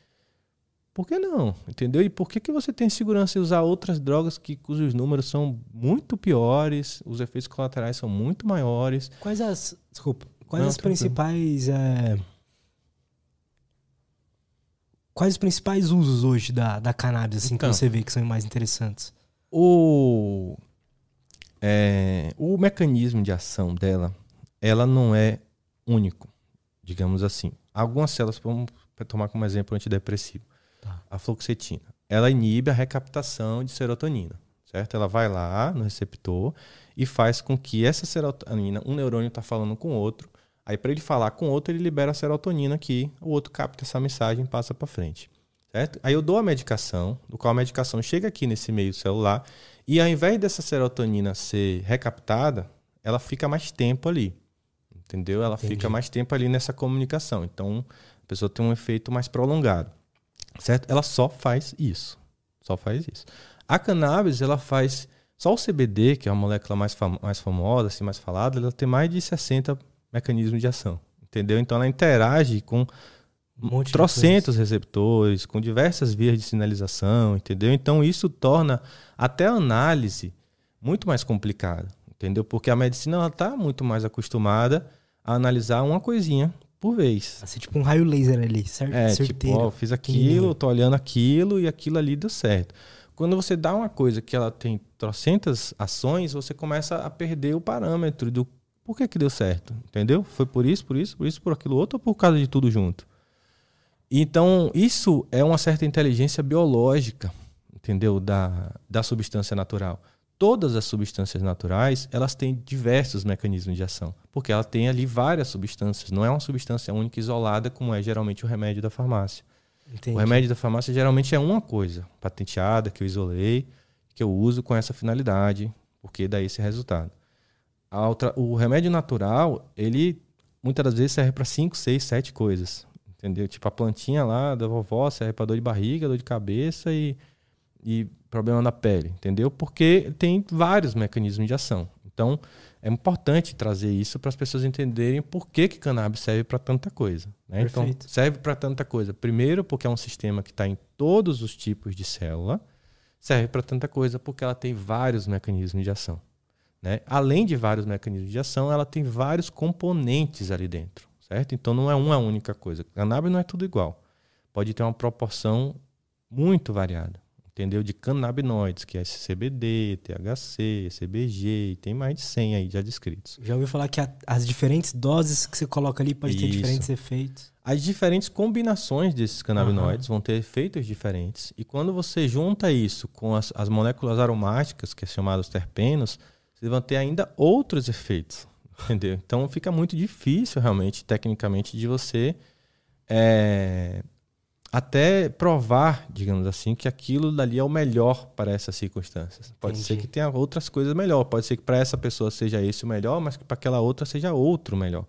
S2: por que não? Entendeu? E por que, que você tem segurança em usar outras drogas que, cujos números são muito piores, os efeitos colaterais são muito maiores?
S1: Quais as. Desculpa. Quais não, as principais. É... Quais os principais usos hoje da, da cannabis, assim, então, que você vê que são mais interessantes?
S2: O, é, o mecanismo de ação dela, ela não é único, digamos assim. Algumas células, vamos tomar como exemplo antidepressivo. Tá. A fluoxetina. Ela inibe a recaptação de serotonina, certo? Ela vai lá no receptor e faz com que essa serotonina, um neurônio está falando com o outro, aí para ele falar com o outro, ele libera a serotonina aqui, o outro capta essa mensagem e passa para frente. Certo? Aí eu dou a medicação, do qual a medicação chega aqui nesse meio celular, e ao invés dessa serotonina ser recaptada, ela fica mais tempo ali. Entendeu? Ela Entendi. fica mais tempo ali nessa comunicação. Então, a pessoa tem um efeito mais prolongado. Certo? Ela só faz isso. Só faz isso. A cannabis, ela faz. Só o CBD, que é a molécula mais, fam mais famosa, assim, mais falada, ela tem mais de 60 mecanismos de ação. Entendeu? Então ela interage com um trocentos receptores, com diversas vias de sinalização, entendeu? Então isso torna até a análise muito mais complicada, entendeu? Porque a medicina está muito mais acostumada a analisar uma coisinha por vez.
S1: Assim, tipo um raio laser ali, certo?
S2: É, tipo, Certeiro. tipo, ó, fiz aquilo, tô olhando aquilo e aquilo ali deu certo. Quando você dá uma coisa que ela tem trocentas ações, você começa a perder o parâmetro do por que que deu certo, entendeu? Foi por isso, por isso, por isso, por aquilo outro ou por causa de tudo junto? Então, isso é uma certa inteligência biológica, entendeu? Da, da substância natural. Todas as substâncias naturais, elas têm diversos mecanismos de ação, porque ela tem ali várias substâncias, não é uma substância única isolada como é geralmente o remédio da farmácia. Entendi. O remédio da farmácia geralmente é uma coisa, patenteada, que eu isolei, que eu uso com essa finalidade, porque dá esse resultado. Outra, o remédio natural, ele muitas das vezes serve para 5, 6, 7 coisas. Entendeu? Tipo, a plantinha lá da vovó serve para dor de barriga, dor de cabeça e, e problema na pele, entendeu? Porque tem vários mecanismos de ação. Então, é importante trazer isso para as pessoas entenderem por que, que cannabis serve para tanta coisa. Né? Então, serve para tanta coisa. Primeiro, porque é um sistema que está em todos os tipos de célula. Serve para tanta coisa porque ela tem vários mecanismos de ação. Né? Além de vários mecanismos de ação, ela tem vários componentes ali dentro certo? Então não é uma única coisa. Cannabis não é tudo igual. Pode ter uma proporção muito variada, entendeu? De canabinoides, que é CBD, THC, CBG, tem mais de 100 aí já descritos.
S1: Já ouviu falar que a, as diferentes doses que você coloca ali pode Isso. ter diferentes efeitos?
S2: As diferentes combinações desses canabinoides uhum. vão ter efeitos diferentes. E quando você junta isso com as, as moléculas aromáticas, que é chamadas terpenos, você vão ter ainda outros efeitos. Entendeu? Então fica muito difícil realmente, tecnicamente, de você é, até provar, digamos assim, que aquilo dali é o melhor para essas circunstâncias. Pode Entendi. ser que tenha outras coisas melhor. Pode ser que para essa pessoa seja esse o melhor, mas que para aquela outra seja outro melhor.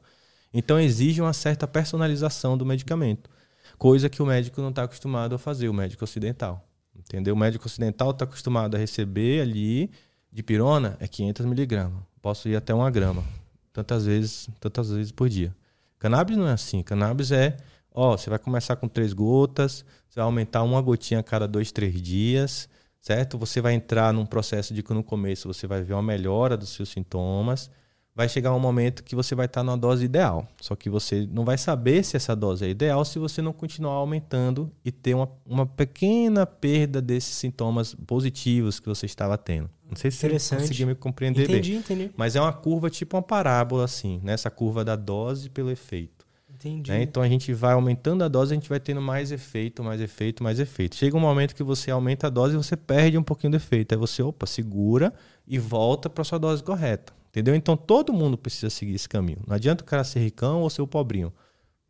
S2: Então exige uma certa personalização do medicamento, coisa que o médico não está acostumado a fazer, o médico ocidental. Entendeu? O médico ocidental está acostumado a receber ali de pirona é 500 miligramas. Posso ir até uma grama tantas vezes, tantas vezes por dia. Cannabis não é assim. Cannabis é, ó, você vai começar com três gotas, você vai aumentar uma gotinha a cada dois, três dias, certo? Você vai entrar num processo de que no começo você vai ver uma melhora dos seus sintomas. Vai chegar um momento que você vai estar numa dose ideal. Só que você não vai saber se essa dose é ideal se você não continuar aumentando e ter uma, uma pequena perda desses sintomas positivos que você estava tendo. Não sei se você conseguiu me compreender
S1: entendi,
S2: bem.
S1: Entendi.
S2: Mas é uma curva tipo uma parábola, assim, nessa né? curva da dose pelo efeito.
S1: Entendi.
S2: Né? Então a gente vai aumentando a dose, a gente vai tendo mais efeito, mais efeito, mais efeito. Chega um momento que você aumenta a dose e você perde um pouquinho do efeito. Aí você, opa, segura e volta para sua dose correta. Entendeu? Então todo mundo precisa seguir esse caminho. Não adianta o cara ser ricão ou ser o pobrinho.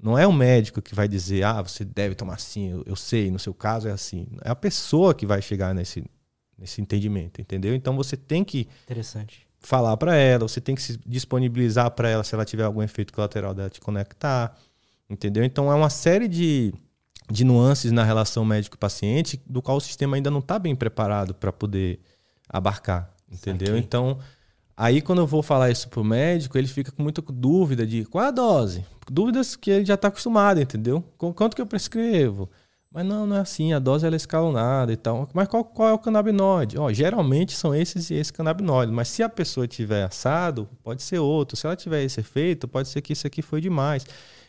S2: Não é o médico que vai dizer, ah, você deve tomar assim, eu, eu sei, no seu caso é assim. É a pessoa que vai chegar nesse, nesse entendimento, entendeu? Então você tem que
S1: Interessante.
S2: Falar para ela, você tem que se disponibilizar para ela se ela tiver algum efeito colateral dela te conectar, entendeu? Então é uma série de, de nuances na relação médico-paciente do qual o sistema ainda não está bem preparado para poder abarcar, entendeu? Okay. Então aí quando eu vou falar isso pro médico, ele fica com muita dúvida de qual é a dose, dúvidas que ele já está acostumado, entendeu? Quanto que eu prescrevo? Mas não, não é assim, a dose ela é escalonada e tal. Mas qual, qual é o canabinoide? Ó, geralmente são esses e esses canabinoides, mas se a pessoa tiver assado, pode ser outro. Se ela tiver esse efeito, pode ser que isso aqui foi demais.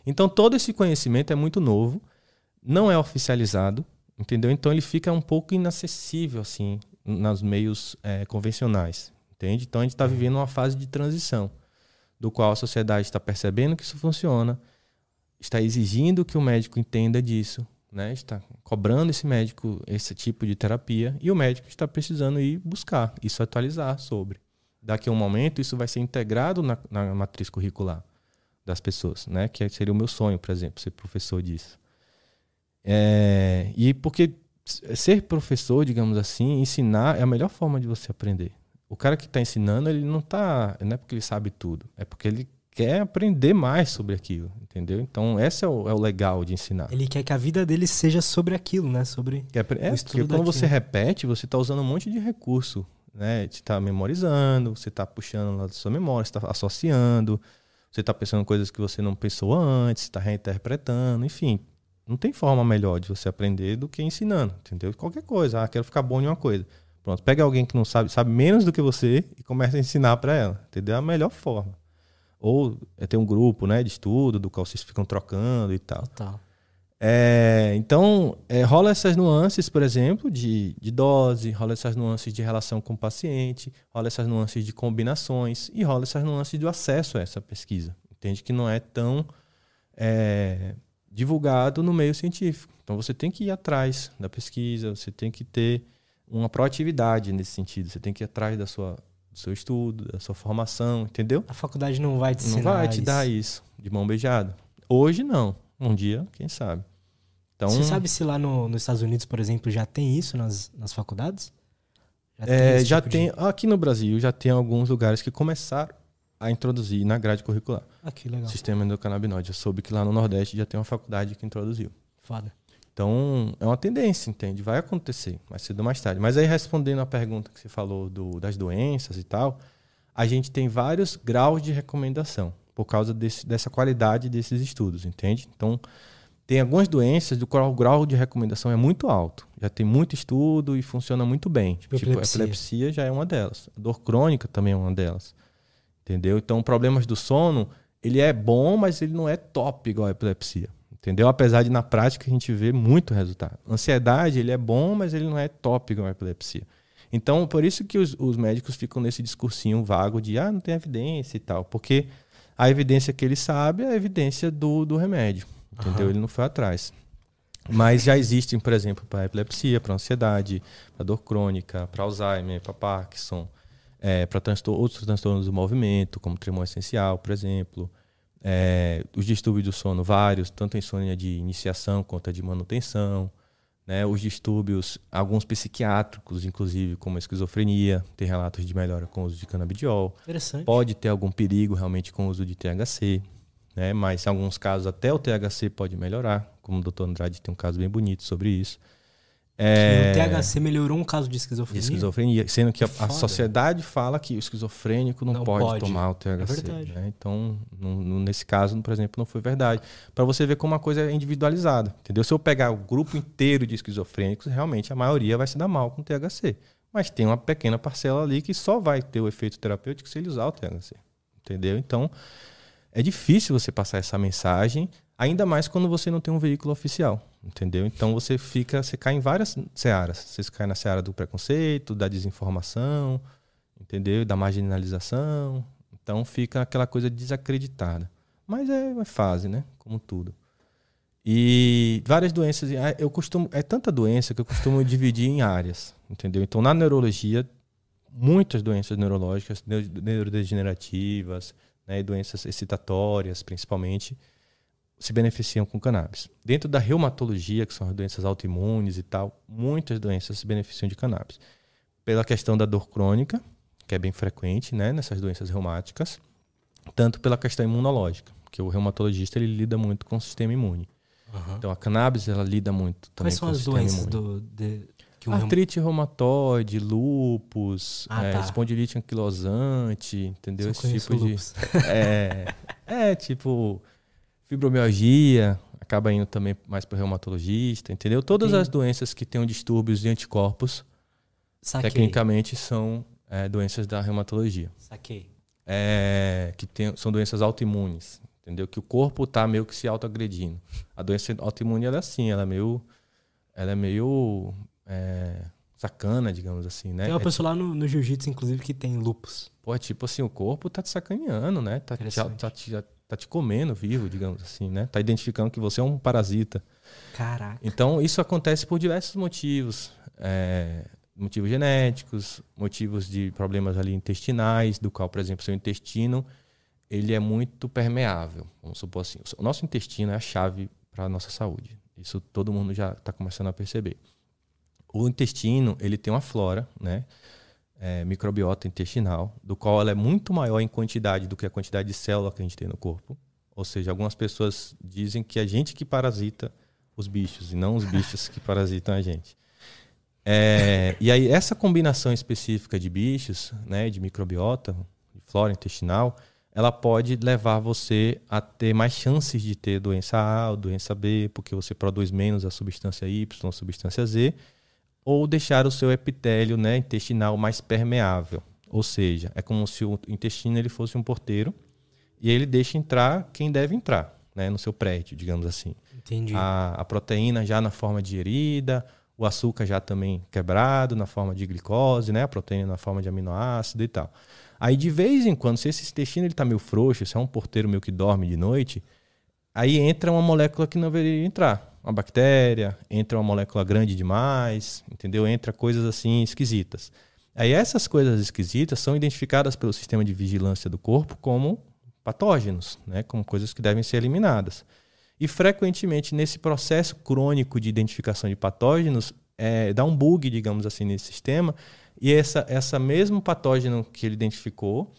S2: Então todo esse conhecimento é muito novo, não é oficializado, entendeu? Então ele fica um pouco inacessível assim nos meios é, convencionais, entende? Então a gente está vivendo uma fase de transição, do qual a sociedade está percebendo que isso funciona, está exigindo que o médico entenda disso, né? Está cobrando esse médico esse tipo de terapia e o médico está precisando ir buscar, isso atualizar sobre. Daqui a um momento isso vai ser integrado na, na matriz curricular das pessoas, né? Que seria o meu sonho, por exemplo, ser professor disso. É, e porque ser professor, digamos assim, ensinar é a melhor forma de você aprender. O cara que está ensinando, ele não tá, não é porque ele sabe tudo, é porque ele quer aprender mais sobre aquilo, entendeu? Então, esse é o, é o legal de ensinar.
S1: Ele quer que a vida dele seja sobre aquilo, né? Sobre
S2: é, é porque quando você repete, você está usando um monte de recurso, né? Você está memorizando, você está puxando lá da sua memória, você está associando, você está pensando coisas que você não pensou antes, está reinterpretando, enfim. Não tem forma melhor de você aprender do que ensinando, entendeu? Qualquer coisa. Ah, quero ficar bom em uma coisa. Pronto, pega alguém que não sabe, sabe menos do que você e começa a ensinar para ela, entendeu? É a melhor forma. Ou é ter um grupo, né, de estudo, do qual vocês ficam trocando e tal.
S1: Total.
S2: É, então, é, rola essas nuances, por exemplo, de, de dose, rola essas nuances de relação com o paciente, rola essas nuances de combinações e rola essas nuances do acesso a essa pesquisa. Entende que não é tão é, divulgado no meio científico. Então, você tem que ir atrás da pesquisa, você tem que ter uma proatividade nesse sentido. Você tem que ir atrás da sua, do seu estudo, da sua formação, entendeu?
S1: A faculdade não vai te
S2: ensinar Não vai te
S1: isso.
S2: dar isso de mão beijada. Hoje, não. Um dia, quem sabe.
S1: Então, Você sabe se lá no, nos Estados Unidos, por exemplo, já tem isso nas, nas faculdades?
S2: Já tem. É, já tipo tem de... Aqui no Brasil já tem alguns lugares que começaram a introduzir na grade curricular.
S1: Ah, que legal.
S2: Sistema endocannabinoide. Eu soube que lá no Nordeste já tem uma faculdade que introduziu.
S1: Foda.
S2: Então, é uma tendência, entende? Vai acontecer mais cedo ou mais tarde. Mas aí, respondendo a pergunta que você falou do, das doenças e tal, a gente tem vários graus de recomendação por causa desse, dessa qualidade desses estudos, entende? Então, tem algumas doenças do qual o grau de recomendação é muito alto. Já tem muito estudo e funciona muito bem. Tipo, tipo epilepsia. epilepsia já é uma delas. A dor crônica também é uma delas. Entendeu? Então, problemas do sono, ele é bom, mas ele não é top igual a epilepsia. Entendeu? Apesar de na prática a gente ver muito resultado. Ansiedade, ele é bom, mas ele não é top igual a epilepsia. Então, por isso que os, os médicos ficam nesse discursinho vago de ah, não tem evidência e tal. Porque a evidência que ele sabe é a evidência do, do remédio. Entendeu? Uhum. Ele não foi atrás. Mas já existem, por exemplo, para epilepsia, para ansiedade, para dor crônica, para Alzheimer, para Parkinson, é, para transtor outros transtornos do movimento, como tremor essencial, por exemplo. É, os distúrbios do sono, vários, tanto a insônia de iniciação quanto a de manutenção. Né? Os distúrbios, alguns psiquiátricos, inclusive, como a esquizofrenia, tem relatos de melhora com o uso de canabidiol.
S1: Interessante.
S2: Pode ter algum perigo realmente com o uso de THC né? Mas em alguns casos até o THC pode melhorar, como o Dr. Andrade tem um caso bem bonito sobre isso.
S1: É... O THC melhorou um caso de esquizofrenia?
S2: De esquizofrenia, sendo que, a, a, sociedade fala que o esquizofrênico não, não pode, pode, tomar o THC. É. Né? Então, no, no, nesse caso, por exemplo, não foi verdade. Para você ver como uma coisa é individualizada, entendeu? Se eu pegar o grupo inteiro de esquizofrênicos, realmente a maioria vai se dar mal com o THC. Mas tem uma pequena parcela ali que só vai ter o efeito terapêutico se ele usar o THC, entendeu? Então, é difícil você passar essa mensagem, ainda mais quando você não tem um veículo oficial, entendeu? Então você fica, você cai em várias searas. Você cai na seara do preconceito, da desinformação, entendeu? Da marginalização. Então fica aquela coisa desacreditada. Mas é, é fase, né? Como tudo. E várias doenças, eu costumo, é tanta doença que eu costumo dividir em áreas, entendeu? Então na neurologia, muitas doenças neurológicas, neurodegenerativas, né, e doenças excitatórias, principalmente, se beneficiam com cannabis. Dentro da reumatologia, que são as doenças autoimunes e tal, muitas doenças se beneficiam de cannabis. Pela questão da dor crônica, que é bem frequente né, nessas doenças reumáticas, tanto pela questão imunológica, que o reumatologista ele lida muito com o sistema imune. Uhum. Então a cannabis ela lida muito também Quais
S1: são as doenças do, de,
S2: um Artrite reum... reumatoide, lupus, ah, é, tá. espondilite anquilosante, entendeu?
S1: Só Esse tipo de.
S2: É, é, tipo fibromialgia, acaba indo também mais para reumatologista, entendeu? Todas Sim. as doenças que tenham distúrbios de anticorpos, Saquei. tecnicamente são é, doenças da reumatologia.
S1: Saquei.
S2: É, que tem, são doenças autoimunes, entendeu? Que o corpo está meio que se autoagredindo. A doença autoimune ela é assim, ela é meio, ela é meio é, sacana, digamos assim, né?
S1: Tem uma
S2: é
S1: pessoa tipo... lá no, no jiu-jitsu, inclusive, que tem lupus.
S2: Pô, é tipo assim, o corpo tá te sacaneando, né? Tá, te, tá, te, tá te comendo vivo, digamos assim, né? Tá identificando que você é um parasita.
S1: Caraca.
S2: Então, isso acontece por diversos motivos. É, motivos genéticos, motivos de problemas ali intestinais, do qual, por exemplo, seu intestino ele é muito permeável. Vamos supor assim, o nosso intestino é a chave para a nossa saúde. Isso todo mundo já está começando a perceber. O intestino ele tem uma flora, né? É, microbiota intestinal, do qual ela é muito maior em quantidade do que a quantidade de célula que a gente tem no corpo. Ou seja, algumas pessoas dizem que a gente que parasita os bichos e não os bichos que parasitam a gente. É, e aí essa combinação específica de bichos, né, de microbiota, de flora intestinal, ela pode levar você a ter mais chances de ter doença A ou doença B, porque você produz menos a substância Y, a substância Z, ou deixar o seu epitélio né, intestinal mais permeável. Ou seja, é como se o intestino ele fosse um porteiro e ele deixa entrar quem deve entrar né, no seu prédio, digamos assim.
S1: Entendi.
S2: A, a proteína já na forma digerida, o açúcar já também quebrado na forma de glicose, né, a proteína na forma de aminoácido e tal. Aí de vez em quando, se esse intestino ele tá meio frouxo, se é um porteiro meio que dorme de noite, aí entra uma molécula que não deveria entrar uma bactéria, entra uma molécula grande demais, entendeu? Entra coisas assim esquisitas. Aí essas coisas esquisitas são identificadas pelo sistema de vigilância do corpo como patógenos, né? como coisas que devem ser eliminadas. E frequentemente nesse processo crônico de identificação de patógenos, é, dá um bug, digamos assim, nesse sistema, e essa, essa mesmo patógeno que ele identificou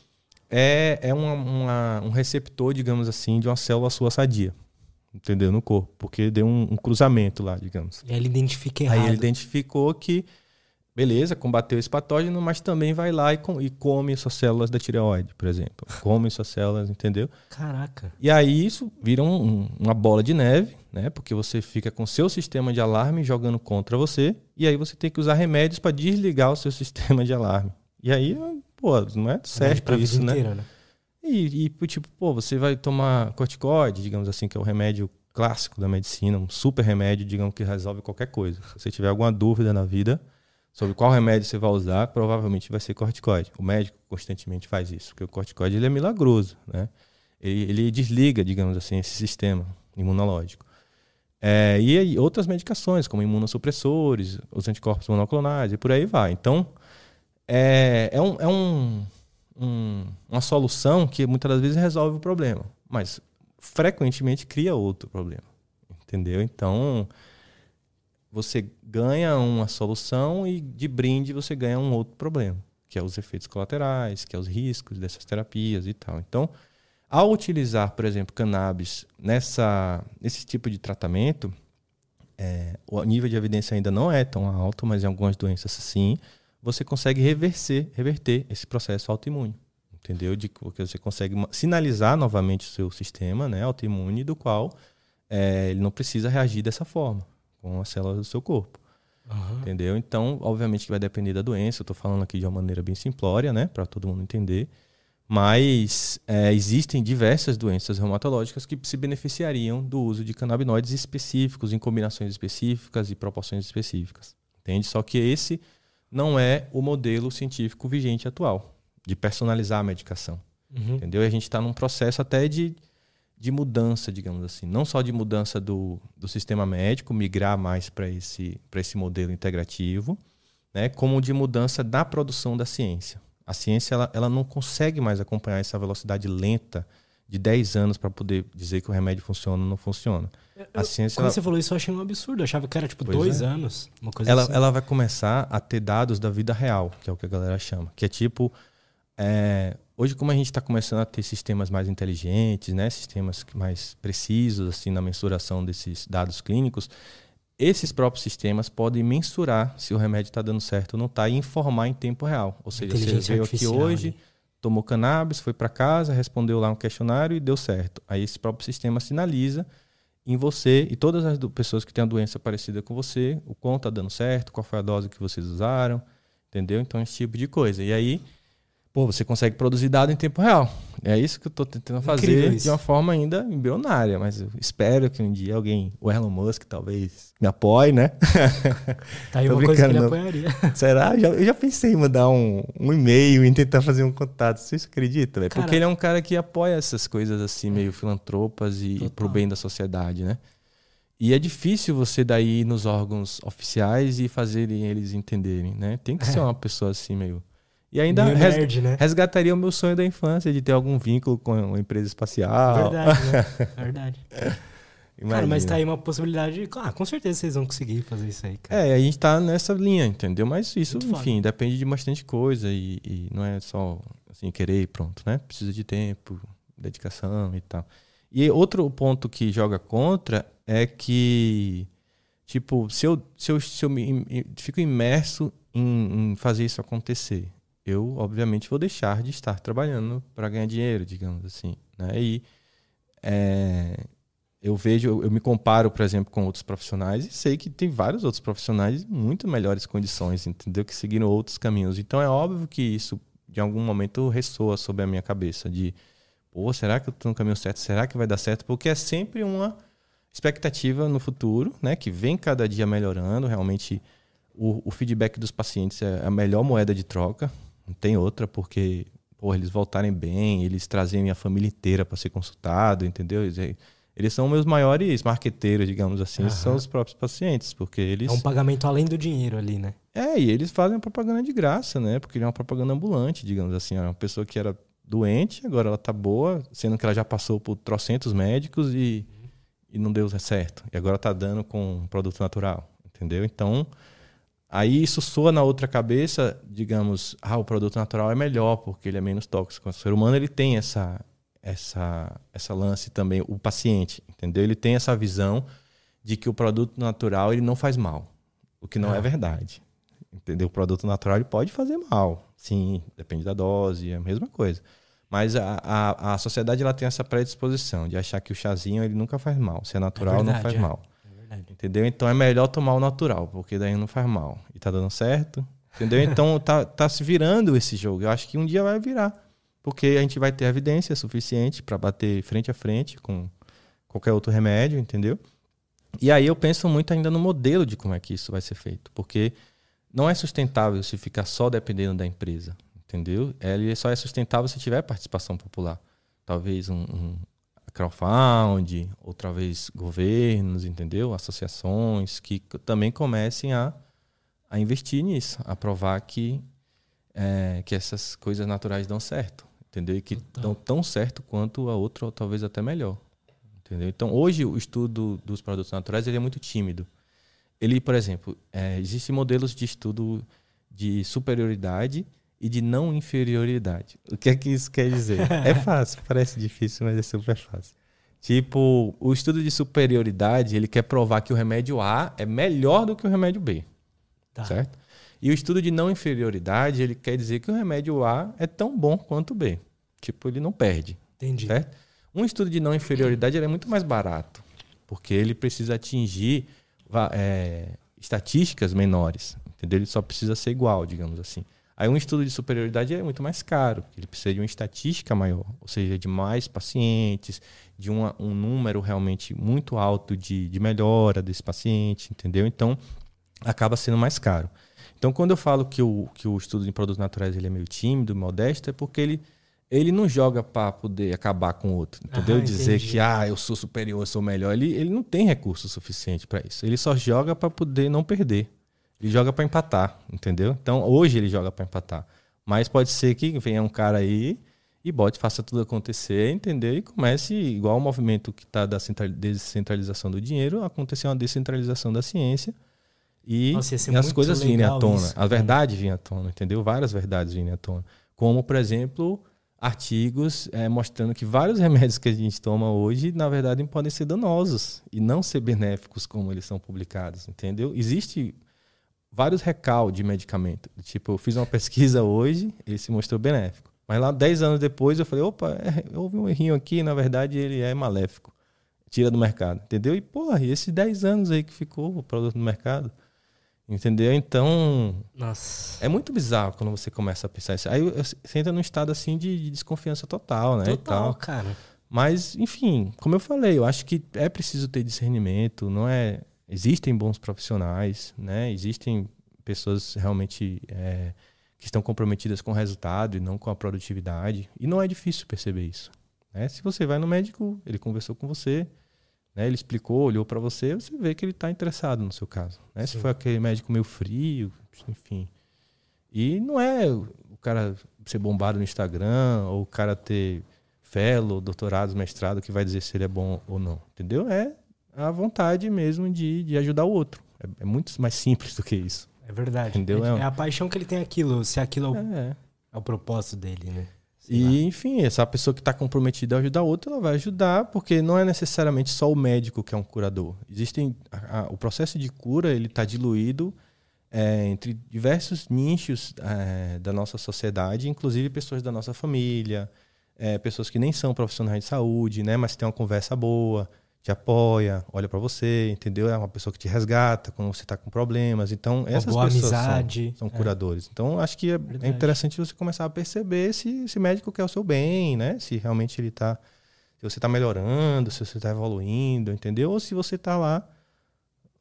S2: é, é uma, uma, um receptor, digamos assim, de uma célula sua sadia entendeu? No corpo, porque deu um, um cruzamento lá, digamos.
S1: E aí ele identifica errado.
S2: Aí ele identificou que, beleza, combateu esse patógeno, mas também vai lá e, com, e come suas células da tireoide, por exemplo. Come suas células, entendeu?
S1: Caraca.
S2: E aí isso vira um, uma bola de neve, né? Porque você fica com seu sistema de alarme jogando contra você, e aí você tem que usar remédios para desligar o seu sistema de alarme. E aí, pô, não é certo isso, né? Inteira, né? E, e, tipo, pô, você vai tomar corticoide, digamos assim, que é o remédio clássico da medicina, um super remédio, digamos que resolve qualquer coisa. Se você tiver alguma dúvida na vida sobre qual remédio você vai usar, provavelmente vai ser corticoide. O médico constantemente faz isso, porque o corticoide ele é milagroso, né? Ele, ele desliga, digamos assim, esse sistema imunológico. É, e outras medicações, como imunossupressores, os anticorpos monoclonais e por aí vai. Então, é, é, um, é um, um, uma solução que muitas das vezes resolve o problema, mas frequentemente cria outro problema. Entendeu? Então, você ganha uma solução e de brinde você ganha um outro problema, que é os efeitos colaterais, que é os riscos dessas terapias e tal. Então, ao utilizar, por exemplo, cannabis nessa, nesse tipo de tratamento, é, o nível de evidência ainda não é tão alto, mas em algumas doenças sim, você consegue reverser, reverter esse processo autoimune. Entendeu? De que você consegue sinalizar novamente o seu sistema né, autoimune, do qual é, ele não precisa reagir dessa forma com as células do seu corpo. Uhum. Entendeu? Então, obviamente que vai depender da doença. Eu estou falando aqui de uma maneira bem simplória, né? Para todo mundo entender. Mas é, existem diversas doenças reumatológicas que se beneficiariam do uso de canabinoides específicos, em combinações específicas e proporções específicas. Entende? Só que esse não é o modelo científico vigente atual, de personalizar a medicação. Uhum. Entendeu? E a gente está num processo até de, de mudança, digamos assim. Não só de mudança do, do sistema médico, migrar mais para esse, esse modelo integrativo, né? como de mudança da produção da ciência. A ciência ela, ela não consegue mais acompanhar essa velocidade lenta de 10 anos para poder dizer que o remédio funciona ou não funciona.
S1: A ciência, quando ela... você falou isso, eu achei um absurdo. Eu achava que era tipo pois dois é. anos. Uma coisa
S2: ela,
S1: assim.
S2: ela vai começar a ter dados da vida real, que é o que a galera chama. Que é tipo. É... hoje, como a gente está começando a ter sistemas mais inteligentes, né? sistemas mais precisos assim na mensuração desses dados clínicos, esses próprios sistemas podem mensurar se o remédio está dando certo ou não está e informar em tempo real. Ou seja, você veio aqui hoje. Né? tomou cannabis, foi para casa, respondeu lá um questionário e deu certo. Aí esse próprio sistema sinaliza em você e todas as pessoas que têm a doença parecida com você, o quanto está dando certo, qual foi a dose que vocês usaram, entendeu? Então esse tipo de coisa. E aí, pô, você consegue produzir dado em tempo real. É isso que eu estou tentando fazer de uma forma ainda embrionária, mas eu espero que um dia alguém, o Elon Musk talvez, me apoie, né?
S1: Tá aí uma coisa que ele apoiaria.
S2: Será? Eu já, eu já pensei em mandar um, um e-mail e tentar fazer um contato. Você acredita, velho? Porque ele é um cara que apoia essas coisas assim, meio filantropas e, e pro bem da sociedade, né? E é difícil você daí ir nos órgãos oficiais e fazerem eles entenderem, né? Tem que é. ser uma pessoa assim meio e ainda res, nerd, né? resgataria o meu sonho da infância de ter algum vínculo com uma empresa espacial.
S1: Verdade, né? Verdade. Cara, mas tá aí uma possibilidade. Ah, com certeza vocês vão conseguir fazer isso aí, cara.
S2: É, a gente tá nessa linha, entendeu? Mas isso, Muito enfim, foda. depende de bastante coisa e, e, não é só assim, querer e pronto, né? Precisa de tempo, dedicação e tal. E outro ponto que joga contra é que, tipo, se eu, se eu, se eu me, fico imerso em, em fazer isso acontecer, eu obviamente vou deixar de estar trabalhando para ganhar dinheiro, digamos assim, né? E é, eu vejo, eu me comparo, por exemplo, com outros profissionais e sei que tem vários outros profissionais em muito melhores condições, entendeu? Que seguiram outros caminhos. Então é óbvio que isso, de algum momento, ressoa sobre a minha cabeça de, pô, será que eu estou no caminho certo? Será que vai dar certo? Porque é sempre uma expectativa no futuro, né? Que vem cada dia melhorando. Realmente, o, o feedback dos pacientes é a melhor moeda de troca. Não tem outra, porque pô, eles voltarem bem, eles trazerem a família inteira para ser consultado, entendeu? Eles, eles são meus maiores marqueteiros, digamos assim, são os próprios pacientes, porque eles...
S1: É um pagamento além do dinheiro ali, né?
S2: É, e eles fazem uma propaganda de graça, né? Porque é uma propaganda ambulante, digamos assim. É uma pessoa que era doente, agora ela tá boa, sendo que ela já passou por trocentos médicos e, e não deu certo. E agora tá dando com um produto natural, entendeu? Então, Aí isso soa na outra cabeça, digamos, ah, o produto natural é melhor porque ele é menos tóxico. O ser humano ele tem essa essa essa lance também, o paciente, entendeu? Ele tem essa visão de que o produto natural ele não faz mal, o que não é é verdade. Entendeu? O produto natural ele pode fazer mal, sim, depende da dose, é a mesma coisa. Mas a, a, a sociedade ela tem essa predisposição de achar que o chazinho ele nunca faz mal, se é natural é verdade, não faz é. mal. Entendeu? Então é melhor tomar o natural, porque daí não faz mal. E tá dando certo. Entendeu? Então tá, tá se virando esse jogo. Eu acho que um dia vai virar. Porque a gente vai ter evidência suficiente para bater frente a frente com qualquer outro remédio, entendeu? E aí eu penso muito ainda no modelo de como é que isso vai ser feito. Porque não é sustentável se ficar só dependendo da empresa, entendeu? Ele só é sustentável se tiver participação popular. Talvez um, um, crowdfunding, outra vez governos, entendeu? Associações que também comecem a, a investir nisso, a provar que, é, que essas coisas naturais dão certo, entendeu? E que Total. dão tão certo quanto a outra, ou talvez até melhor. Entendeu? Então, hoje, o estudo dos produtos naturais ele é muito tímido. Ele, por exemplo, é, existem modelos de estudo de superioridade e de não inferioridade. O que é que isso quer dizer? é fácil, parece difícil, mas é super fácil. Tipo, o estudo de superioridade, ele quer provar que o remédio A é melhor do que o remédio B. Tá. Certo? E o estudo de não inferioridade, ele quer dizer que o remédio A é tão bom quanto o B. Tipo, ele não perde.
S1: Entendi.
S2: Certo? Um estudo de não inferioridade é muito mais barato, porque ele precisa atingir é, estatísticas menores. Entendeu? Ele só precisa ser igual, digamos assim. Aí um estudo de superioridade é muito mais caro, ele precisa de uma estatística maior, ou seja, de mais pacientes, de uma, um número realmente muito alto de, de melhora desse paciente, entendeu? Então, acaba sendo mais caro. Então, quando eu falo que o, que o estudo em produtos naturais ele é meio tímido, modesto, é porque ele, ele não joga para poder acabar com o outro, entendeu? Ah, Dizer que ah, eu sou superior, eu sou melhor. Ele, ele não tem recurso suficiente para isso. Ele só joga para poder não perder. Ele joga para empatar, entendeu? Então, hoje ele joga para empatar. Mas pode ser que venha um cara aí e bote, faça tudo acontecer, entendeu? E comece, igual o movimento que está da descentralização do dinheiro, acontecer uma descentralização da ciência e, Nossa, e as coisas virem à tona. Isso, a verdade vir à tona, entendeu? Várias verdades virem à tona. Como, por exemplo, artigos é, mostrando que vários remédios que a gente toma hoje, na verdade, podem ser danosos e não ser benéficos como eles são publicados, entendeu? Existe vários recal de medicamento. Tipo, eu fiz uma pesquisa hoje, ele se mostrou benéfico. Mas lá, 10 anos depois, eu falei, opa, é, houve um errinho aqui, na verdade ele é maléfico. Tira do mercado, entendeu? E, porra, e esses 10 anos aí que ficou o produto no mercado? Entendeu? Então.
S1: Nossa.
S2: É muito bizarro quando você começa a pensar isso. Aí você entra num estado assim de, de desconfiança total, né?
S1: Total, cara.
S2: Mas, enfim, como eu falei, eu acho que é preciso ter discernimento, não é. Existem bons profissionais, né? Existem pessoas realmente é, que estão comprometidas com o resultado e não com a produtividade. E não é difícil perceber isso. Né? Se você vai no médico, ele conversou com você, né? Ele explicou, olhou para você, você vê que ele está interessado no seu caso. Né? Se foi aquele médico meio frio, enfim. E não é o cara ser bombado no Instagram ou o cara ter fellow, doutorado, mestrado que vai dizer se ele é bom ou não. Entendeu? É a vontade mesmo de, de ajudar o outro. É, é muito mais simples do que isso.
S1: É verdade.
S2: Entendeu?
S1: É, é a paixão que ele tem aquilo, se aquilo é o, é. é o propósito dele, né?
S2: E, enfim, essa pessoa que está comprometida a ajudar outra, ela vai ajudar, porque não é necessariamente só o médico que é um curador. Existem a, a, o processo de cura ele está diluído é, entre diversos nichos é, da nossa sociedade, inclusive pessoas da nossa família, é, pessoas que nem são profissionais de saúde, né, mas têm uma conversa boa, te apoia, olha para você, entendeu? É uma pessoa que te resgata quando você está com problemas. Então, essas pessoas
S1: amizade,
S2: são, são é. curadores. Então, acho que é, é, interessante você começar a perceber se esse médico quer o seu bem, né? Se realmente ele está se você está melhorando, se você está evoluindo, entendeu? Ou se você está lá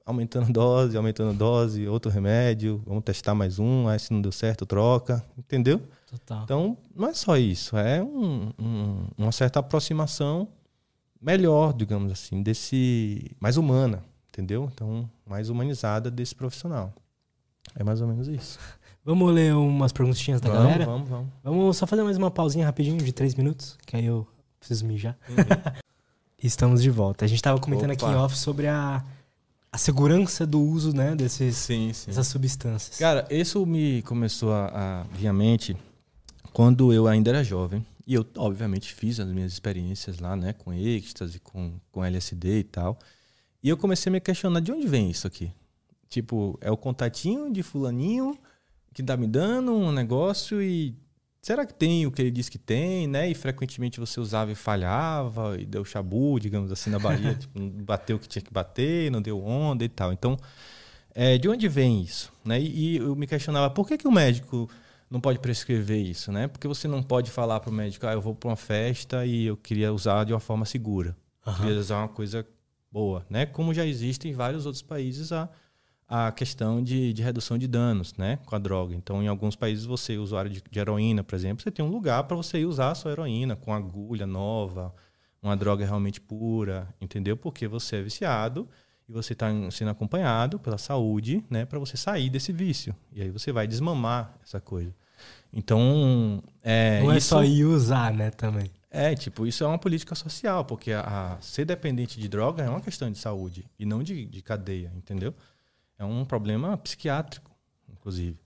S2: aumentando dose, aumentando dose, outro remédio, vamos testar mais um, aí se não deu certo, troca, entendeu?
S1: Total.
S2: Então, não é só isso, é um, um, uma certa aproximação melhor, digamos assim, desse mais humana, entendeu? Então, mais humanizada desse profissional. É mais ou menos isso.
S1: Vamos ler umas perguntinhas da
S2: vamos,
S1: galera?
S2: Vamos, vamos.
S1: Vamos só fazer mais uma pausinha rapidinho de três minutos, que aí eu preciso mijar. Uhum. Estamos de volta. A gente estava comentando Opa. aqui em off sobre a, a segurança do uso né, desses, sim, sim. dessas substâncias.
S2: Cara, isso me começou a, a vir à mente quando eu ainda era jovem. E eu, obviamente, fiz as minhas experiências lá, né, com êxtase, com, com LSD e tal. E eu comecei a me questionar de onde vem isso aqui. Tipo, é o contatinho de fulaninho que tá me dando um negócio e será que tem o que ele diz que tem, né? E frequentemente você usava e falhava e deu chabu, digamos assim, na Bahia, tipo, não bateu o que tinha que bater, não deu onda e tal. Então, é, de onde vem isso, né? E, e eu me questionava por que que o médico não pode prescrever isso, né? Porque você não pode falar para o médico, ah, eu vou para uma festa e eu queria usar de uma forma segura. Uhum. Queria usar uma coisa boa, né? Como já existe em vários outros países a, a questão de, de redução de danos, né? Com a droga. Então, em alguns países, você, usuário de, de heroína, por exemplo, você tem um lugar para você usar a sua heroína com agulha nova, uma droga realmente pura, entendeu? Porque você é viciado e você está sendo acompanhado pela saúde, né, para você sair desse vício. E aí você vai desmamar essa coisa. Então, é,
S1: não
S2: é
S1: isso, só ir usar, né, também.
S2: É, tipo, isso é uma política social, porque a, a ser dependente de droga é uma questão de saúde e não de, de cadeia, entendeu? É um problema psiquiátrico, inclusive.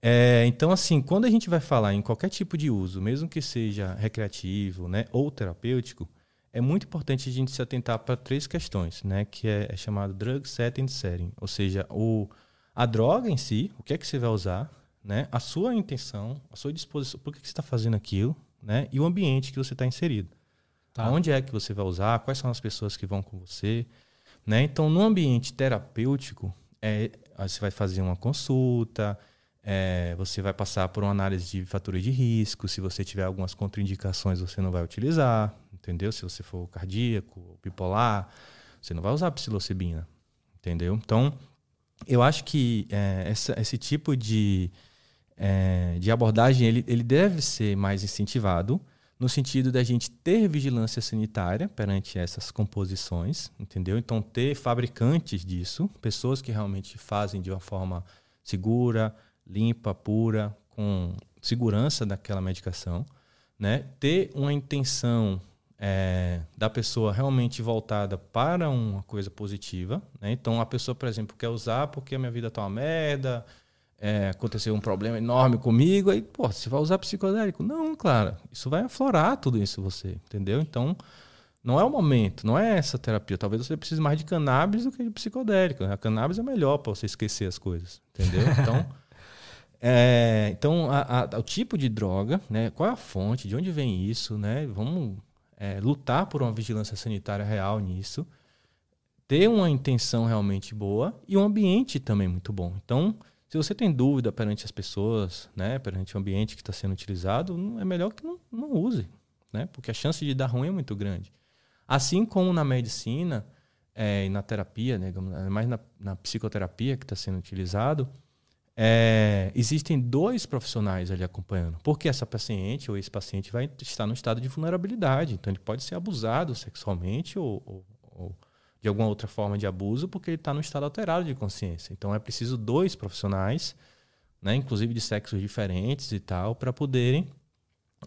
S2: É, então, assim, quando a gente vai falar em qualquer tipo de uso, mesmo que seja recreativo, né, ou terapêutico, é muito importante a gente se atentar para três questões, né, que é, é chamado drug setting setting, ou seja, o, a droga em si, o que é que você vai usar, né? A sua intenção, a sua disposição, por que você está fazendo aquilo, né? E o ambiente que você está inserido. Tá. Onde é que você vai usar? Quais são as pessoas que vão com você? Né? Então, no ambiente terapêutico, é, você vai fazer uma consulta, é, você vai passar por uma análise de fatores de risco. Se você tiver algumas contraindicações, você não vai utilizar, entendeu? Se você for cardíaco, bipolar, você não vai usar psilocibina, entendeu? Então, eu acho que é, essa, esse tipo de é, de abordagem ele, ele deve ser mais incentivado no sentido da gente ter vigilância sanitária perante essas composições, entendeu? Então ter fabricantes disso, pessoas que realmente fazem de uma forma segura, limpa, pura, com segurança daquela medicação, né? Ter uma intenção é, da pessoa realmente voltada para uma coisa positiva, né? Então a pessoa, por exemplo, quer usar porque a minha vida tá uma merda, é, aconteceu um problema enorme comigo, aí, pô, você vai usar psicodélico? Não, claro, isso vai aflorar tudo isso você, entendeu? Então, não é o momento, não é essa terapia. Talvez você precise mais de cannabis do que de psicodélico. Né? A cannabis é melhor para você esquecer as coisas, entendeu? Então, é, então a, a, o tipo de droga, né? Qual é a fonte? De onde vem isso, né? Vamos é, lutar por uma vigilância sanitária real nisso ter uma intenção realmente boa e um ambiente também muito bom. Então, se você tem dúvida perante as pessoas, né, perante o ambiente que está sendo utilizado, é melhor que não, não use, né, porque a chance de dar ruim é muito grande. Assim como na medicina é, e na terapia, né, mais na, na psicoterapia que está sendo utilizado, é, existem dois profissionais ali acompanhando. Porque essa paciente ou esse paciente vai estar no estado de vulnerabilidade. Então, ele pode ser abusado sexualmente ou, ou, ou de alguma outra forma de abuso, porque ele está no estado alterado de consciência. Então é preciso dois profissionais, né, inclusive de sexos diferentes e tal, para poderem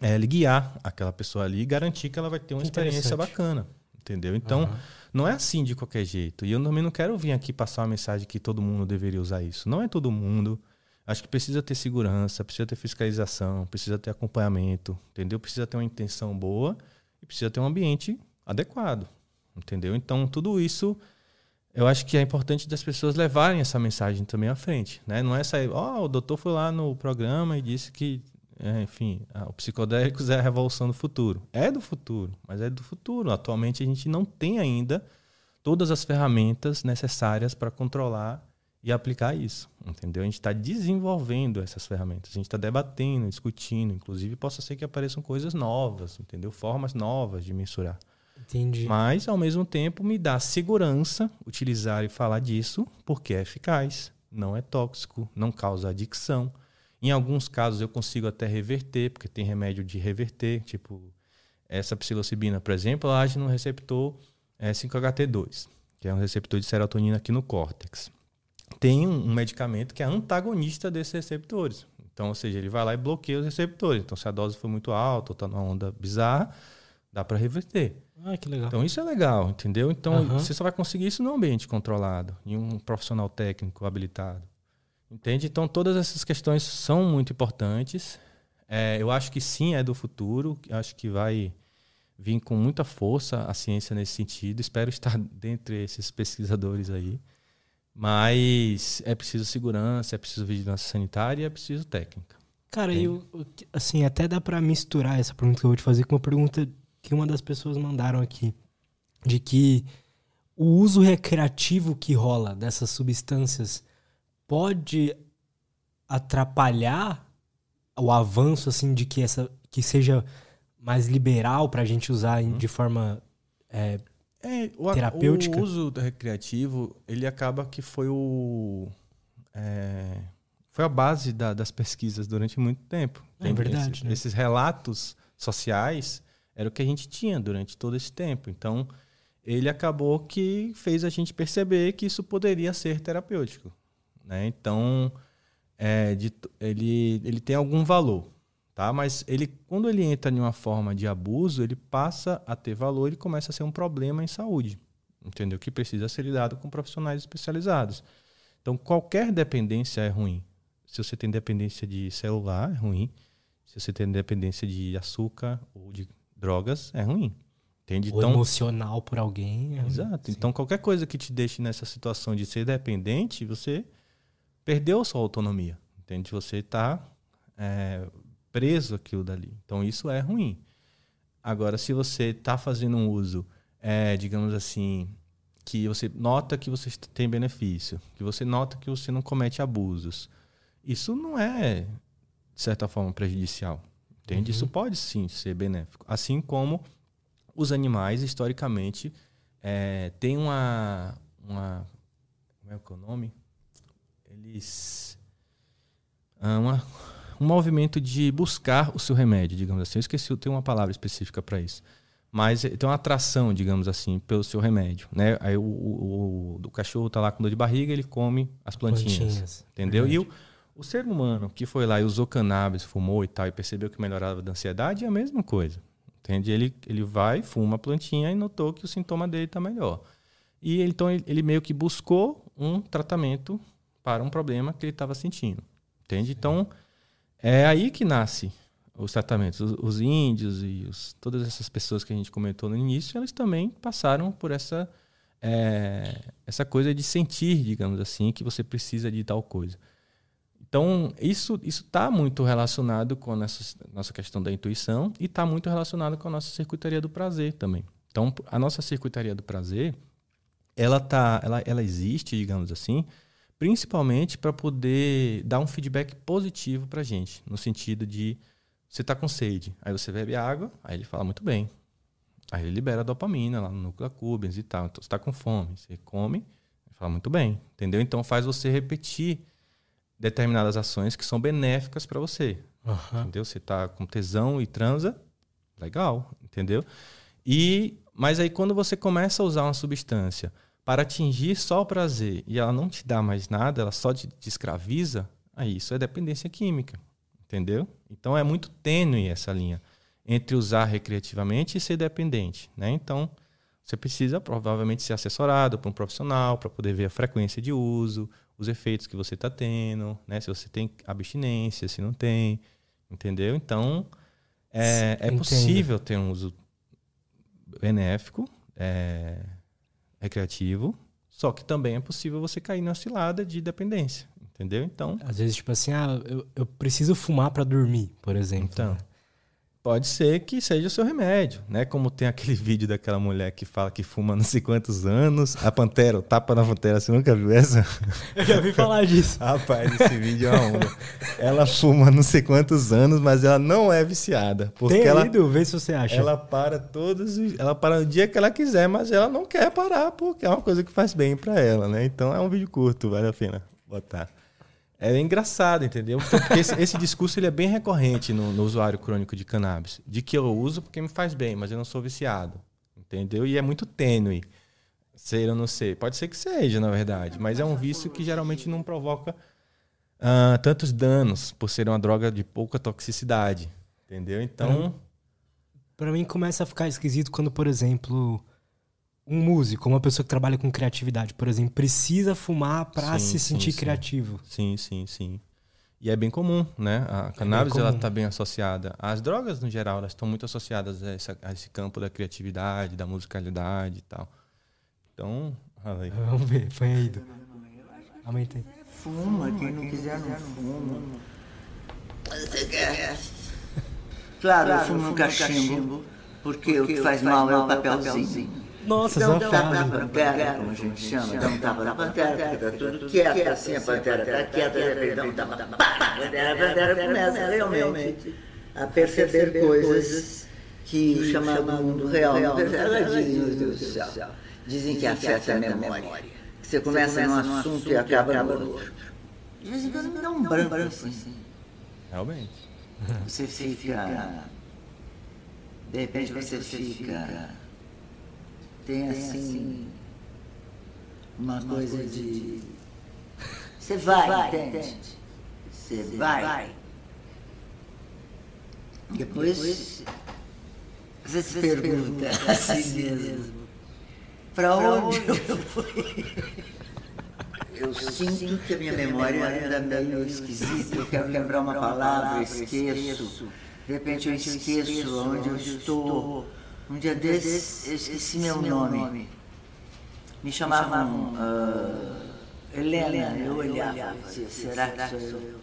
S2: é, guiar aquela pessoa ali e garantir que ela vai ter uma experiência bacana. Entendeu? Então, uhum. não é assim de qualquer jeito. E eu também não quero vir aqui passar uma mensagem que todo mundo deveria usar isso. Não é todo mundo. Acho que precisa ter segurança, precisa ter fiscalização, precisa ter acompanhamento, entendeu? Precisa ter uma intenção boa e precisa ter um ambiente adequado entendeu? Então, tudo isso eu acho que é importante das pessoas levarem essa mensagem também à frente, né? Não é sair, ó, oh, o doutor foi lá no programa e disse que, é, enfim, o psicodélicos é a revolução do futuro. É do futuro, mas é do futuro. Atualmente a gente não tem ainda todas as ferramentas necessárias para controlar e aplicar isso, entendeu? A gente está desenvolvendo essas ferramentas, a gente está debatendo, discutindo, inclusive possa ser que apareçam coisas novas, entendeu? Formas novas de mensurar.
S1: Entendi.
S2: Mas, ao mesmo tempo, me dá segurança utilizar e falar disso, porque é eficaz, não é tóxico, não causa adicção. Em alguns casos, eu consigo até reverter, porque tem remédio de reverter, tipo essa psilocibina, por exemplo, ela age no receptor é, 5-HT2, que é um receptor de serotonina aqui no córtex. Tem um, medicamento que é antagonista desses receptores. Então, ou seja, ele vai lá e bloqueia os receptores. Então, se a dose for muito alta ou está numa onda bizarra, dá para reverter.
S1: Ah, que legal.
S2: Então isso é legal, entendeu? Então uhum. você só vai conseguir isso num ambiente controlado, em um profissional técnico habilitado. Entende? Então todas essas questões são muito importantes. É, eu acho que sim, é do futuro. Acho que vai vir com muita força a ciência nesse sentido. Espero estar dentre esses pesquisadores aí. Mas é preciso segurança, é preciso vigilância sanitária e é preciso técnica.
S1: Cara, eu, assim, até dá para misturar essa pergunta que eu vou te fazer com uma pergunta que uma das pessoas mandaram aqui, de que o uso recreativo que rola dessas substâncias pode atrapalhar o avanço assim de que essa que seja mais liberal para a gente usar uhum. de forma é, é, o, terapêutica.
S2: O uso recreativo ele acaba que foi o é, foi a base da, das pesquisas durante muito tempo.
S1: É verdade.
S2: Esses, né? esses relatos sociais era o que a gente tinha durante todo esse tempo. Então, ele acabou que fez a gente perceber que isso poderia ser terapêutico. Né? Então, é, de, ele, ele tem algum valor. Tá? Mas ele, quando ele entra em uma forma de abuso, ele passa a ter valor e começa a ser um problema em saúde. Entendeu? Que precisa ser lidado com profissionais especializados. Então, qualquer dependência é ruim. Se você tem dependência de celular, é ruim. Se você tem dependência de açúcar ou de drogas é ruim. Entende?
S1: Ou então, emocional por alguém.
S2: É exato. Sim. Então, qualquer coisa que te deixe nessa situação de ser dependente, você perdeu sua autonomia. Entende? Você está é, preso aquilo dali. Então, isso é ruim. Agora, se você está fazendo um uso, é, digamos assim, que você nota que você tem benefício, que você nota que você não comete abusos, isso não é, de certa forma, prejudicial. Entende? Uhum. Isso pode sim ser benéfico. Assim como os animais, historicamente, é, têm uma, uma. Como é que é o nome? Eles. Ah, uma, um movimento de buscar o seu remédio, digamos assim. Eu esqueci, tem uma palavra específica para isso. Mas tem uma atração, digamos assim, pelo seu remédio. Né? Aí o, o, o, o cachorro está lá com dor de barriga, ele come as plantinhas. plantinhas. Entendeu? Verdade. E o o ser humano que foi lá e usou cannabis, fumou e tal, e percebeu que melhorava da ansiedade, é a mesma coisa. Entende? Ele, ele vai, fuma a plantinha e notou que o sintoma dele está melhor. E então ele, ele, meio que buscou um tratamento para um problema que ele estava sentindo. Entende? Então é aí que nasce os tratamentos. Os, os índios e os, todas essas pessoas que a gente comentou no início, elas também passaram por essa, é, essa coisa de sentir, digamos assim, que você precisa de tal coisa. Então, isso está muito relacionado com a nossa, nossa questão da intuição e está muito relacionado com a nossa circuitaria do prazer também. Então, a nossa circuitaria do prazer, ela tá, ela, ela existe, digamos assim, principalmente para poder dar um feedback positivo para gente, no sentido de você tá com sede, aí você bebe água, aí ele fala muito bem, aí ele libera dopamina lá no núcleo accumbens e tal, então você tá com fome, você come, ele fala muito bem, entendeu? Então faz você repetir determinadas ações que são benéficas para você, uhum. entendeu? Você tá com tesão e transa, legal, entendeu? E mas aí quando você começa a usar uma substância para atingir só o prazer e ela não te dá mais nada, ela só te, te escraviza, aí isso é dependência química, entendeu? Então é muito tênue essa linha entre usar recreativamente e ser dependente, né? Então você precisa provavelmente ser assessorado por um profissional para poder ver a frequência de uso, os efeitos que você está tendo, né? Se você tem abstinência, se não tem, entendeu? Então é, é possível ter um uso benéfico, é, recreativo, só que também é possível você cair na cilada de dependência, entendeu? Então,
S1: às vezes tipo assim, ah, eu, eu preciso fumar para dormir, por exemplo.
S2: Então, né? Pode ser que seja o seu remédio, né? Como tem aquele vídeo daquela mulher que fala que fuma não sei quantos anos, a pantera, o tapa na pantera, você nunca viu essa?
S1: Eu já vi falar disso.
S2: Rapaz, esse vídeo é uma onda. Ela fuma não sei quantos anos, mas ela não é viciada, porque
S1: tem
S2: ela
S1: ido, vê se você acha.
S2: Ela para todos os, ela para no dia que ela quiser, mas ela não quer parar porque é uma coisa que faz bem para ela, né? Então é um vídeo curto, vale a pena botar. É engraçado, entendeu? Então, porque esse, esse, discurso ele é bem recorrente no, no, usuário crônico de cannabis. De que eu uso porque me faz bem, mas eu não sou viciado. Entendeu? E é muito tênue. Ser ou não ser. Pode ser que seja, na verdade. Mas é um vício que geralmente não provoca uh, tantos danos por ser uma droga de pouca toxicidade. Entendeu? Então.
S1: Para mim começa a ficar esquisito quando, por exemplo um músico, uma pessoa que trabalha com criatividade, por exemplo, precisa fumar para se sentir
S2: sim.
S1: criativo.
S2: Sim, sim, sim. E é bem comum, né? A cannabis é ela está bem associada. As drogas, no geral, elas estão muito associadas a, essa, a, esse campo da criatividade, da musicalidade e tal. Então,
S1: aí. Vamos ver, foi aí. Aumentei.
S3: Fuma, quem não quiser não fuma. Você quer? Claro, eu fumo um cachimbo, porque o que faz mal é o papelzinho.
S1: Nossa,
S3: dá um tapa na pantera, como a gente chama, dá um tapa na pantera, porque tá tudo quieto, assim, a pantera tá quieta, de repente dá um tapa, a pantera, a pantera começa realmente a perceber coisas que o chamado mundo real. Ela diz, meu Deus do céu, dizem que afeta a memória, que você começa num assunto e acaba no outro. De vez em quando me dá um branco, assim.
S2: Realmente.
S3: Você fica... De repente você fica tem assim uma coisa de. Você vai, entende? Você vai. Depois você se pergunta a si mesmo: para onde eu fui? Eu sinto que a minha memória ainda é meio esquisita. Eu quero lembrar uma palavra, eu esqueço. De repente eu esqueço onde eu estou um dia desses, eu esqueci meu nome. Me chamavam uh, Helena, eu olhava, dizia, será que sou eu?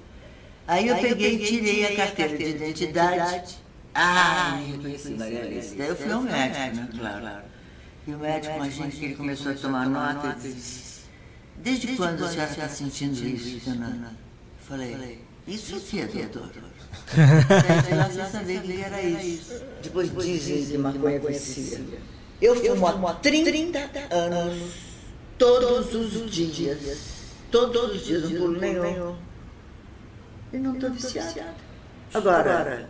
S3: Aí eu peguei e tirei a carteira de identidade. Ah, me reconheci, Maria Alice. Daí eu fui ao médico, né, claro. E o médico, imagina que ele começou a tomar nota e disse, desde quando a senhora está sentindo isso, dona? Falei, isso aqui é, doutor? Daí sem saber o que era isso. Depois dizem que maconha vicia. Eu fumo há 30 anos, todos os dias. Todos os dias, não pulo nenhum. E não estou viciada. Agora,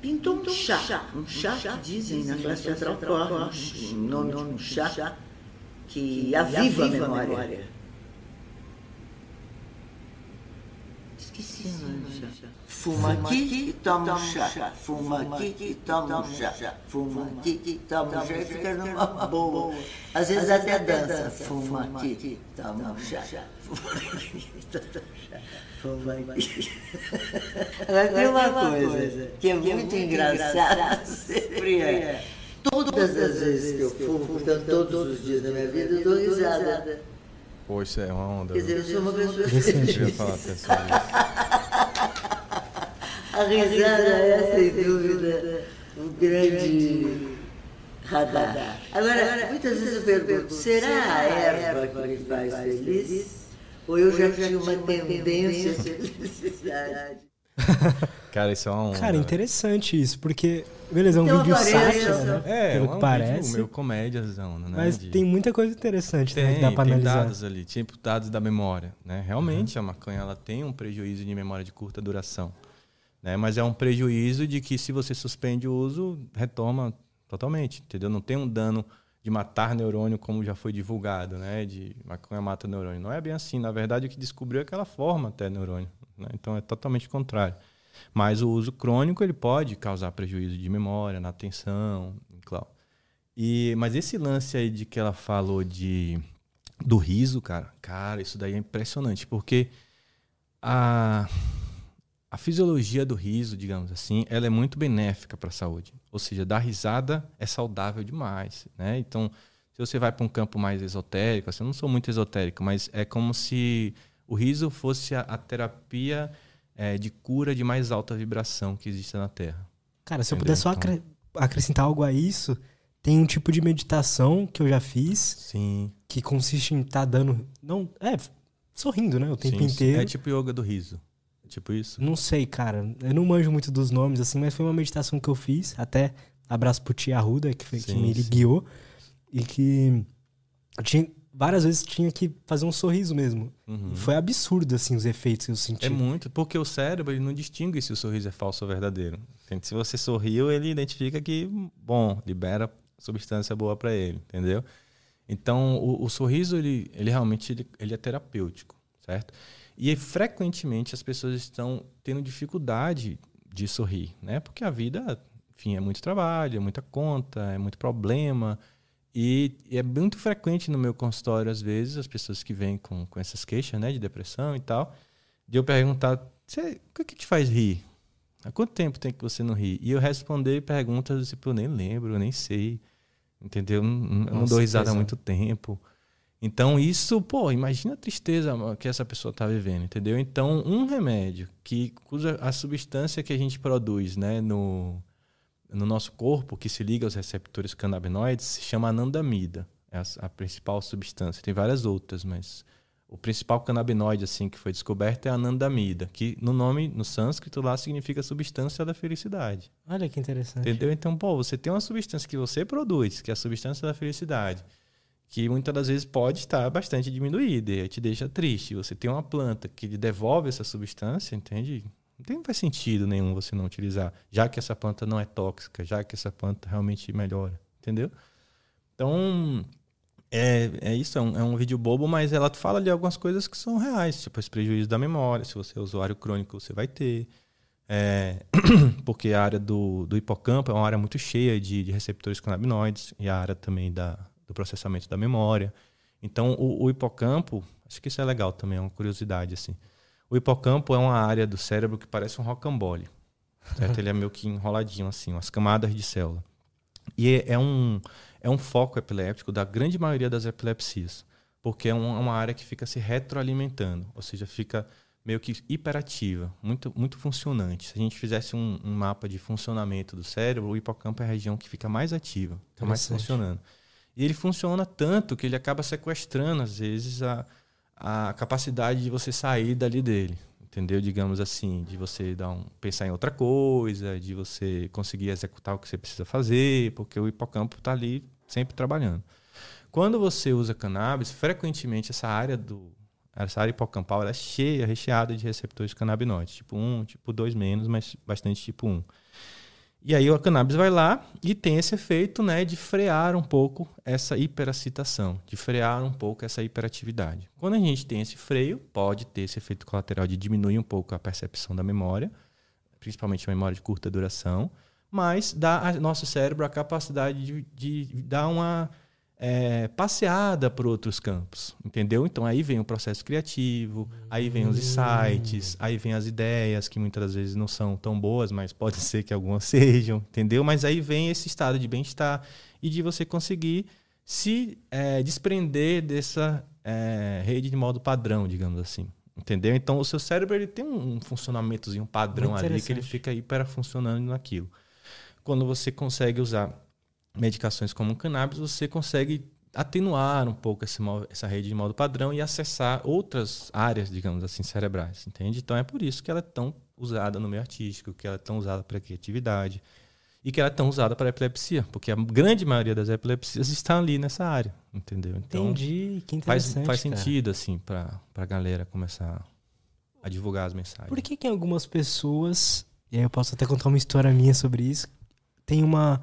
S3: pintou um chá. Um chá que dizem na classe teatral corre, um nome de um chá que aviva a memória. Esqueci o nome do chá. Fuma aqui e toma um chá. Fuma aqui e toma um chá. Fuma aqui e toma um chá. E fica numa boa. Às vezes até dança. Fuma aqui e toma um chá. Fuma aqui e toma um chá. Fuma aqui. Agora tem uma coisa que é muito engraçada. Sempre é. Todas as vezes que eu fumo, portanto, todos os dias da minha vida, eu dou risada.
S2: Pô, isso é uma onda.
S3: Quer dizer, eu sou uma pessoa.
S2: Eu ia falar pessoal.
S3: A risada é, sem dúvida, o grande, radar. Agora, muitas vezes eu pergunto, será a erva que me faz feliz? Ou eu já tinha uma tendência à felicidade?
S2: Cara, isso é uma onda.
S1: Cara, interessante isso, porque, beleza, é um
S3: Então,
S1: vídeo sátira, né?
S2: É,
S1: Pelo
S2: é
S1: que
S2: um
S1: parece.
S2: vídeo meio comédiazão, né?
S1: Mas
S2: de-
S1: tem muita coisa interessante né,
S2: Tem,
S1: que dá pra
S2: tem
S1: analisar.
S2: dados ali, tipo dados da memória, né? Realmente a maconha ela tem um prejuízo de memória de curta duração, né? Mas é um prejuízo de que se você suspende o uso, retoma totalmente, entendeu? Não tem um dano de matar neurônio como já foi divulgado, né? De maconha mata neurônio. Não é bem assim, na verdade o que descobriu é que ela forma até neurônio, né? Então é totalmente contrário. Mas o uso crônico ele pode causar prejuízo de memória, na atenção, claro. E, mas esse lance aí de que ela falou de do riso, cara, cara, isso daí é impressionante, porque a, a fisiologia do riso, digamos assim, ela é muito benéfica para a saúde. Ou seja, dar risada é saudável demais, né? Então, se você vai para um campo mais esotérico, assim, eu não sou muito esotérico, mas é como se o riso fosse a, a terapia eh, de cura de mais alta vibração que existe na Terra.
S1: Cara, se eu puder só
S2: Então-
S1: acre- acrescentar algo a isso, tem um tipo de meditação que eu já fiz
S2: Sim.
S1: que consiste em estar dando. Não, é, sorrindo, né? O tempo
S2: sim, sim.
S1: inteiro.
S2: É tipo yoga do riso. Tipo isso.
S1: Não sei, cara. Eu não manjo muito dos nomes, assim, mas foi uma meditação que eu fiz. Até abraço pro Tia Arruda, que, foi, que
S2: Sim,
S1: me
S2: sim.
S1: guiou. E que tinha, várias vezes tinha que fazer um sorriso mesmo.
S2: Uhum.
S1: Foi absurdo, assim, os efeitos que eu senti.
S2: É muito, porque o cérebro ele não distingue se o sorriso é falso ou verdadeiro. Se você sorriu, ele identifica que, bom, libera substância boa para ele, entendeu? Então, o, o sorriso, ele, ele realmente ele, ele é terapêutico, certo? E frequentemente as pessoas estão tendo dificuldade de sorrir, né? Porque a vida, enfim, é muito trabalho, é muita conta, é muito problema. E, é muito frequente no meu consultório, às vezes, as pessoas que vêm com, com essas queixas, né, de depressão e tal, de eu perguntar, "Você- o que, que te faz rir? Há quanto tempo tem que você não ri? E eu responder perguntas, tipo, eu nem lembro, eu nem sei. Entendeu? Eu não,
S1: Nossa,
S2: dou risada há muito tempo. Então, isso, pô, imagina a tristeza que essa pessoa está vivendo, entendeu? Então, um remédio que usa a substância que a gente produz, né, no, no nosso corpo, que se liga aos receptores canabinoides, se chama anandamida. É a, a principal substância. Tem várias outras, mas o principal canabinoide assim que foi descoberto é a anandamida, que no nome no sânscrito lá significa substância da felicidade.
S1: Olha que interessante.
S2: Entendeu? Então, pô, você tem uma substância que você produz, que é a substância da felicidade, que muitas das vezes pode estar bastante diminuída e te deixa triste. Você tem uma planta que lhe devolve essa substância, entende? Não tem não faz sentido nenhum você não utilizar, já que essa planta não é tóxica, já que essa planta realmente melhora, entendeu? Então, é, é isso, é um, é um vídeo bobo, mas ela fala de algumas coisas que são reais, tipo esse prejuízo da memória, se você é usuário crônico, você vai ter. É, porque a área do, do hipocampo é uma área muito cheia de, de receptores canabinoides e a área também da, do processamento da memória. Então, o, o hipocampo, acho que isso é legal também, é uma curiosidade, assim. O hipocampo é uma área do cérebro que parece um rocambole. Certo? Ele é meio que enroladinho, assim, umas camadas de célula. E é, é um, é um foco epiléptico da grande maioria das epilepsias, porque é um- uma área que fica se retroalimentando, ou seja, fica meio que hiperativa, muito, muito funcionante. Se a gente fizesse um, um mapa de funcionamento do cérebro, o hipocampo é a região que fica mais ativa, está mais funcionando. E ele funciona tanto que ele acaba sequestrando, às vezes, a, a capacidade de você sair dali dele. Entendeu? Digamos assim, de você dar um, pensar em outra coisa, de você conseguir executar o que você precisa fazer, porque o hipocampo está ali sempre trabalhando. Quando você usa cannabis, frequentemente essa área do essa área hipocampal é cheia, recheada de receptores canabinoides, tipo 1, tipo 2 menos, mas bastante tipo 1. E aí o cannabis vai lá e tem esse efeito né, de frear um pouco essa hiperacitação, de frear um pouco essa hiperatividade. Quando a gente tem esse freio, pode ter esse efeito colateral de diminuir um pouco a percepção da memória, principalmente a memória de curta duração, mas dá ao nosso cérebro a capacidade de, de dar uma é, passeada por outros campos, entendeu? Então aí vem o processo criativo, aí vem os insights, aí vem as ideias que muitas vezes não são tão boas, mas pode ser que algumas sejam, entendeu? Mas aí vem esse estado de bem-estar e de você conseguir se é, desprender dessa é, rede de modo padrão, digamos assim. Entendeu? Então o seu cérebro ele tem um funcionamentozinho padrão ali que ele fica hiper funcionando naquilo. Quando você consegue usar medicações como o cannabis, você consegue atenuar um pouco esse, essa rede de modo padrão e acessar outras áreas, digamos assim, cerebrais, entende? Então é por isso que ela é tão usada no meio artístico, que ela é tão usada para criatividade e que ela é tão usada para epilepsia, porque a grande maioria das epilepsias está ali nessa área, entendeu?
S1: Então, Entendi, que
S2: interessante. Faz, faz sentido, assim, para a galera começar a divulgar as mensagens.
S1: Por que, que algumas pessoas, e aí eu posso até contar uma história minha sobre isso, tem uma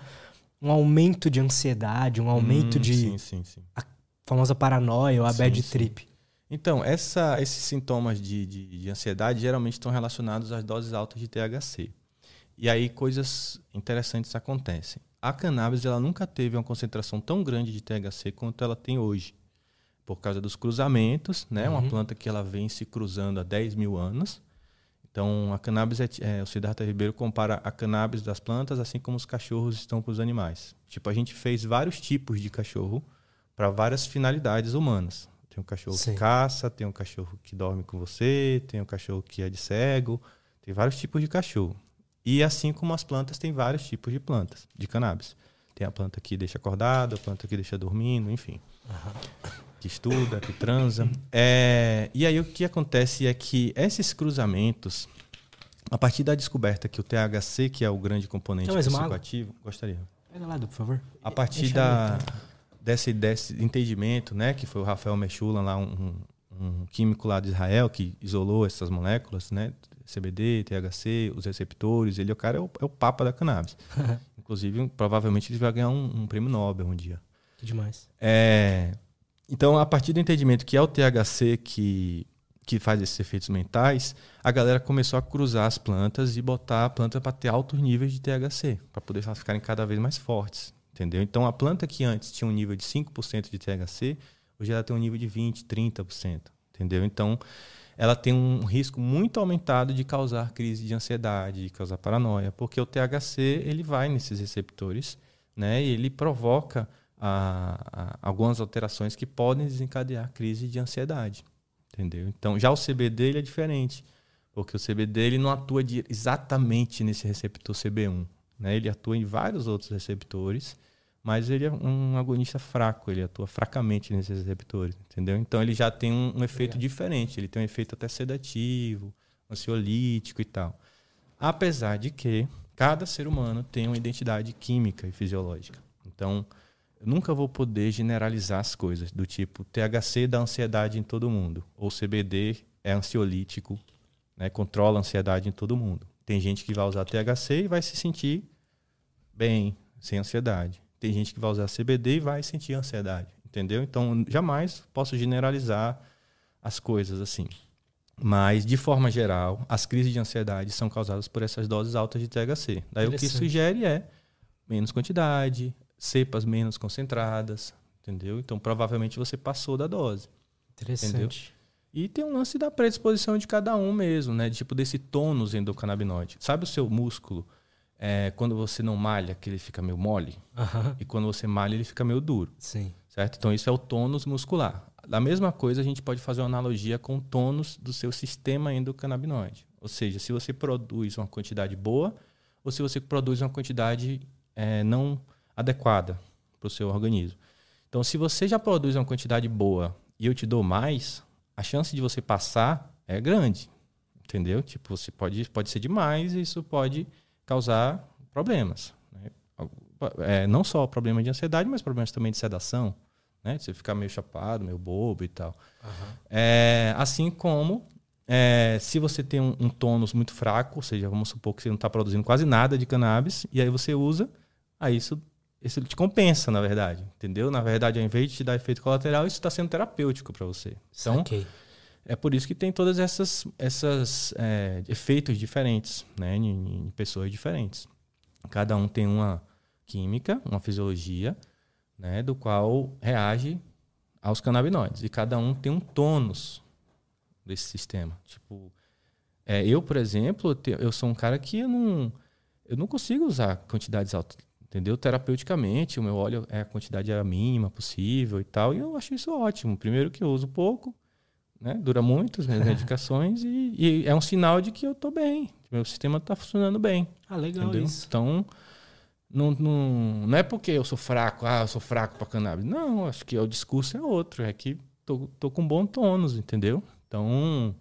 S1: um aumento de ansiedade, um aumento hum, de.
S2: Sim, sim, sim.
S1: A famosa paranoia ou a bad trip.
S2: Então, essa, esses sintomas de, de, de, ansiedade geralmente estão relacionados às doses altas de THC. E aí coisas interessantes acontecem. A cannabis ela nunca teve uma concentração tão grande de THC quanto ela tem hoje. Por causa dos cruzamentos, né? Uhum. Uma planta que ela vem se cruzando há 10 mil anos. Então, a cannabis, é, é, o Siddhartha Ribeiro compara a cannabis das plantas assim como os cachorros estão para os animais. Tipo, a gente fez vários tipos de cachorro para várias finalidades humanas. Tem um cachorro Sim. que caça, tem um cachorro que dorme com você, tem um cachorro que é de cego, tem vários tipos de cachorro. E assim como as plantas, tem vários tipos de plantas, de cannabis. Tem a planta que deixa acordado, a planta que deixa dormindo, enfim. Uhum que estuda, que transa. É, e aí o que acontece é que esses cruzamentos, a partir da descoberta que o THC, que é o grande componente do psicoativo, gostaria.
S1: Pega lá, por favor.
S2: A partir da, desse, desse entendimento, né, que foi o Rafael Mechula, lá um, um químico lá de Israel que isolou essas moléculas, né, CBD, THC, os receptores, ele é o cara é o, é o papa da cannabis. Inclusive, provavelmente ele vai ganhar um, um prêmio Nobel um dia.
S1: Que demais.
S2: É, então, a partir do entendimento que é o THC que, que faz esses efeitos mentais, a galera começou a cruzar as plantas e botar a planta para ter altos níveis de THC, para poder elas ficarem cada vez mais fortes. Entendeu? Então, a planta que antes tinha um nível de 5% de THC, hoje ela tem um nível de 20%, 30%. Entendeu? Então, ela tem um risco muito aumentado de causar crise de ansiedade, de causar paranoia, porque o THC ele vai nesses receptores né, e ele provoca a, a, algumas alterações que podem desencadear crise de ansiedade. Entendeu? Então, já o CBD ele é diferente, porque o CBD ele não atua de, exatamente nesse receptor CB1. Né? Ele atua em vários outros receptores, mas ele é um agonista fraco, ele atua fracamente nesses receptores, entendeu? Então ele já tem um, um efeito diferente, ele tem um efeito até sedativo, ansiolítico e tal. Apesar de que cada ser humano tem uma identidade química e fisiológica. Então, eu nunca vou poder generalizar as coisas, do tipo THC dá ansiedade em todo mundo, ou CBD é ansiolítico, né, controla a ansiedade em todo mundo. Tem gente que vai usar THC e vai se sentir bem, sem ansiedade. Tem gente que vai usar CBD e vai sentir ansiedade, entendeu? Então, jamais posso generalizar as coisas assim. Mas, de forma geral, as crises de ansiedade são causadas por essas doses altas de THC. Daí o que sugere é menos quantidade, cepas menos concentradas, entendeu? Então provavelmente você passou da dose.
S1: Interessante. Entendeu?
S2: E tem um lance da predisposição de cada um mesmo, né? Tipo desse tônus endocannabinoide. Sabe o seu músculo? É, quando você não malha, que ele fica meio mole. E quando você malha, ele fica meio duro.
S1: Sim.
S2: Certo? Então isso é o tônus muscular. Da mesma coisa, a gente pode fazer uma analogia com o tônus do seu sistema endocannabinoide. Ou seja, se você produz uma quantidade boa ou se você produz uma quantidade é, não adequada para o seu organismo. Então, se você já produz uma quantidade boa e eu te dou mais, a chance de você passar é grande. Entendeu? Tipo, você pode, pode ser demais e isso pode causar problemas. Né? É, não só problemas de ansiedade, mas problemas também de sedação. Né? Você ficar meio chapado, meio bobo e tal. Uhum. É, assim como é, se você tem um, um tônus muito fraco, ou seja, vamos supor que você não está produzindo quase nada de cannabis, e aí você usa, aí isso isso te compensa, na verdade, entendeu? Na verdade, ao invés de te dar efeito colateral, isso está sendo terapêutico para você. Então, okay. é por isso que tem todas essas, essas é, efeitos diferentes, né, em, em, pessoas diferentes. Cada um tem uma química, uma fisiologia, né, do qual reage aos canabinoides. E cada um tem um tônus desse sistema. Tipo, é, eu, por exemplo, eu sou um cara que eu não, eu não consigo usar quantidades altas entendeu? Terapeuticamente, o meu óleo é a quantidade é a mínima possível e tal, e eu acho isso ótimo. Primeiro que eu uso pouco, né? Dura muito as minhas medicações e, e, é um sinal de que eu estou bem, meu sistema está funcionando bem.
S1: Ah, legal entendeu? isso.
S2: Então, não, não, não é porque eu sou fraco, ah, eu sou fraco para cannabis. Não, acho que o discurso é outro, é que tô, tô com bom tônus, entendeu? Então,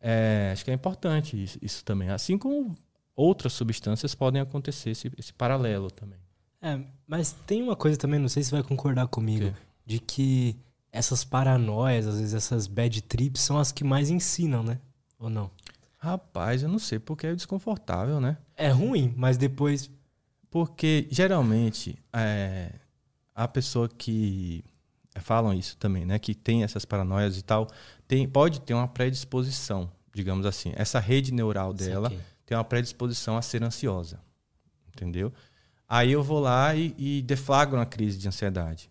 S2: é, acho que é importante isso, isso, também. Assim como outras substâncias podem acontecer, esse, esse paralelo também.
S1: É, mas tem uma coisa também, não sei se vai concordar comigo, que? de que essas paranoias, às vezes essas bad trips, são as que mais ensinam, né? Ou não?
S2: Rapaz, eu não sei porque é desconfortável, né?
S1: É ruim, mas depois
S2: porque geralmente é, a pessoa que é, falam isso também, né, que tem essas paranoias e tal, tem, pode ter uma predisposição, digamos assim. Essa rede neural dela tem uma predisposição a ser ansiosa, entendeu? Aí eu vou lá e, e deflagro uma crise de ansiedade.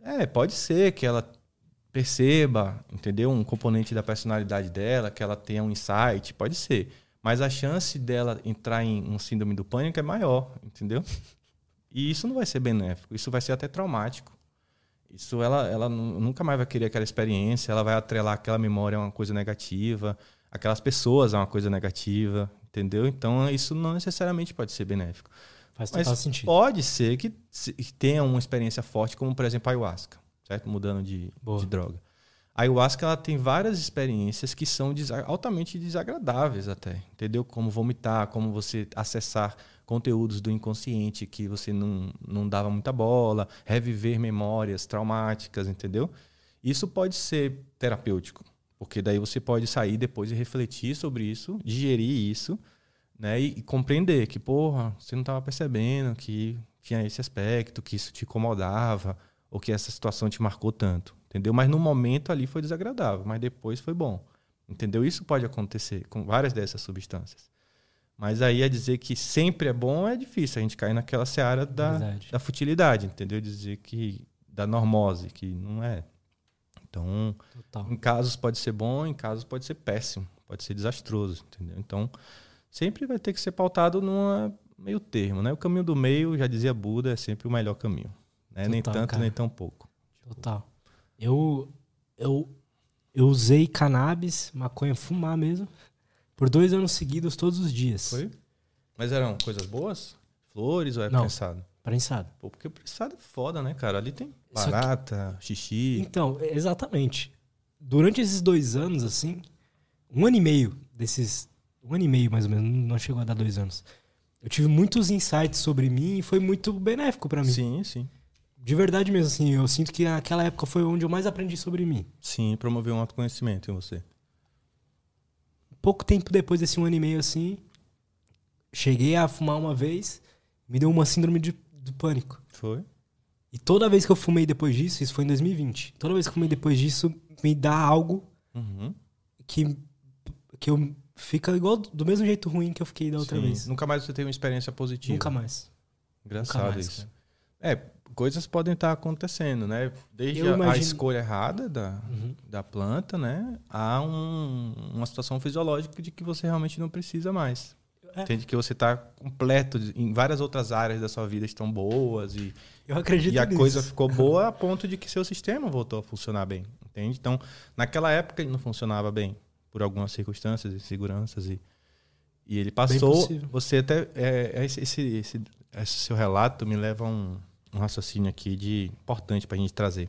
S2: É, pode ser que ela perceba, entendeu? Um componente da personalidade dela, que ela tenha um insight, pode ser. Mas a chance dela entrar em um síndrome do pânico é maior, entendeu? E isso não vai ser benéfico, isso vai ser até traumático. Isso ela, ela nunca mais vai querer aquela experiência, ela vai atrelar aquela memória a uma coisa negativa, aquelas pessoas a uma coisa negativa, entendeu? Então isso não necessariamente pode ser benéfico.
S1: Faz Mas sentido.
S2: pode ser que, que tenha uma experiência forte, como por exemplo a ayahuasca, certo? Mudando de, de droga. A ayahuasca ela tem várias experiências que são altamente desagradáveis até, entendeu? Como vomitar, como você acessar conteúdos do inconsciente que você não, não dava muita bola, reviver memórias traumáticas, entendeu? Isso pode ser terapêutico, porque daí você pode sair depois e refletir sobre isso, digerir isso, né? E, e compreender que, porra, você não estava percebendo que tinha esse aspecto, que isso te incomodava, ou que essa situação te marcou tanto entendeu? Mas no momento ali foi desagradável, mas depois foi bom, entendeu? Isso pode acontecer com várias dessas substâncias. Mas aí é dizer que sempre é bom é difícil, a gente cai naquela seara da, da futilidade, entendeu? Dizer que da normose, que não é. Então, Total. em casos pode ser bom, em casos pode ser péssimo, pode ser desastroso, entendeu? Então, sempre vai ter que ser pautado num meio termo, né? O caminho do meio, já dizia Buda, é sempre o melhor caminho, né? Total, nem tanto, cara. nem tão pouco.
S1: Total. Eu, eu, eu usei cannabis, maconha, fumar mesmo, por dois anos seguidos, todos os dias.
S2: Foi? Mas eram coisas boas? Flores ou é Não, prensado?
S1: Prensado.
S2: Pô, porque o prensado é foda, né, cara? Ali tem barata, que... xixi.
S1: Então, exatamente. Durante esses dois anos, assim, um ano e meio desses. Um ano e meio, mais ou menos, não chegou a dar dois anos. Eu tive muitos insights sobre mim e foi muito benéfico para mim.
S2: Sim, sim.
S1: De verdade mesmo, assim, eu sinto que aquela época foi onde eu mais aprendi sobre mim.
S2: Sim, promover um autoconhecimento em você.
S1: Pouco tempo depois desse um ano e meio, assim, cheguei a fumar uma vez, me deu uma síndrome de, de pânico.
S2: Foi?
S1: E toda vez que eu fumei depois disso, isso foi em 2020, toda vez que eu fumei depois disso, me dá algo
S2: uhum.
S1: que, que eu fica igual do mesmo jeito ruim que eu fiquei da outra Sim. vez.
S2: Nunca mais você teve uma experiência positiva.
S1: Nunca mais.
S2: Engraçado Nunca mais, isso. Cara. É, coisas podem estar acontecendo, né? Desde a, imagino... a, escolha errada da, uhum. da planta, né? A um, uma situação fisiológica de que você realmente não precisa mais. É. Entende que você está completo em várias outras áreas da sua vida estão boas e
S1: eu acredito
S2: e a
S1: nisso.
S2: coisa ficou boa a ponto de que seu sistema voltou a funcionar bem, entende? Então, naquela época ele não funcionava bem por algumas circunstâncias, inseguranças e e ele passou. Você até é, é esse, esse, esse, esse seu relato me leva a um um raciocínio aqui de importante para a gente trazer,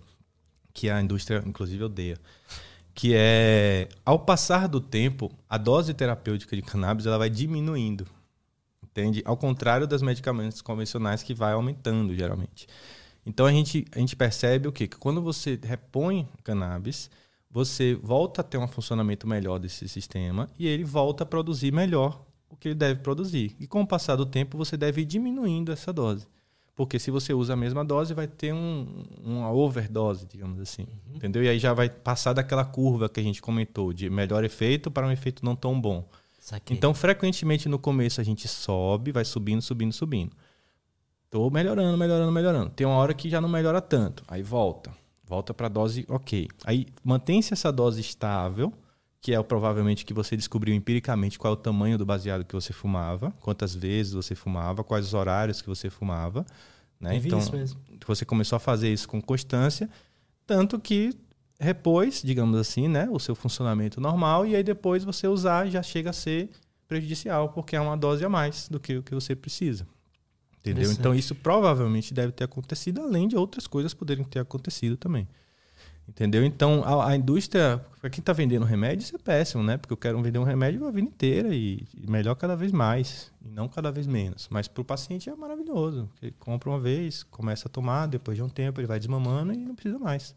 S2: que a indústria, inclusive, odeia. Que é, ao passar do tempo, a dose terapêutica de cannabis ela vai diminuindo. Entende? Ao contrário das medicamentos convencionais que vai aumentando, geralmente. Então a gente, a gente percebe o quê? Que quando você repõe cannabis, você volta a ter um funcionamento melhor desse sistema e ele volta a produzir melhor o que ele deve produzir. E com o passar do tempo, você deve ir diminuindo essa dose. Porque se você usa a mesma dose, vai ter um, uma overdose, digamos assim. Uhum. Entendeu? E aí já vai passar daquela curva que a gente comentou, de melhor efeito para um efeito não tão bom. Saquei. Então, frequentemente no começo a gente sobe, vai subindo, subindo, subindo. Tô melhorando, melhorando, melhorando. Tem uma hora que já não melhora tanto. Aí volta. Volta para a dose ok. Aí mantém-se essa dose estável, que é provavelmente que você descobriu empiricamente qual é o tamanho do baseado que você fumava, quantas vezes você fumava, quais os horários que você fumava. Né? Então, isso mesmo. você começou a fazer isso com constância, tanto que repôs, digamos assim, né, o seu funcionamento normal, e aí depois você usar já chega a ser prejudicial, porque é uma dose a mais do que o que você precisa. Entendeu? Então isso provavelmente deve ter acontecido, além de outras coisas poderem ter acontecido também. Entendeu? Então, a, a indústria, para quem está vendendo remédio, isso é péssimo, né? Porque eu quero vender um remédio a vida inteira e, e melhor cada vez mais, e não cada vez menos. Mas para o paciente é maravilhoso. Ele compra uma vez, começa a tomar, depois de um tempo ele vai desmamando e não precisa mais.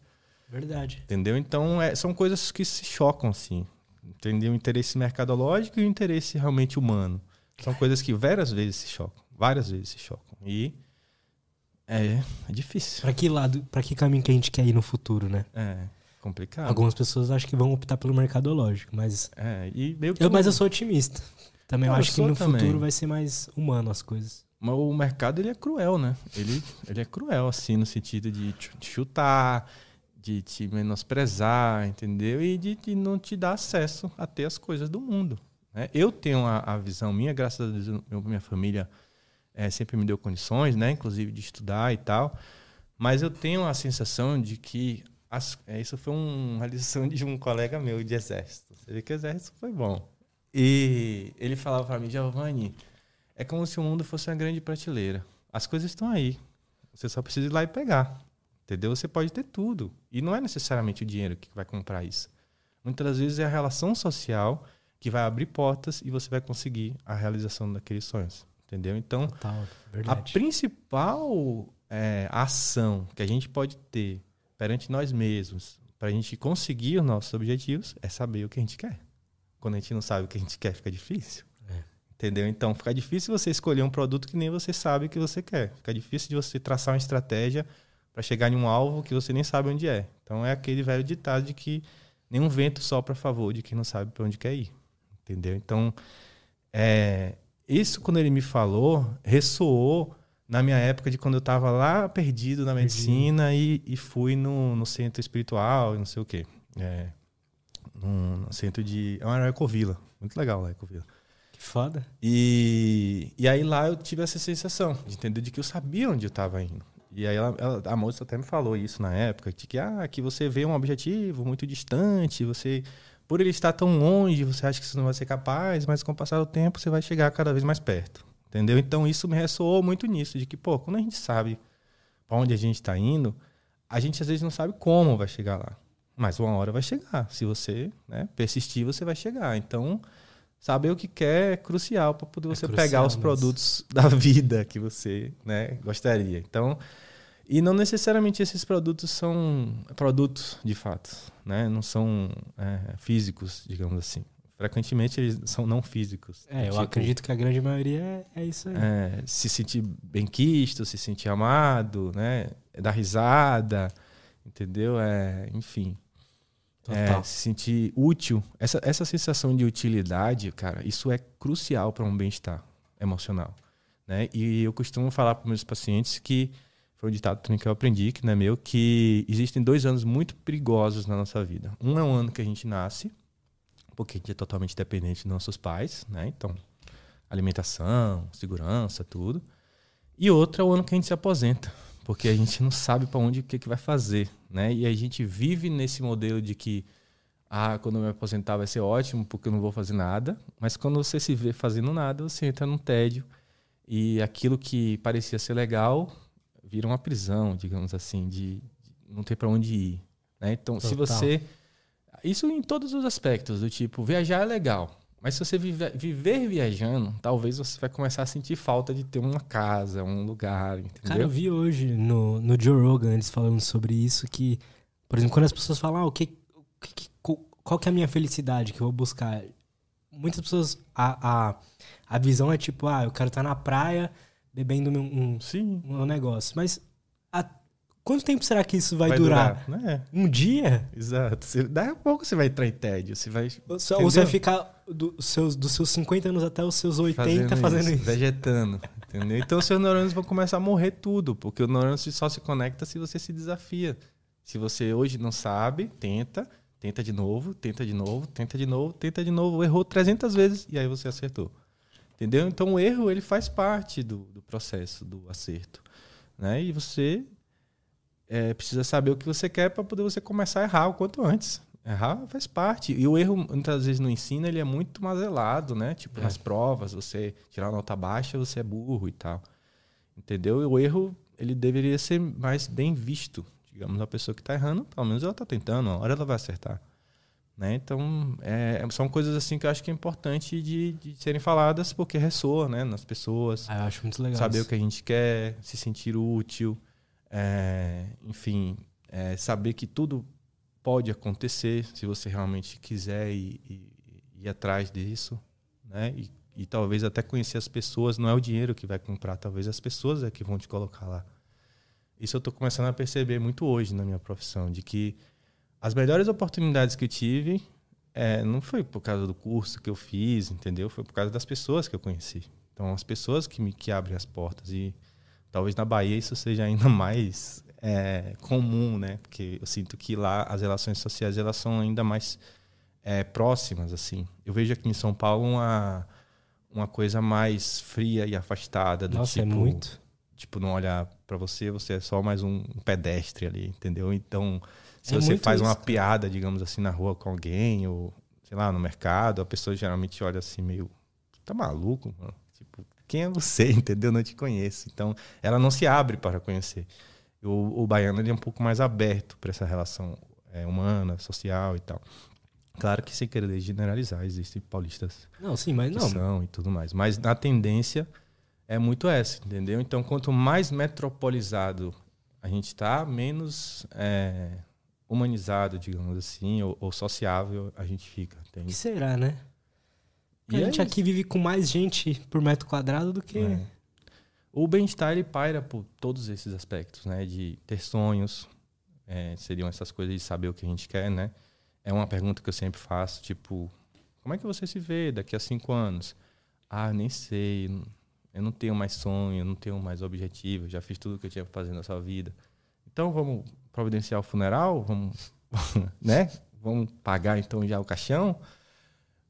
S1: Verdade.
S2: Entendeu? Então, é, são coisas que se chocam, assim. Entendeu? O interesse mercadológico e o interesse realmente humano. São coisas que várias vezes se chocam. Várias vezes se chocam. E é, é difícil.
S1: Para que lado, para que caminho que a gente quer ir no futuro, né?
S2: É, complicado.
S1: Algumas pessoas acham que vão optar pelo mercadológico, mas
S2: É, e meio que
S1: eu, mas eu sou otimista. Também eu
S2: Eu
S1: acho que no
S2: também.
S1: futuro vai ser mais humano as coisas.
S2: Mas o mercado ele é cruel, né? Ele, ele é cruel, assim, no sentido de te chutar, de te menosprezar, entendeu? E de, de não te dar acesso a ter as coisas do mundo. Né? Eu tenho a, a visão minha, graças a Deus, eu- minha família eh, sempre me deu condições, né? Inclusive de estudar e tal. Mas eu tenho a sensação de que as- eh, isso foi um- uma lição de um colega meu de exército. Você vê que o exército foi bom. E ele falava para mim, Giovanni, é como se o mundo fosse uma grande prateleira. As coisas estão aí. Você só precisa ir lá e pegar. Entendeu? Você pode ter tudo. E não é necessariamente o dinheiro que vai comprar isso. Muitas das vezes é a relação social que vai abrir portas e você vai conseguir a realização daqueles sonhos. Entendeu? Então,
S1: Total,
S2: a principal é, ação que a gente pode ter perante nós mesmos para a gente conseguir os nossos objetivos é saber o que a gente quer. Quando a gente não sabe o que a gente quer, fica difícil.
S1: É.
S2: Entendeu? Então fica difícil você escolher um produto que nem você sabe que você quer. Fica difícil de você traçar uma estratégia para chegar em um alvo que você nem sabe onde é. Então é aquele velho ditado de que nenhum vento sopra a favor de quem não sabe para onde quer ir. Entendeu? Então, é, isso quando ele me falou, ressoou na minha época de quando eu estava lá perdido na medicina e, e fui no, no centro espiritual e não sei o quê. É, no, no centro de. É uma Ecovila. Muito legal lá, Ecovila.
S1: Que foda.
S2: E, e aí lá eu tive essa sensação de entender de que eu sabia onde eu estava indo. E aí ela, ela- a moça até me falou isso na época, de que, ah, que você vê um objetivo muito distante, você, por ele estar tão longe, você acha que você não vai ser capaz, mas com o passar do tempo você vai chegar cada vez mais perto. Entendeu? Então isso me ressoou muito nisso, de que, pô, quando a gente sabe para onde a gente está indo, a gente às vezes não sabe como vai chegar lá. Mas uma hora vai chegar. Se você né, persistir, você vai chegar. Então, saber o que quer é crucial para poder
S1: É
S2: você
S1: crucial
S2: pegar os
S1: mesmo.
S2: produtos da vida que você né, gostaria. Então, e não necessariamente esses produtos são produtos de fato, né? Não são é, físicos, digamos assim. Frequentemente eles são não físicos.
S1: É, eu
S2: Tipo,
S1: acredito que a grande maioria é, é isso aí.
S2: é, se sentir bem quisto, se sentir amado, né? Dar risada, entendeu? É, enfim. É,
S1: Total.
S2: se sentir útil. Essa, essa sensação de utilidade, cara, isso é crucial para um bem-estar emocional. Né? E eu costumo falar para meus pacientes que foi um ditado que eu aprendi, que não é meu, que existem dois anos muito perigosos na nossa vida. Um é o ano que a gente nasce, porque a gente é totalmente dependente dos nossos pais, né? Então, alimentação, segurança, tudo. E outro é o ano que a gente se aposenta, porque a gente não sabe para onde o que, que vai fazer, né? E a gente vive nesse modelo de que ah, quando eu me aposentar vai ser ótimo, porque eu não vou fazer nada, mas quando você se vê fazendo nada, você entra num tédio e aquilo que parecia ser legal vira uma prisão, digamos assim, de, de não ter para onde ir, né? Então, se
S1: Total.
S2: você isso em todos os aspectos, do tipo, viajar é legal, mas se você viver, viver viajando, talvez você vai começar a sentir falta de ter uma casa, um lugar, entendeu?
S1: Cara, eu vi hoje no, no Joe Rogan eles falando sobre isso, que, por exemplo, quando as pessoas falam, ah, o que, o que- qual- qual que é a minha felicidade que eu vou buscar? Muitas pessoas, a, a, a visão é tipo, ah, eu quero estar na praia bebendo um,
S2: Sim.
S1: um negócio. Mas a- quanto tempo será que isso vai, durar?
S2: né?
S1: Um dia?
S2: Exato. Você, daqui a pouco você vai entrar em tédio. Você vai.
S1: Ou você ou você vai ficar do- seus, dos seus 50 anos até os seus 80 fazendo, isso.
S2: Vegetando. Entendeu? Então seus neurônios vão começar a morrer tudo, porque o neurônio só se conecta se você se desafia. Se você hoje não sabe, tenta, tenta de novo, tenta de novo, tenta de novo, tenta de novo, errou 300 vezes e aí você acertou. Entendeu? Então o erro ele faz parte do, do processo do acerto, né? E você é, precisa saber o que você quer para poder você começar a errar o quanto antes. Errar faz parte. E o erro, muitas vezes no ensino, ele é muito mazelado, né? Tipo,
S1: É.
S2: nas provas, você tirar nota baixa, você é burro e tal. Entendeu? E o erro, ele deveria ser mais bem visto. Digamos, a pessoa que está errando, pelo menos ela está tentando, uma hora ela vai acertar. Né? Então, é, são coisas assim que eu acho que é importante de, de serem faladas porque ressoa né, nas pessoas.
S1: Ah, eu acho muito legal.
S2: Saber
S1: isso.
S2: o que a gente quer, se sentir útil, é, enfim, é, saber que tudo pode acontecer se você realmente quiser ir, ir, ir atrás disso. Né? E, e talvez até conhecer as pessoas, não é o dinheiro que vai comprar, talvez as pessoas é que vão te colocar lá. Isso eu estou começando a perceber muito hoje na minha profissão, de que as melhores oportunidades que eu tive é, não foi por causa do curso que eu fiz, entendeu? Foi por causa das pessoas que eu conheci. Então, as pessoas que me que abrem as portas. E talvez na Bahia isso seja ainda mais é, comum, né? Porque eu sinto que lá as relações sociais elas são ainda mais é, próximas, assim. Eu vejo aqui em São Paulo uma, uma coisa mais fria e afastada. Do
S1: Nossa,
S2: tipo,
S1: é muito.
S2: Tipo, não olhar para você, você é só mais um pedestre ali, entendeu? Então se
S1: É
S2: você faz uma
S1: isso, cara.
S2: piada, digamos assim, na rua com alguém, ou sei lá, no mercado, a pessoa geralmente olha assim, meio. Tá maluco, mano? Tipo, quem é você, entendeu? Não te conheço. Então, ela não se abre para conhecer. O, o baiano ele é um pouco mais aberto para essa relação é, humana, social e tal. Claro que sem querer generalizar, existem paulistas
S1: Não, sim, mas
S2: que
S1: não.
S2: são e tudo mais. Mas na tendência é muito essa, entendeu? Então, quanto mais metropolizado a gente está, menos é, humanizado, digamos assim, ou, ou sociável a gente fica.
S1: O que será, né?
S2: E
S1: a
S2: é
S1: gente
S2: isso.
S1: aqui vive com mais gente por metro quadrado do que.
S2: É. O bem-estar ele paira por todos esses aspectos, né? De ter sonhos, é, seriam essas coisas de saber o que a gente quer, né? É uma pergunta que eu sempre faço, tipo, como é que você se vê daqui a cinco anos? Ah, nem sei, eu não tenho mais sonho, eu não tenho mais objetivo, já fiz tudo que eu tinha pra fazer nessa vida. Então vamos providenciar o funeral, vamos, né? Vamos pagar então já o caixão,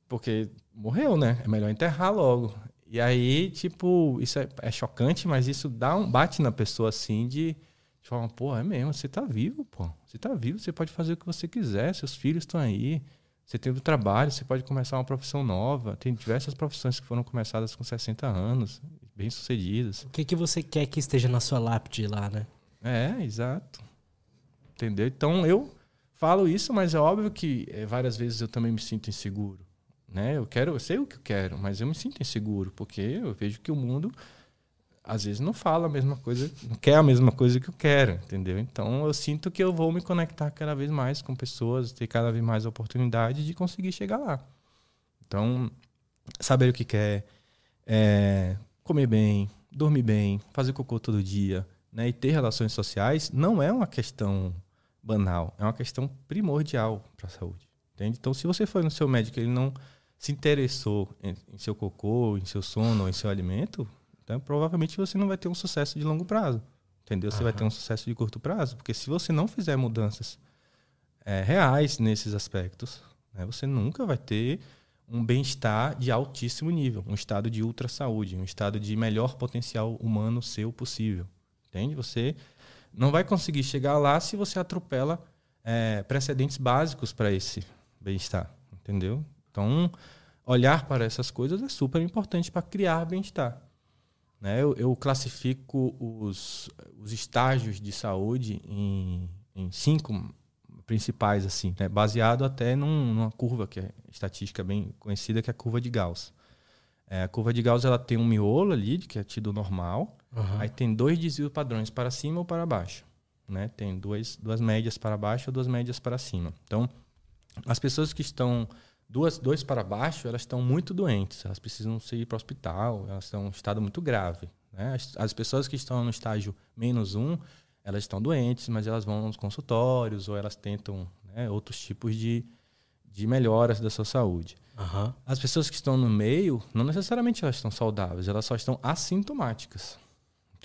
S2: porque morreu, né? É melhor enterrar logo. E aí, tipo, isso é, é chocante, mas isso dá um bate na pessoa assim de, de falar, pô, é mesmo, você tá vivo, pô. Você tá vivo, você pode fazer o que você quiser, seus filhos estão aí. Você tem o trabalho, você pode começar uma profissão nova. Tem diversas profissões que foram começadas com 60 anos, bem sucedidas.
S1: O que, que você quer que esteja na sua lápide lá, né?
S2: É, exato. Entendeu? Então eu falo isso, mas é óbvio que eh, várias vezes eu também me sinto inseguro. Né? Eu quero, eu sei o que eu quero, mas eu me sinto inseguro, porque eu vejo que o mundo às vezes não fala a mesma coisa, não quer a mesma coisa que eu quero, entendeu? Então eu sinto que eu vou me conectar cada vez mais com pessoas, ter cada vez mais oportunidade de conseguir chegar lá. Então, saber o que quer, é, comer bem, dormir bem, fazer cocô todo dia, né? E ter relações sociais não é uma questão banal, é uma questão primordial para a saúde, entende? Então, se você for no seu médico e ele não se interessou em, em seu cocô, em seu sono, ou em seu alimento, então provavelmente você não vai ter um sucesso de longo prazo, entendeu? Você vai ter um sucesso de curto prazo, porque se você não fizer mudanças é, reais nesses aspectos, né, você nunca vai ter um bem-estar de altíssimo nível, um estado de ultra saúde, um estado de melhor potencial humano seu possível. Entende? Você não vai conseguir chegar lá se você atropela é, precedentes básicos para esse bem-estar. Entendeu? Então, olhar para essas coisas é super importante para criar bem-estar. Né? Eu, eu classifico os, os estágios de saúde em, em cinco principais, assim, né? baseado até num, numa curva que é estatística bem conhecida, que é a curva de Gauss. É, a curva de Gauss ela tem um miolo ali, que é tido normal,
S1: Aham.
S2: aí tem dois desvios padrões para cima ou para baixo. Né? Tem duas, duas médias para baixo ou duas médias para cima. Então, as pessoas que estão duas, dois para baixo, elas estão muito doentes, elas precisam ir para o hospital, elas estão em um estado muito grave. Né? As, as pessoas que estão no estágio menos um, elas estão doentes, mas elas vão nos consultórios ou elas tentam né, outros tipos de, de melhoras da sua saúde.
S1: Aham.
S2: As pessoas que estão no meio, não necessariamente elas estão saudáveis, elas só estão assintomáticas.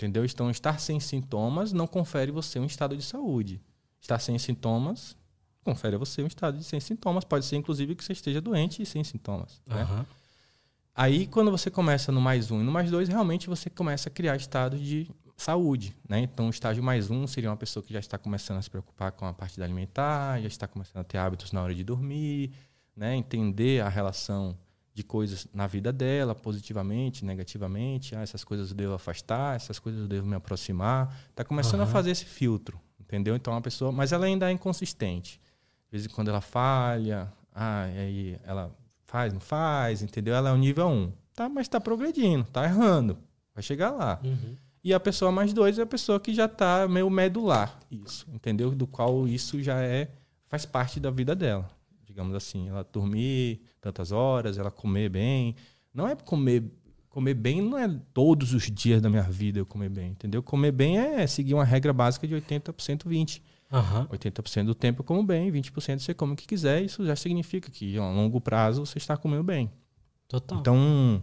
S2: Entendeu? Então, estar sem sintomas não confere você um estado de saúde. Estar sem sintomas confere a você um estado de sem sintomas. Pode ser, inclusive, que você esteja doente e sem sintomas. Né?
S1: Aham.
S2: Aí, quando você começa no mais um e no mais dois, realmente você começa a criar estados de saúde. Né? Então, o estágio mais um seria uma pessoa que já está começando a se preocupar com a parte da alimentar, já está começando a ter hábitos na hora de dormir, né? entender a relação de coisas na vida dela, positivamente, negativamente. Ah, essas coisas eu devo afastar, essas coisas eu devo me aproximar. Está começando uhum. a fazer esse filtro, entendeu? Então, a pessoa. Mas ela ainda é inconsistente. De vez em quando ela falha, ah, aí ela faz, não faz, entendeu? Ela é o nível 1. Tá, mas está progredindo, está errando. Vai chegar lá. Uhum. E a pessoa mais dois é a pessoa que já está meio medular, isso, entendeu? Do qual isso já é faz parte da vida dela, digamos assim. Ela dormir tantas horas, ela comer bem. Não é comer comer bem não é todos os dias da minha vida eu comer bem, entendeu? Comer bem é seguir uma regra básica de 80% 20. Uhum. 80% do tempo eu como bem, 20% você come o que quiser, isso já significa que a longo prazo você está comendo bem.
S1: Total.
S2: Então,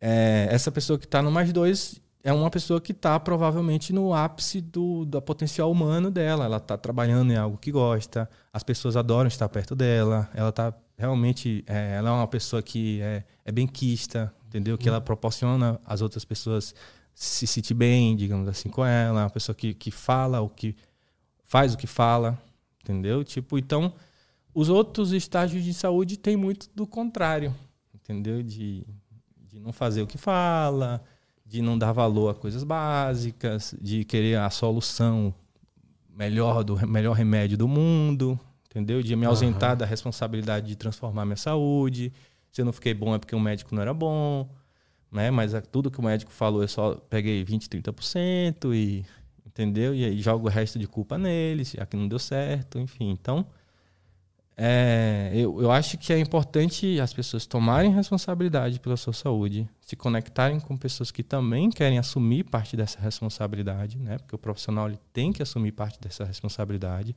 S2: é, essa pessoa que está no mais dois é uma pessoa que está provavelmente no ápice do, do potencial humano dela. Ela está trabalhando em algo que gosta, as pessoas adoram estar perto dela, ela está realmente. É, ela é uma pessoa que é, é benquista, entendeu? Que ela proporciona às outras pessoas se sentir bem, digamos assim, com ela. É uma pessoa que, que fala o que. faz o que fala, entendeu? Tipo, então. Os outros estágios de saúde têm muito do contrário, entendeu? De, de não fazer o que fala, de não dar valor a coisas básicas, de querer a solução melhor do melhor remédio do mundo, entendeu? De me ausentar uhum. da responsabilidade de transformar minha saúde. Se eu não fiquei bom é porque o médico não era bom, né? Mas tudo que o médico falou eu só peguei 20, 30% e entendeu? E aí jogo o resto de culpa neles, já que não deu certo, enfim. Então, é, eu, eu acho que é importante as pessoas tomarem responsabilidade pela sua saúde, se conectarem com pessoas que também querem assumir parte dessa responsabilidade, né? Porque o profissional ele tem que assumir parte dessa responsabilidade.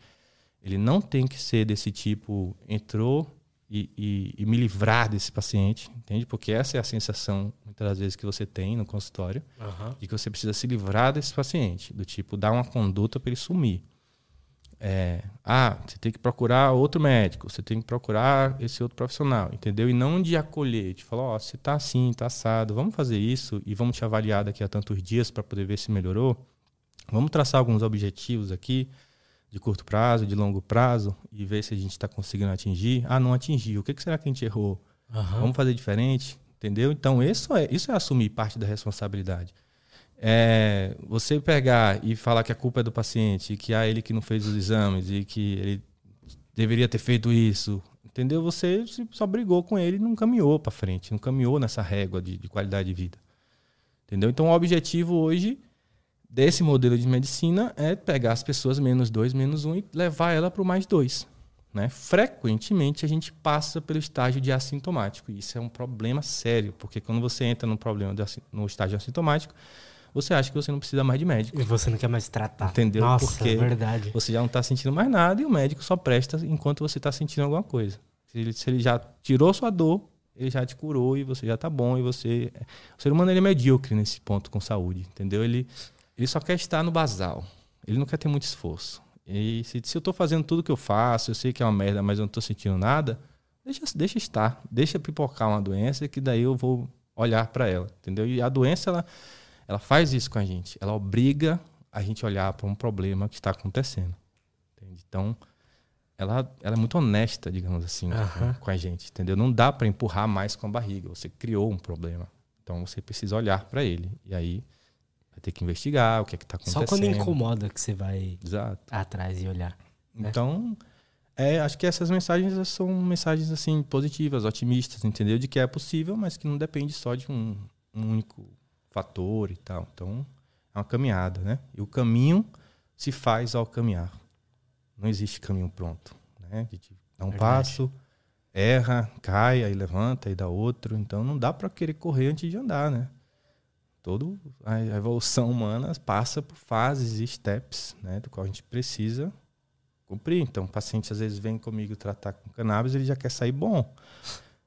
S2: Ele não tem que ser desse tipo, entrou e, e, e me livrar desse paciente, entende? Porque essa é a sensação, muitas das vezes, que você tem no consultório, uhum. de que você precisa se livrar desse paciente, do tipo, dar uma conduta para ele sumir. É, ah, você tem que procurar outro médico, você tem que procurar esse outro profissional, entendeu? E não de acolher, de falar, ó, oh, você tá assim, tá assado, vamos fazer isso e vamos te avaliar daqui a tantos dias para poder ver se melhorou. Vamos traçar alguns objetivos aqui de curto prazo, de longo prazo e ver se a gente está conseguindo atingir. Ah, não atingiu. O que, que será que a gente errou? Uhum. Vamos fazer diferente, entendeu? Então isso é isso é assumir parte da responsabilidade. É, você pegar e falar que a culpa é do paciente, que há ele que não fez os exames e que ele deveria ter feito isso, entendeu? Você só brigou com ele e não caminhou para frente, não caminhou nessa régua de, de, qualidade de vida, entendeu? Então, o objetivo hoje desse modelo de medicina é pegar as pessoas menos dois, menos um e levar ela para o mais dois. Né? Frequentemente a gente passa pelo estágio de assintomático. E isso é um problema sério, porque quando você entra no problema de, no estágio assintomático, você acha que você não precisa mais de médico.
S1: E você não quer mais tratar.
S2: Entendeu?
S1: Nossa,
S2: Porque
S1: é verdade.
S2: você já não está sentindo mais nada e o médico só presta enquanto você está sentindo alguma coisa. Se ele, se ele, já tirou sua dor, ele já te curou e você já está bom e você... O ser humano ele é medíocre nesse ponto com saúde, entendeu? Ele, ele só quer estar no basal. Ele não quer ter muito esforço. E se, se eu estou fazendo tudo que eu faço, eu sei que é uma merda, mas eu não estou sentindo nada, deixa, deixa estar. Deixa pipocar uma doença que daí eu vou olhar para ela, entendeu? E a doença, ela ela faz isso com a gente. Ela obriga a gente a olhar para um problema que está acontecendo. Entende? Então, ela, ela é muito honesta, digamos assim, uhum. com a gente, entendeu? Não dá para empurrar mais com a barriga. Você criou um problema. Então, você precisa olhar para ele. E aí, vai ter que investigar o que é está acontecendo.
S1: Só quando incomoda que você vai
S2: Exato.
S1: atrás e olhar.
S2: Né? Então, é, acho que essas mensagens são mensagens assim positivas, otimistas, entendeu? De que é possível, mas que não depende só de um, um único fator e tal. Então, é uma caminhada, né? E o caminho se faz ao caminhar. Não existe caminho pronto, né? A gente dá um Verdade. passo, erra, cai, aí levanta e dá outro. Então, não dá para querer correr antes de andar, né? Toda a evolução humana passa por fases e steps, né? Do qual a gente precisa cumprir. Então, o paciente às vezes vem comigo tratar com cannabis, ele já quer sair bom.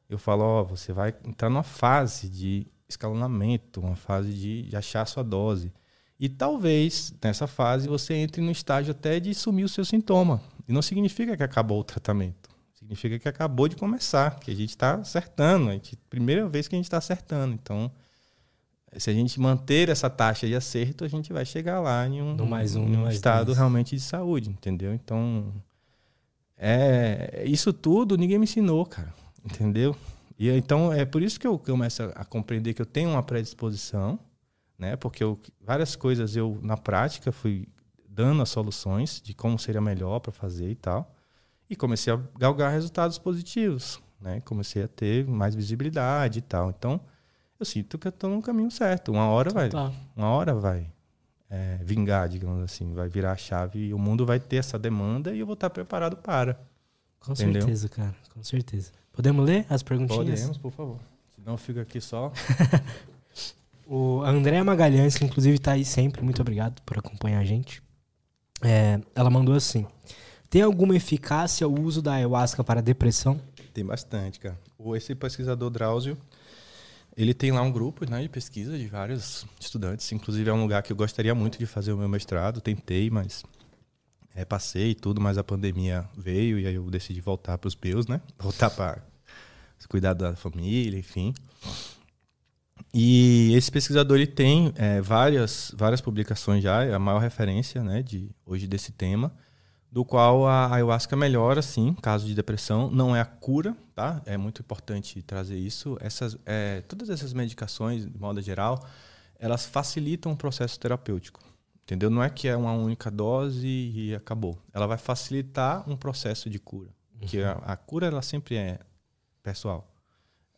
S2: Eu falo, ó, oh, você vai entrar numa fase de escalonamento, uma fase de, de achar a sua dose. E talvez nessa fase você entre no estágio até de sumir o seu sintoma. E não significa que acabou o tratamento. Significa que acabou de começar, que a gente está acertando. A gente, primeira vez que a gente está acertando. Então, se a gente manter essa taxa de acerto, a gente vai chegar lá em um,
S1: no mais um,
S2: um
S1: mais
S2: estado
S1: dois.
S2: realmente de saúde, entendeu? Então, é, isso tudo ninguém me ensinou, cara. Entendeu? E então é por isso que eu começo a compreender que eu tenho uma predisposição, né? Porque eu, várias coisas eu na prática fui dando as soluções de como seria melhor para fazer e tal. E comecei a galgar resultados positivos, né? Comecei a ter mais visibilidade e tal. Então, eu sinto que eu estou no caminho certo. Uma hora vai,
S1: Tá.
S2: uma hora vai é, vingar, digamos assim, vai virar a chave e o mundo vai ter essa demanda e eu vou estar preparado para.
S1: Com
S2: Entendeu?
S1: certeza, cara. Com certeza. Podemos ler as perguntinhas?
S2: Podemos, por favor. Senão eu fico aqui só.
S1: O a Andréa Magalhães, que inclusive tá aí sempre, muito obrigado por acompanhar a gente. É, ela mandou assim: Tem alguma eficácia o uso da ayahuasca para depressão?
S2: Tem bastante, cara. O- Esse pesquisador Drauzio, ele tem lá um grupo né, de pesquisa de vários estudantes. Inclusive é um lugar que eu gostaria muito de fazer o meu mestrado. Tentei, mas é, passei e tudo, mas a pandemia veio e aí eu decidi voltar para os meus, né? Voltar para cuidar da família, enfim. E esse pesquisador ele tem é, várias, várias publicações já, é a maior referência né, de, hoje desse tema, do qual a ayahuasca melhora, sim, caso de depressão. Não é a cura, tá? É muito importante trazer isso. Essas, é, todas essas medicações, de modo geral, elas facilitam o processo terapêutico. Entendeu? Não é que é uma única dose e acabou. Ela vai facilitar um processo de cura. Que a, a cura, ela sempre é pessoal.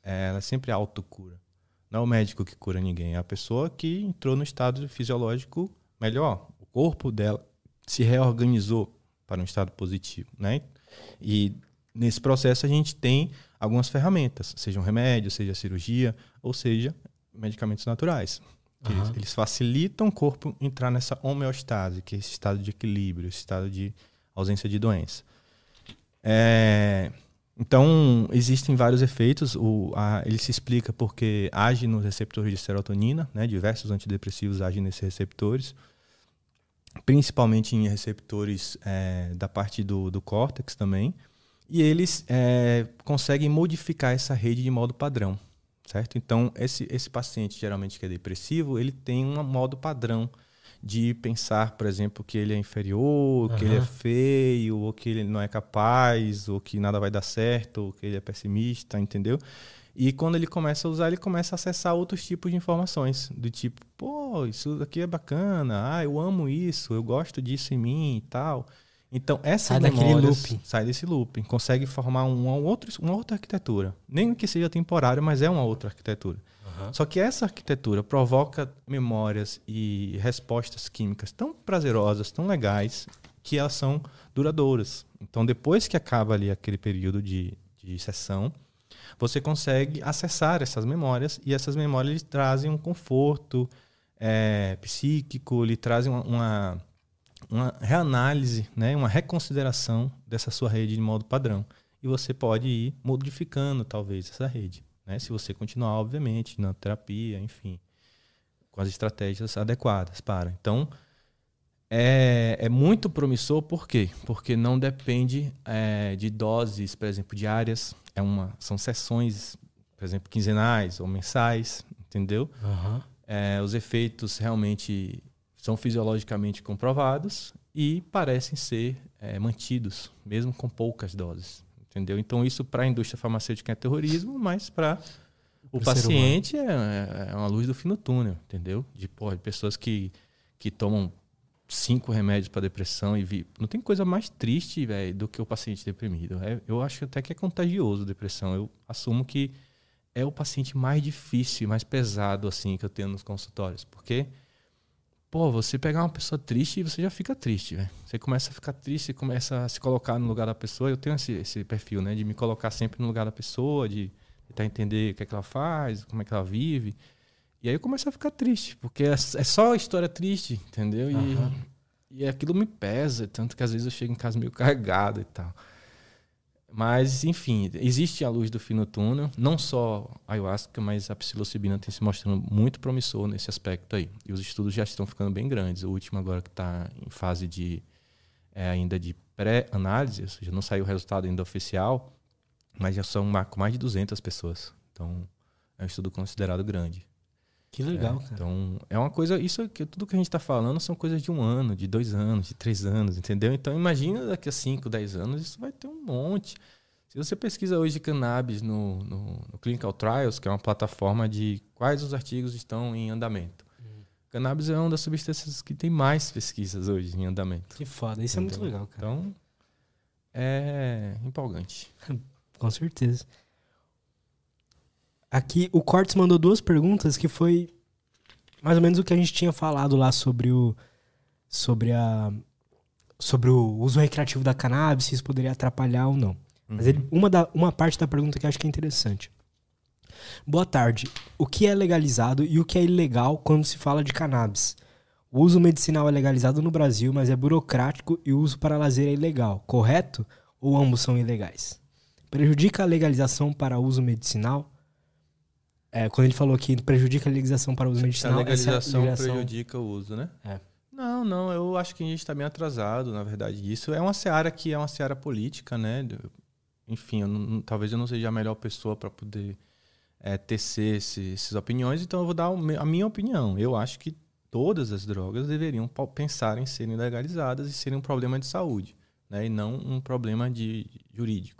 S2: É, ela sempre é autocura. Não é o médico que cura ninguém, é a pessoa que entrou no estado fisiológico melhor. O corpo dela se reorganizou para um estado positivo, né? E nesse processo a gente tem algumas ferramentas, seja um remédio, seja cirurgia, ou seja, medicamentos naturais.
S1: Aham.
S2: eles facilitam o corpo entrar nessa homeostase, que é esse estado de equilíbrio, esse estado de ausência de doença. É, então, existem vários efeitos. O, a- ele se explica porque age nos receptores de serotonina, né? diversos antidepressivos agem nesses receptores, principalmente em receptores é, da parte do, do córtex também. E eles é, conseguem modificar essa rede de modo padrão, certo? Então, esse, esse paciente, geralmente que é depressivo, ele tem um modo padrão de pensar, por exemplo, que ele é inferior, que ele é feio, ou que ele não é capaz, ou que nada vai dar certo, ou que ele é pessimista, entendeu? E quando ele começa a usar, ele começa a acessar outros tipos de informações, do tipo, pô, isso daqui é bacana, ah, eu amo isso, eu gosto disso em mim e tal. Então, essas
S1: Sai daquele looping.
S2: Sai desse looping, consegue formar um, um outro, uma outra arquitetura. Nem que seja temporário, mas é uma outra arquitetura. Só que essa arquitetura provoca memórias e respostas químicas tão prazerosas, tão legais, que elas são duradouras. Então, depois que acaba ali aquele período de, de sessão, você consegue acessar essas memórias e essas memórias lhe trazem um conforto é, psíquico, lhe trazem uma, uma, uma reanálise, né, uma reconsideração dessa sua rede de modo padrão. E você pode ir modificando, talvez, essa rede. Né? Se você continuar, obviamente, na terapia, enfim, com as estratégias adequadas para. Então, é, é muito promissor, por quê? Porque não depende é, de doses, por exemplo, diárias. É uma, são sessões, por exemplo, quinzenais ou mensais, entendeu?
S1: Aham.
S2: É, os efeitos realmente são fisiologicamente comprovados e parecem ser é, mantidos, mesmo com poucas doses. Entendeu? Então, isso para a indústria farmacêutica é terrorismo, mas para o paciente é, é uma luz do fim do túnel, entendeu? De, porra, de pessoas que, que tomam cinco remédios para depressão e vi... não tem coisa mais triste, velho, do que o paciente deprimido. É- eu acho até que é contagioso a depressão. Eu assumo que é o paciente mais difícil, mais pesado assim que eu tenho nos consultórios, porque pô, você pegar uma pessoa triste, você já fica triste, velho. Você começa a ficar triste, começa a se colocar no lugar da pessoa. Eu tenho esse, esse perfil, né, de me colocar sempre no lugar da pessoa, de tentar entender o que é que ela faz, como é que ela vive. E aí eu começo a ficar triste, porque é, é só história triste, entendeu? E,
S1: Aham.
S2: e aquilo me pesa, tanto que às vezes eu chego em casa meio carregado e tal. Mas, enfim, existe a luz do fim no túnel. Não só a ayahuasca, mas a psilocibina tem se mostrando muito promissor nesse aspecto aí. E os estudos já estão ficando bem grandes. O último agora que está em fase de é, ainda de pré-análise, ou seja, não saiu o resultado ainda oficial, mas já são mais de 200 pessoas. Então, é um estudo considerado grande.
S1: Que legal,
S2: É,
S1: cara.
S2: Então, é uma coisa. Isso que tudo que a gente está falando são coisas de um ano, de dois anos, de três anos, entendeu? Então, imagina daqui a cinco, dez anos, isso vai ter um monte. Se você pesquisa hoje cannabis no, no, no, Clinical Trials, que é uma plataforma de quais os artigos estão em andamento. Uhum. Cannabis é uma das substâncias que tem mais pesquisas hoje em andamento.
S1: Que foda, isso Entendeu? é muito legal, cara.
S2: Então, é empolgante.
S1: Com certeza. Aqui, o Cortes mandou duas perguntas que foi mais ou menos o que a gente tinha falado lá sobre o sobre a sobre o uso recreativo da cannabis, se isso poderia atrapalhar ou não. Uhum. Mas ele, uma, da, uma parte da pergunta que eu acho que é interessante. Boa tarde. O que é legalizado e o que é ilegal quando se fala de cannabis? O uso medicinal é legalizado no Brasil, mas é burocrático e o uso para lazer é ilegal, correto? Ou ambos são ilegais? Prejudica a legalização para uso medicinal? É, quando ele falou que prejudica a legalização para uso medicinal.
S2: A legalização, legalização... prejudica o uso, né? É. Não, não, eu acho que a gente está bem atrasado, na verdade. Isso é uma seara que é uma seara política, né? enfim, eu não, talvez eu não seja a melhor pessoa para poder é, tecer esse, essas opiniões, então eu vou dar a minha opinião. Eu acho que todas as drogas deveriam pensar em serem legalizadas e serem um problema de saúde, né? e não um problema de jurídico.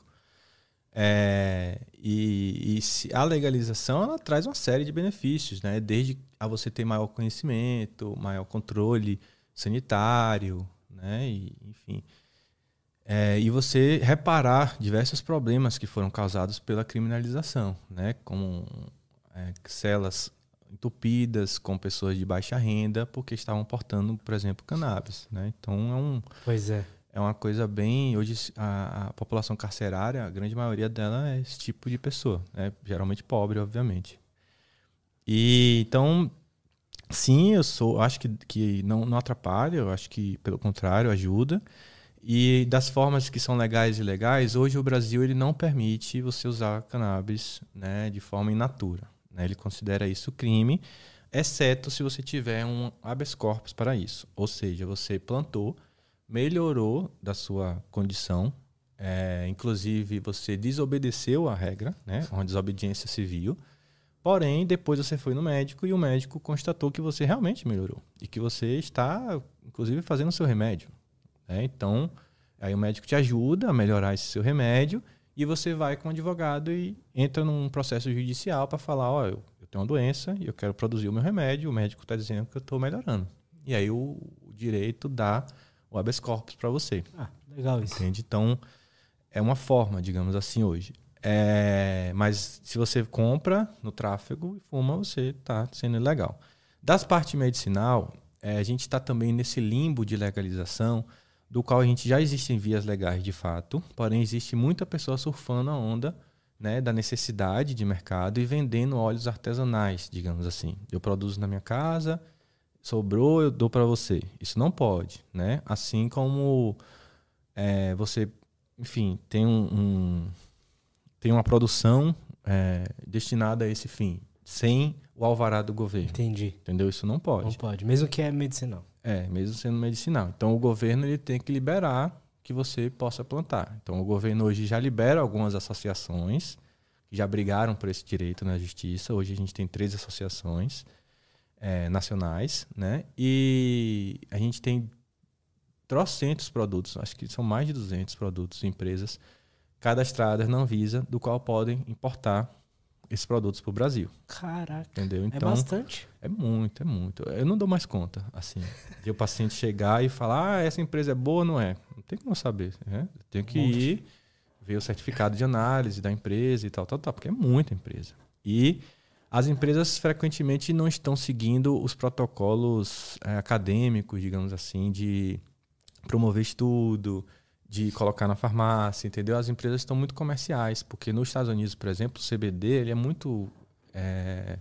S2: É, e, e a legalização ela traz uma série de benefícios, né? desde a você ter maior conhecimento, maior controle sanitário, né? E, enfim. É, e você reparar diversos problemas que foram causados pela criminalização, né? como é, celas entupidas com pessoas de baixa renda porque estavam portando, por exemplo, cannabis. Né? Então é um.
S1: Pois é.
S2: É uma coisa bem. Hoje, a, a população carcerária, a grande maioria dela é esse tipo de pessoa. Né? Geralmente pobre, obviamente. E então, sim, eu sou. Acho que, que não, não atrapalha, eu acho que, pelo contrário, ajuda. E das formas que são legais e ilegais, hoje o Brasil ele não permite você usar cannabis né, de forma in natura. Né? Ele considera isso crime, exceto se você tiver um habeas corpus para isso. Ou seja, você plantou, melhorou da sua condição, é, inclusive você desobedeceu a regra, né, uma desobediência civil, porém depois você foi no médico e o médico constatou que você realmente melhorou e que você está, inclusive, fazendo o seu remédio. Né? Então, aí o médico te ajuda a melhorar esse seu remédio e você vai com o advogado e entra num processo judicial para falar, ó, oh, eu, tenho uma doença e eu quero produzir o meu remédio, o médico está dizendo que eu estou melhorando. E aí o, o, direito dá o habeas corpus para você.
S1: Ah, legal isso.
S2: Entende? Então, é uma forma, digamos assim, hoje. É, mas se você compra no tráfego e fuma, você está sendo ilegal. Das partes medicinal, é, a gente está também nesse limbo de legalização, do qual a gente já existem vias legais de fato, porém existe muita pessoa surfando a onda né, da necessidade de mercado e vendendo óleos artesanais, digamos assim. Eu produzo na minha casa, sobrou, eu dou para você. Isso não pode, né? Assim como é, você, enfim, tem um, um tem uma produção é, destinada a esse fim, sem o alvará do governo.
S1: Entendi.
S2: Entendeu? Isso não pode.
S1: Não pode, mesmo que é medicinal.
S2: É, mesmo sendo medicinal. Então o governo ele tem que liberar que você possa plantar. Então o governo hoje já libera algumas associações que já brigaram por esse direito na justiça. Hoje a gente tem três associações é, nacionais, né? E a gente tem trocentos produtos, acho que são mais de 200 produtos, empresas cadastradas na Anvisa, do qual podem importar esses produtos para o Brasil.
S1: Caraca.
S2: Entendeu?
S1: É
S2: então,
S1: é bastante?
S2: É muito, é muito. Eu não dou mais conta, assim, de o paciente chegar e falar, ah, essa empresa é boa não é? Não tem como saber. Né? Eu tenho que um ir ver o certificado de análise da empresa e tal, tal, tal, porque é muita empresa. E as empresas frequentemente não estão seguindo os protocolos é, acadêmicos, digamos assim, de promover estudo, de colocar na farmácia, entendeu? As empresas estão muito comerciais, porque nos Estados Unidos, por exemplo, o CBD ele é muito é,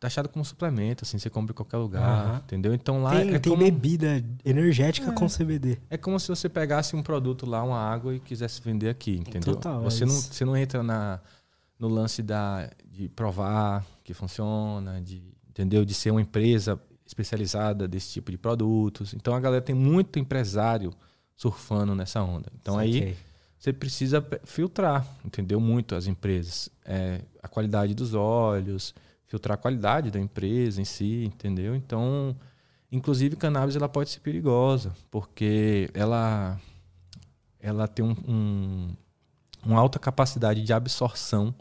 S2: taxado como suplemento, assim, você compra em qualquer lugar, uhum. entendeu? Então lá
S1: tem,
S2: é
S1: tem
S2: como...
S1: bebida energética é. com CBD.
S2: É como se você pegasse um produto lá, uma água e quisesse vender aqui, entendeu?
S1: Total,
S2: você é não você não entra na no lance da de provar que funciona, de entendeu? De ser uma empresa especializada desse tipo de produtos. Então a galera tem muito empresário surfando nessa onda. Então aí você precisa filtrar, entendeu? Muito as empresas. É, a qualidade dos óleos, filtrar a qualidade da empresa em si, entendeu? Então, inclusive cannabis ela pode ser perigosa, porque ela ela tem um, um uma alta capacidade de absorção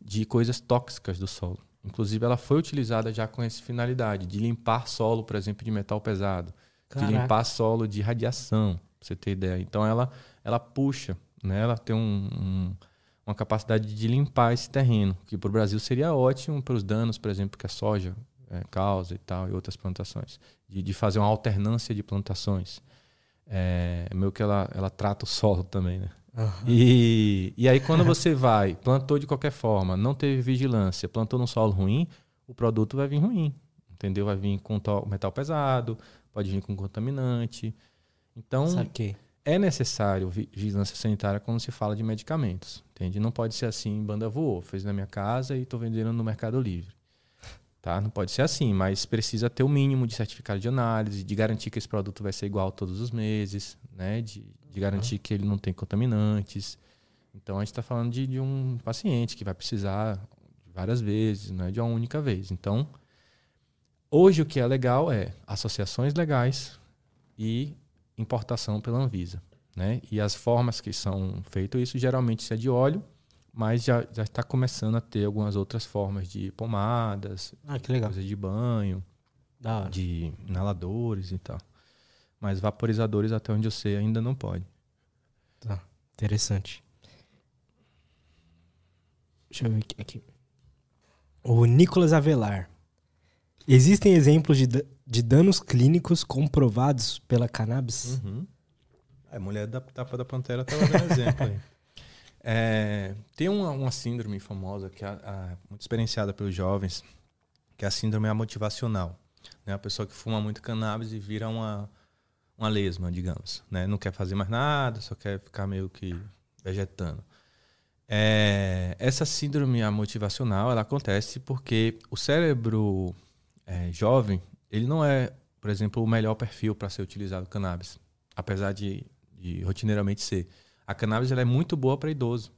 S2: de coisas tóxicas do solo. Inclusive, ela foi utilizada já com essa finalidade, de limpar solo, por exemplo, de metal pesado, Caraca. de limpar solo de radiação, pra você ter ideia. Então, ela, ela puxa, né? ela tem um, um, uma capacidade de limpar esse terreno, que para o Brasil seria ótimo para os danos, por exemplo, que a soja é, causa e tal, e outras plantações, de, de fazer uma alternância de plantações. É, meio que ela, ela trata o solo também, né? Uhum. E, e aí, quando você vai, plantou de qualquer forma, não teve vigilância, plantou num solo ruim, o produto vai vir ruim. Entendeu? Vai vir com metal pesado, pode vir com contaminante. Então, Saquei. é necessário vigilância sanitária quando se fala de medicamentos. Entende? Não pode ser assim, banda voou, fez na minha casa e estou vendendo no Mercado Livre. Tá? Não pode ser assim, mas precisa ter o mínimo de certificado de análise, de garantir que esse produto vai ser igual todos os meses, né? de, de garantir uhum. que ele não tem contaminantes. Então a gente está falando de, de, um paciente que vai precisar várias vezes, não é de uma única vez. Então, hoje o que é legal é associações legais e importação pela Anvisa. Né? E as formas que são feitas, isso geralmente é de óleo mas já, já está começando a ter algumas outras formas de pomadas,
S1: ah, que legal.
S2: coisa de banho, de inaladores e tal. Mas vaporizadores, até onde eu sei, ainda não pode.
S1: Tá, interessante. Deixa eu ver aqui. aqui. O Nicolas Avelar. Existem exemplos de, de danos clínicos comprovados pela cannabis?
S2: Uhum. A mulher da tapa da pantera estava dando exemplo aí. É, tem uma, uma, síndrome famosa, que é muito experienciada pelos jovens, que é a síndrome motivacional. Né? A pessoa que fuma muito cannabis e vira uma, uma lesma, digamos. Né? Não quer fazer mais nada, só quer ficar meio que vegetando. É, essa síndrome motivacional ela acontece porque o cérebro é, jovem ele não é, por exemplo, o melhor perfil para ser utilizado cannabis, apesar de, de rotineiramente ser a cannabis ela é muito boa para idoso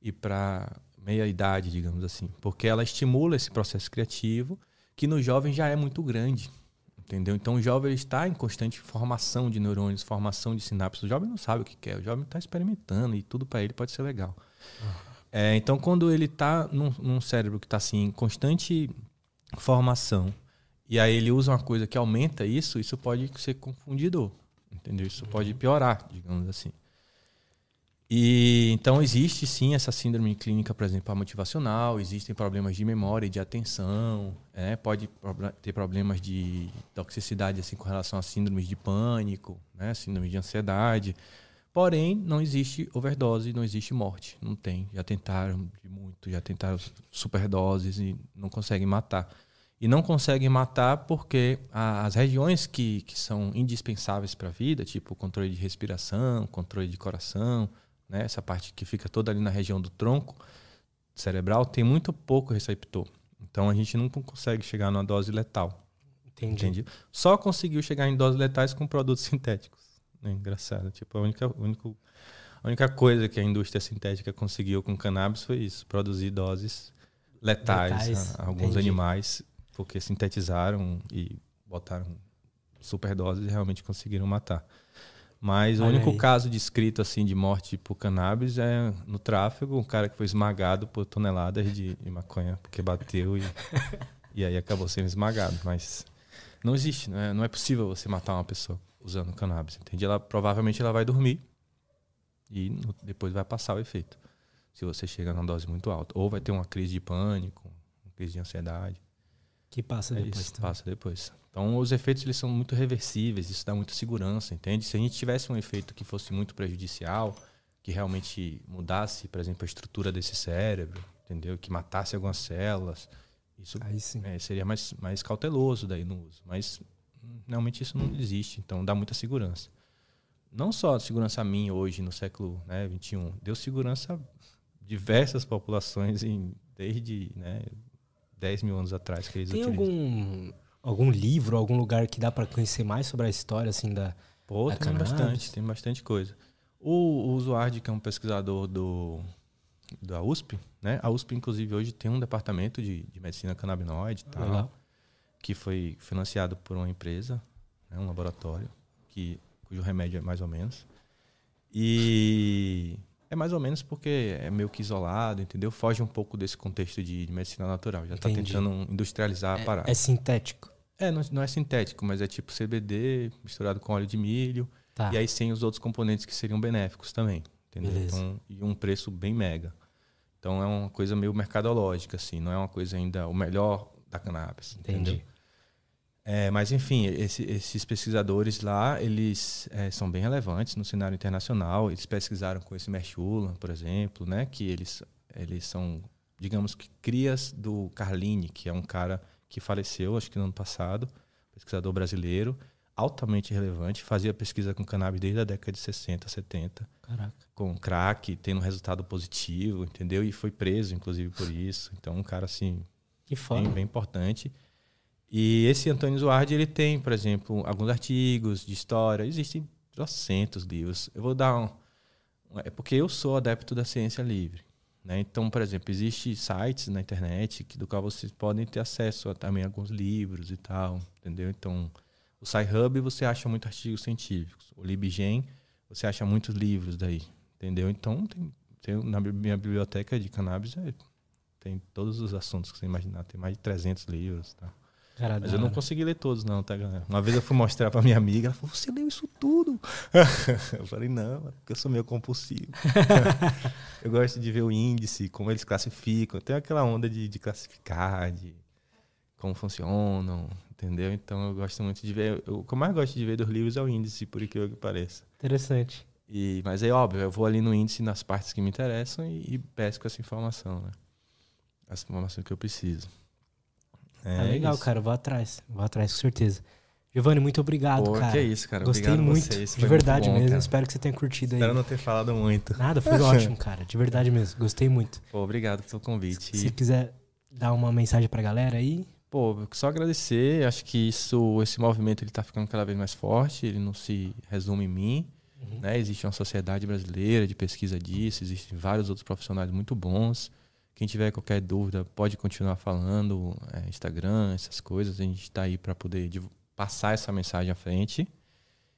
S2: e para meia idade, digamos assim, porque ela estimula esse processo criativo que no jovem já é muito grande, entendeu? Então o jovem está em constante formação de neurônios, formação de sinapses. O jovem não sabe o que quer, o jovem está experimentando e tudo para ele pode ser legal. Uhum. É, então quando ele está num, num cérebro que está assim em constante formação e aí ele usa uma coisa que aumenta isso, isso pode ser confundidor, entendeu? Isso uhum. pode piorar, digamos assim. E então existe sim essa síndrome clínica, por exemplo, motivacional, existem problemas de memória e de atenção, né? pode ter problemas de toxicidade assim com relação a síndromes de pânico, né? síndrome de ansiedade. Porém, não existe overdose, não existe morte, não tem. Já tentaram muito, já tentaram superdoses e não conseguem matar. E não conseguem matar porque as regiões que, que são indispensáveis para a vida, tipo controle de respiração, controle de coração, né? essa parte que fica toda ali na região do tronco cerebral, tem muito pouco receptor. Então a gente não consegue chegar numa dose letal.
S1: Entendi. Entendi.
S2: Só conseguiu chegar em doses letais com produtos sintéticos. É engraçado. Tipo, a única, única, a única coisa que a indústria sintética conseguiu com cannabis foi isso: produzir doses letais, letais. a, a alguns Entendi. animais, porque sintetizaram e botaram superdoses e realmente conseguiram matar. Mas Olha o único aí. caso descrito assim de morte por cannabis é no tráfego, um cara que foi esmagado por toneladas de, de maconha porque bateu e, e aí acabou sendo esmagado. Mas não existe, não é, não é possível você matar uma pessoa usando cannabis, entende? Ela provavelmente ela vai dormir e no, depois vai passar o efeito. Se você chega numa dose muito alta, ou vai ter uma crise de pânico, uma crise de ansiedade.
S1: Que passa é depois.
S2: Isso, passa depois. Então, os efeitos eles são muito reversíveis, isso dá muita segurança, entende? Se a gente tivesse um efeito que fosse muito prejudicial, que realmente mudasse, por exemplo, a estrutura desse cérebro, entendeu? Que matasse algumas células, isso é, seria mais, mais cauteloso daí no uso. Mas realmente isso não existe, então dá muita segurança. Não só segurança a mim hoje, no século né, 21, deu segurança a diversas populações em, desde né, 10 mil anos atrás que eles
S1: Tem utilizam. algum algum livro, algum lugar que dá para conhecer mais sobre a história assim da
S2: Pô, da tem cannabis? bastante, tem bastante coisa. O, o Zuardi, que é um pesquisador do da USP, né? A USP inclusive hoje tem um departamento de, de medicina canabinoide, tal, que foi financiado por uma empresa, né? um laboratório que cujo remédio é mais ou menos. E é, É mais ou menos porque é meio que isolado, entendeu? Foge um pouco desse contexto de, de medicina natural. Já está tentando industrializar a parada.
S1: É sintético.
S2: É, não, não, é sintético, mas é tipo CBD misturado com óleo de milho. Tá. E aí sem os outros componentes que seriam benéficos também. Entendeu? Beleza. Então, e um preço bem mega. Então é uma coisa meio mercadológica, assim, não é uma coisa ainda o melhor da cannabis. Entendi. Entendeu? É, mas enfim, esse, esses pesquisadores lá, eles é, são bem relevantes no cenário internacional. Eles pesquisaram com esse Merchula, por exemplo, né, que eles, eles são, digamos que crias do Carline, que é um cara que faleceu, acho que no ano passado, pesquisador brasileiro, altamente relevante, fazia pesquisa com cannabis desde a década de 60, 70.
S1: Caraca.
S2: Com crack, tendo um resultado positivo, entendeu? E foi preso, inclusive, por isso. Então, um cara, assim,
S1: que
S2: bem, bem importante. E esse Antônio Zuardi, ele tem, por exemplo, alguns artigos de história. Existem trocentos livros. Eu vou dar um... É porque eu sou adepto da ciência livre. Né? Então, por exemplo, existem sites na internet que, do qual vocês podem ter acesso a também alguns livros e tal, entendeu? Então, o SciHub você acha muitos artigos científicos. O LibGen você acha muitos livros daí, entendeu? Então, tem, tem na minha biblioteca de cannabis é, tem todos os assuntos que você imaginar. Tem mais de 300 livros, tá?
S1: Cara,
S2: Mas eu não consegui ler todos, não, tá, galera? Uma vez eu fui mostrar pra minha amiga, ela falou, você leu isso tudo? eu falei, não, porque eu sou meio compulsivo. eu gosto de ver o índice, como eles classificam. Tem aquela onda de, de classificar, de como funcionam, entendeu? Então eu gosto muito de ver. o que eu mais gosto de ver dos livros é o índice, por incrível que pareça.
S1: Interessante.
S2: E, mas é óbvio, eu vou ali no índice nas partes que me interessam e, e pesco essa informação, né? Essa informação que eu preciso.
S1: É, legal, isso. cara. Vou atrás. Vou atrás, com certeza. Giovanni, muito obrigado, Pô, cara.
S2: Que é isso, cara.
S1: Gostei
S2: obrigado
S1: muito.
S2: Vocês.
S1: De verdade mesmo. Cara. Espero que você tenha curtido
S2: Espero
S1: aí.
S2: não ter falado muito.
S1: Nada, foi ótimo, cara. De verdade mesmo. Gostei muito.
S2: Pô, obrigado pelo convite.
S1: Se, se quiser dar uma mensagem pra galera aí.
S2: Pô, só agradecer. Acho que isso, esse movimento ele tá ficando cada vez mais forte. Ele não se resume em mim. Uhum. Né? Existe uma sociedade brasileira de pesquisa disso. Existem vários outros profissionais muito bons. Quem tiver qualquer dúvida pode continuar falando, é, Instagram, essas coisas. A gente está aí para poder passar essa mensagem à frente.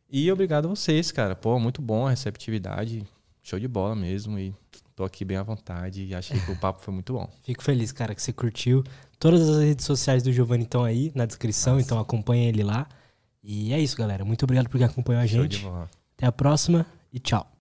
S2: E obrigado a vocês, cara. Pô, muito bom a receptividade. Show de bola mesmo. E tô aqui bem à vontade e achei que o papo foi muito bom.
S1: Fico feliz, cara, que você curtiu. Todas as redes sociais do Giovanni estão aí na descrição, Nossa. então acompanha ele lá. E é isso, galera. Muito obrigado por acompanhar a gente. Até a próxima e tchau.